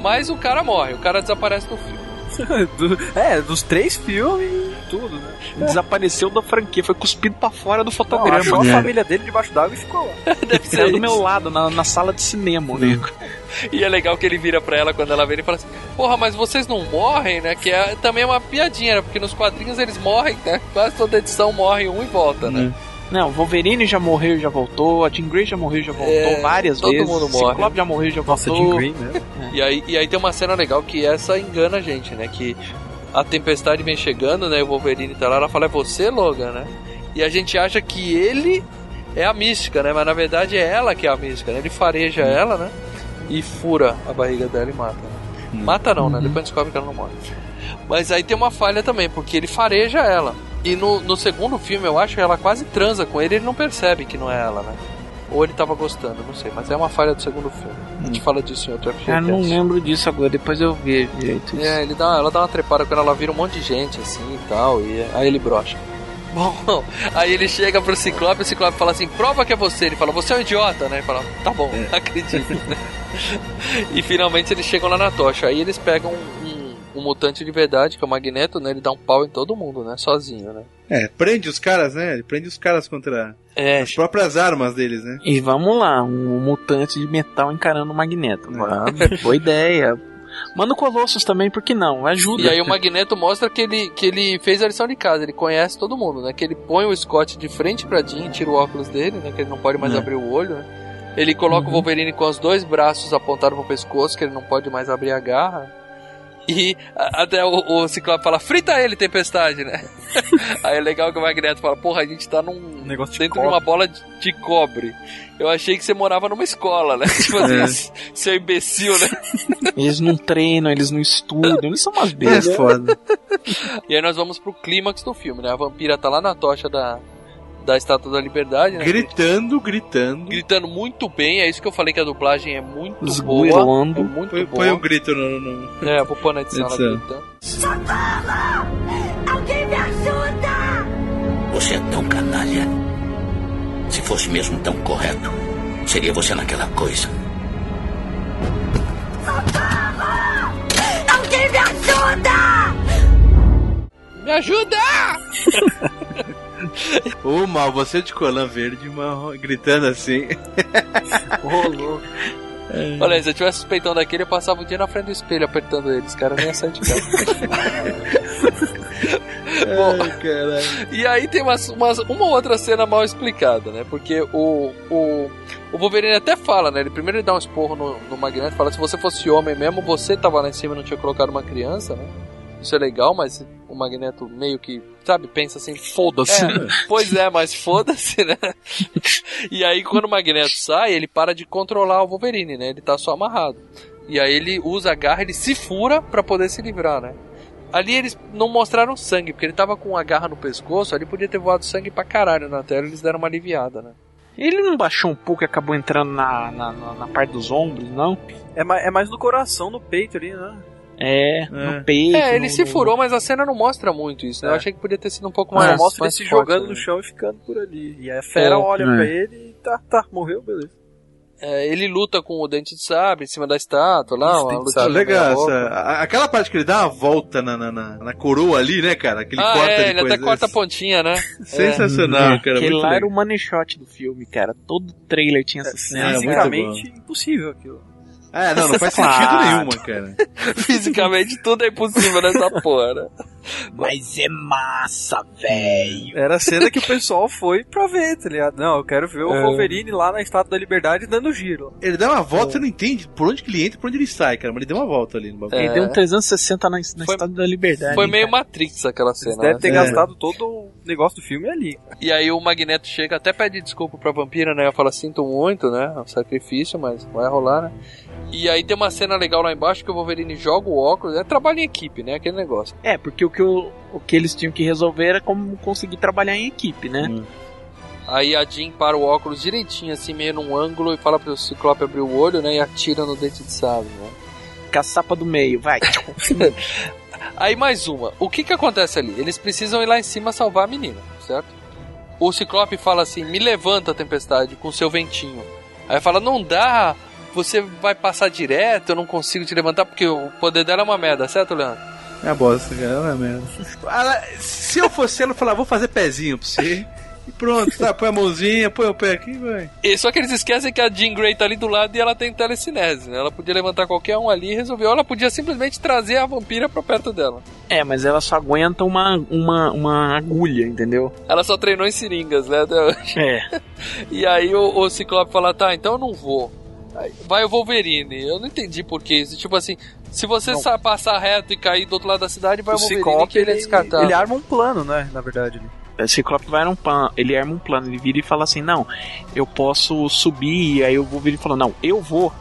Mas o cara morre, o cara desaparece do filme. <laughs> Do- é, dos três filmes e tudo, né? Desapareceu da franquia, foi cuspido pra fora do Não, fotograma. achou a É. família dele debaixo d'água e ficou lá. <laughs> Deve ser do isso. meu lado, na, na sala de cinema, né? E é legal que ele vira pra ela quando ela vem e fala assim: Porra, mas vocês não morrem, né? Que é, também é uma piadinha, né? Porque nos quadrinhos eles morrem, né? Quase toda edição morre um e volta, né? Não, Wolverine já morreu e já voltou, a Jean Grey já morreu e já voltou É, várias todo vezes. mundo o morre. Ciclope já morreu e já Nossa, voltou. Jim Green, né? E aí, e aí tem uma cena legal que essa engana a gente, né? Que a tempestade vem chegando, né? E o Wolverine tá lá, ela fala, é você, Logan, né? E a gente acha que ele é a mística, né? Mas na verdade é ela que é a mística, né? Ele fareja ela, né? E fura a barriga dela e mata. né? Mata não, né? Depois descobre que ela não morre. Mas aí tem uma falha também, porque ele fareja ela. E no, no segundo filme, eu acho que ela quase transa com ele e ele não percebe que não é ela, né? Ou ele tava gostando, não sei. Mas é uma falha do segundo filme. A gente fala disso em outro Cara, não FGCast. lembro disso agora, depois eu vejo direito isso. É, ele dá, ela dá uma trepada quando ela vira um monte de gente, assim e tal, e aí ele brocha. <laughs> Bom, aí ele chega pro Ciclope, o Ciclope fala assim, prova que é você. Ele fala, você é um idiota, né? Ele fala, tá bom, <laughs> acredito. <laughs> e finalmente eles chegam lá na tocha. Aí eles pegam um, mutante de verdade, que é o Magneto, né? Ele dá um pau em todo mundo, né? Sozinho, né? É, prende os caras, né? Ele prende os caras contra É, as próprias armas deles, né? E vamos lá, um mutante de metal encarando o Magneto. Boa ideia. Manda o Colossus também, por que não? Ajuda. E aí o Magneto mostra que ele, que ele fez a lição de casa, ele conhece todo mundo, né? Que ele põe o Scott de frente pra Jean, tira o óculos dele, né? Que ele não pode mais É. abrir o olho, né? Ele coloca Uhum. o Wolverine com os dois braços apontados pro pescoço, que ele não pode mais abrir a garra. E a- até o, o Ciclope fala, frita ele, tempestade, né? <laughs> Aí é legal que o Magneto fala, porra, a gente tá num. negócio de dentro de cobre. uma bola de, de cobre. Eu achei que você morava numa escola, né? <laughs> Tipo assim, <laughs> seu imbecil, né? Eles não treinam, eles não estudam, eles são umas É bestas. foda. E aí nós vamos pro clímax do filme, né? A vampira tá lá na tocha da, da Estátua da Liberdade, né? gritando, gritando. Gritando muito bem, é isso que eu falei que a dublagem é muito boa. É muito Põe, boa. põe um grito no. no- É, vou pôr na edição ela gritando. Alguém me ajuda! Você é tão canalha. Se fosse mesmo tão correto, seria você naquela coisa. Alguém me ajuda! Me ajuda! <laughs> Ô, mal, você de colã verde, mal, gritando assim. Rolou. Olha, se eu tivesse suspeitando daquele, eu passava o dia na frente do espelho apertando eles, cara, nem sair de casa. <laughs> Bom, Ai. E aí tem umas, umas- uma outra cena mal explicada, né? Porque o, o, o Wolverine até fala, né? Ele primeiro ele dá um esporro no, no Magneto, fala se você fosse homem mesmo, você tava lá em cima e não tinha colocado uma criança, né? Isso é legal, mas o Magneto meio que, sabe, pensa assim, foda-se. É, <laughs> pois é, mas foda-se, né? <laughs> E aí quando o Magneto sai, ele para de controlar o Wolverine, né? Ele tá só amarrado. E aí ele usa a garra, ele se fura para poder se livrar, né? Ali eles não mostraram sangue, porque ele tava com a garra no pescoço, ali podia ter voado sangue pra caralho na tela, eles deram uma aliviada, né? Ele não baixou um pouco e acabou entrando na, na, na, na parte dos ombros, não? É mais, é mais no coração, no peito ali, né? É, no peito. É, ele no- se furou, mas a cena não mostra muito isso, né? Eu É. achei que podia ter sido um pouco Mas mais. mostra ele mais se forte, jogando né? no chão e ficando por ali. E aí a fera É. olha É. pra ele e tá, tá, morreu, beleza. É, ele luta com o dente de sabre em cima da estátua lá, uma legal, essa- a- aquela parte que ele dá uma volta na, na, na- na coroa ali, né, cara? Que ele ah, corta é, ele até corta a pontinha, né? <laughs> Sensacional, É. cara. Aquele lá era o money shot do filme, cara. Todo trailer tinha essa cena. é, Fisicamente impossível aquilo. É, não, não faz <laughs> sentido Claro. nenhuma, cara. <laughs> Fisicamente tudo é impossível nessa porra, né? <laughs> Mas é massa, velho. Era a cena que o pessoal foi pra ver, tá ligado? Não, eu quero ver o É. Wolverine lá na Estátua da Liberdade dando giro. Ele dá uma volta, você não entende por onde que ele entra e por onde ele sai, cara. Mas ele deu uma volta ali no bagulho. Ele deu um 360 na, na Estátua da Liberdade. Foi meio cara. Matrix aquela cena. Deve né? ter gastado todo o negócio do filme ali. E aí o Magneto chega, até pede desculpa pra vampira, né? Fala, sinto muito, né? É um sacrifício, mas vai rolar, né? E aí tem uma cena legal lá embaixo que o Wolverine joga o óculos, é trabalho em equipe, né? Aquele negócio. É, porque o que, o, o que eles tinham que resolver era como conseguir trabalhar em equipe, né? Aí a Jean para o óculos direitinho, assim, meio num ângulo, e fala pro Ciclope abrir o olho, né? E atira no dente de sabre, né? Caçapa do meio, vai. <laughs> Aí mais uma. O que que acontece ali? Eles precisam ir lá em cima salvar a menina, certo? O Ciclope fala assim: me levanta, tempestade, com seu ventinho. Aí fala: não dá, você vai passar direto, eu não consigo te levantar, porque o poder dela é uma merda, certo, Leandro? É a bosta, cara. Ela é merda. Ela- se eu fosse ela, eu falava, vou fazer pezinho pra você. E pronto, tá, põe a mãozinha, põe o pé aqui e vai. E só que eles esquecem que a Jean Grey tá ali do lado e ela tem telecinese, né? Ela podia levantar qualquer um ali e resolver. Ou ela podia simplesmente trazer a vampira pra perto dela. É, mas ela só aguenta uma, uma, uma agulha, entendeu? Ela só treinou em seringas, né? É. <laughs> E aí o, o Ciclope fala, tá, então eu não vou. Aí vai o Wolverine. Eu não entendi por que isso. Tipo assim, se você Não. passar reto e cair do outro lado da cidade, vai o, o Wolverine Ciclope, que ele é ele, descartável. ele arma um plano, né? Na verdade. O Ciclope vai num plano, ele arma um plano, ele vira e fala assim, não, eu posso subir, e aí eu vou vir e falar, não, eu vou.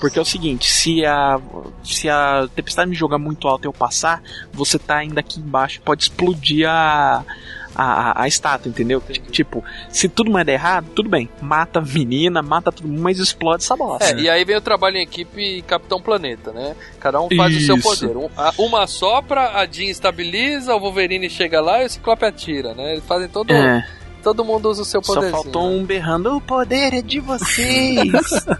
Porque é o seguinte, se a se a tempestade me jogar muito alto e eu passar, você tá ainda aqui embaixo, pode explodir a a, a estátua, entendeu? Tipo, se tudo mais der errado, tudo bem. Mata a menina, mata todo mundo, mas explode essa bosta. É, e aí vem o trabalho em equipe Capitão Planeta, né? Cada um faz o seu Isso. poder. Um- a- uma sopra, a Jean estabiliza, o Wolverine chega lá e o Ciclope atira, né? Eles fazem todo. É. Todo mundo usa o seu Só poder. faltou um berrando, o poder é de vocês. <laughs>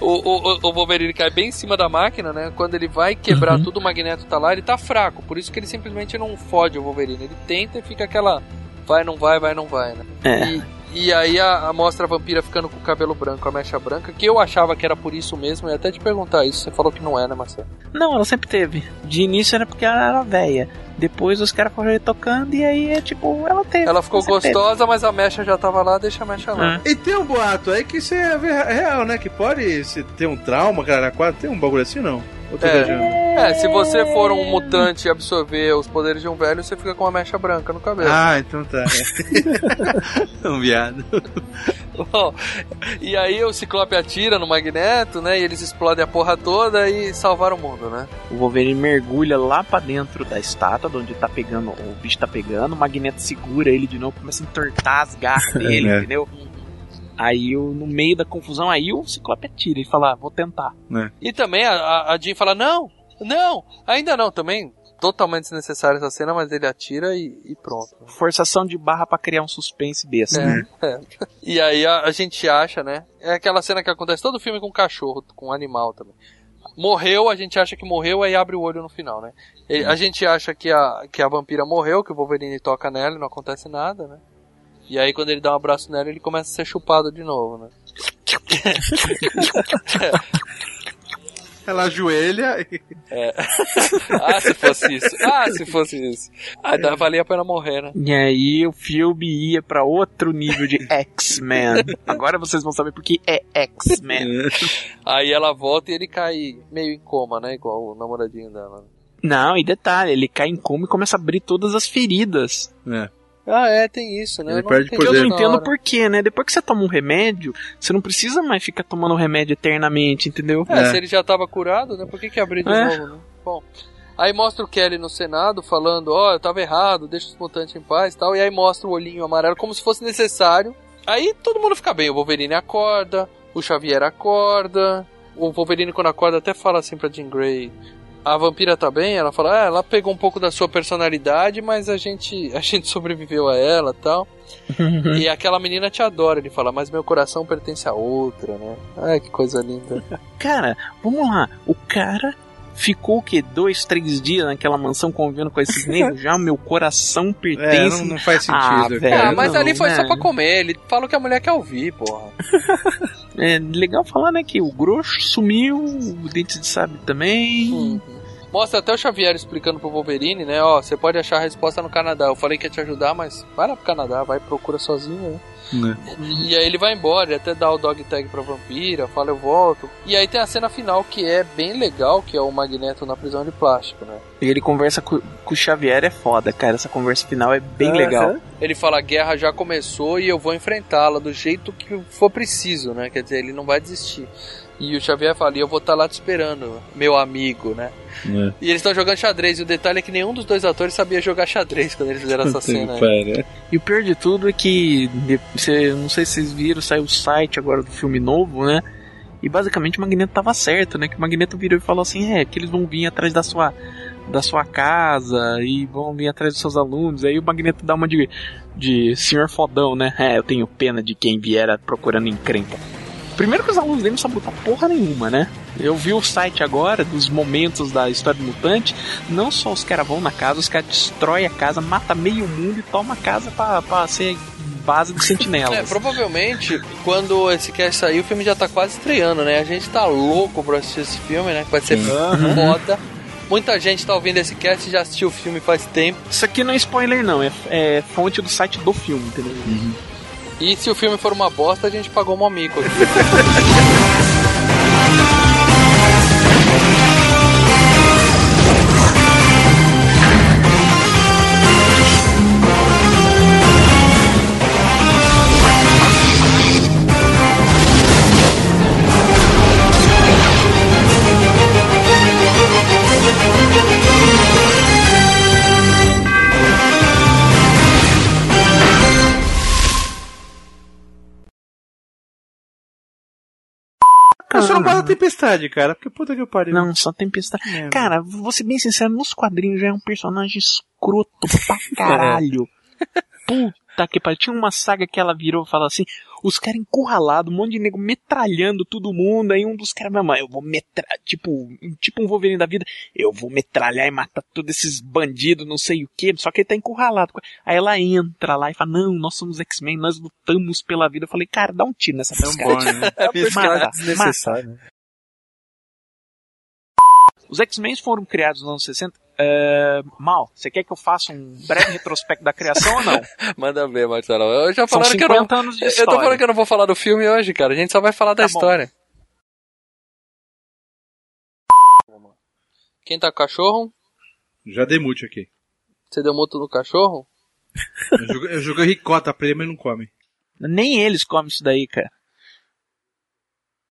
O, o, o- o Wolverine cai bem em cima da máquina, né? Quando ele vai quebrar Uhum. tudo, o Magneto tá lá, ele tá fraco. Por isso que ele simplesmente não fode o Wolverine. Ele tenta e fica aquela. Vai, não vai, vai, não vai, né? É. E, e aí a, a mostra a vampira ficando com o cabelo branco, a mecha branca, que eu achava que era por isso mesmo. Eu ia até te perguntar isso. Você falou que não é, né, Marcelo? Não, ela sempre teve. De início era porque ela era velha. Depois os caras foram tocando e aí é tipo, ela teve. Ela ficou sempre teve. gostosa, mas a mecha já tava lá, deixa a mecha lá. E tem um boato aí que isso é real, né? Que pode se ter um trauma, cara, quatro, tem um bagulho assim não? Tô viajando. É, se você for um mutante e absorver os poderes de um velho, você fica com uma mecha branca no cabelo. Ah, então tá. <laughs> um viado. Bom, e aí o Ciclope atira no Magneto, né? E eles explodem a porra toda e salvaram o mundo, né? O Wolverine mergulha lá pra dentro da estátua, de onde tá pegando, o bicho tá pegando, o Magneto segura ele de novo, começa a entortar as garras <laughs> dele, É. entendeu? Aí o- no meio da confusão, aí o Ciclope atira e fala, ah, vou tentar. E também a, a, a Jean fala: Não, não, ainda não. Também totalmente desnecessária essa cena, mas ele atira e, e pronto. Forçação de barra pra criar um suspense besta. né? É, é. E aí a, a gente acha, né? É aquela cena que acontece todo filme com cachorro, com animal também. Morreu, a gente acha que morreu, aí abre o olho no final, né? E A gente acha que a, que a vampira morreu, que o Wolverine toca nela e não acontece nada, né? E aí quando ele dá um abraço nela, ele começa a ser chupado de novo, né? <laughs> Ela ajoelha e. É. <laughs> ah, se fosse isso. Ah, se fosse isso. Ah, dá- valia a pena morrer, né? E aí o filme ia pra outro nível de <laughs> X-Men. Agora vocês vão saber porque é X-Men. <laughs> Aí ela volta e ele cai meio em coma, né? Igual o namoradinho dela. Não, e detalhe, ele cai em coma e começa a abrir todas as feridas. É. Ah, é, tem isso, né? Ele eu não perde entendi Eu poder. não entendo por quê, né? Depois que você toma um remédio, você não precisa mais ficar tomando remédio eternamente, entendeu? É, É. se ele já tava curado, né? Por que que abrir de É. novo, né? Bom, aí mostra o Kelly no Senado falando, ó, eu tava errado, deixa os mutantes em paz e tal, e aí mostra o olhinho amarelo como se fosse necessário. Aí todo mundo fica bem, o Wolverine acorda, o Xavier acorda, o Wolverine quando acorda até fala assim pra Jean Grey, a vampira tá bem? Ela fala, ah, ela pegou um pouco da sua personalidade, mas a gente, a gente <laughs> sobreviveu a ela tal. <laughs> e aquela menina te adora, ele fala, mas meu coração pertence a outra, né? Ai, que coisa linda. Cara, vamos lá. O cara ficou o quê? Dois, três dias naquela mansão convivendo com esses negros? Já o meu coração <laughs> É, pertence. não, não faz Ah, sentido. velho. cara. Ah, mas não, ali foi né? só pra comer. Ele fala que a mulher quer ouvir, porra. <laughs> É legal falar, né, que o grosso sumiu, o dente de sabre também. Uhum. Mostra até o Xavier explicando pro Wolverine, né? Ó, você pode achar a resposta no Canadá. Eu falei que ia te ajudar, mas vai lá pro Canadá, vai procura sozinho, né? E aí ele vai embora, ele até dá o dog tag pra vampira, fala eu volto. E aí tem a cena final que é bem legal, que é o Magneto na prisão de plástico, né? E ele conversa com, com o Xavier, é foda, cara. Essa conversa final é bem legal. Ele fala a guerra já começou e eu vou enfrentá-la do jeito que for preciso, né? Quer dizer, ele não vai desistir. E o Xavier fala, e eu vou estar lá te esperando, meu amigo, né? É. E eles estão jogando xadrez, e o detalhe é que nenhum dos dois atores sabia jogar xadrez quando eles fizeram essa cena. aí. Para. E o pior de tudo é que, cê, não sei se vocês viram, saiu o site agora do filme novo, né? E basicamente o Magneto tava certo, né? Que o Magneto virou e falou assim: é, que eles vão vir atrás da sua, da sua casa e vão vir atrás dos seus alunos. Aí o Magneto dá uma de, de senhor fodão, né? É, eu tenho pena de quem vier procurando encrenca. Primeiro que os alunos dele não sabem lutar porra nenhuma, né? Eu vi o site agora dos momentos da história do mutante. Não só os caras vão na casa, os caras destroem a casa, mata meio mundo e toma a casa pra, pra ser base de <laughs> É, sentinelas. provavelmente, quando esse cast sair, o filme já tá quase estreando, né? A gente tá louco pra assistir esse filme, né? Que vai ser Uhum. foda. Muita gente tá ouvindo esse cast e já assistiu o filme faz tempo. Isso aqui não é spoiler, não, é, é fonte do site do filme, entendeu? E se o filme for uma bosta, a gente pagou um amigo aqui. <laughs> Eu só não gosto da tempestade, cara. Porque puta que eu pariu. Não, só tempestade. Cara, vou ser bem sincero, nos quadrinhos já é um personagem escroto pra <laughs> caralho. Puta que pariu. Tinha uma saga que ela virou e falou assim: os caras encurralados, um monte de nego metralhando todo mundo. Aí um dos caras, mamãe, eu vou metralhar, tipo, tipo um Wolverine da vida, eu vou metralhar e matar todos esses bandidos, não sei o que. Só que ele tá encurralado. Aí ela entra lá e fala: não, nós somos X-Men, nós lutamos pela vida. Eu falei: cara, dá um tiro nessa pescada. né? <laughs> É pescada desnecessária, né? Os X-Men foram criados nos anos 60. É, Mal, você quer que eu faça um breve retrospecto da criação ou não? <laughs> Manda ver, Marcelo. Eu já São falaram que eu não. 50 anos de Eu tô falando que eu não vou falar do filme hoje, cara. A gente só vai falar da Tá bom. história. Quem tá com o cachorro? Já dei mute aqui. Você deu muto no cachorro? Eu joguei ricota pra ele, mas não come. Nem eles comem isso daí, cara.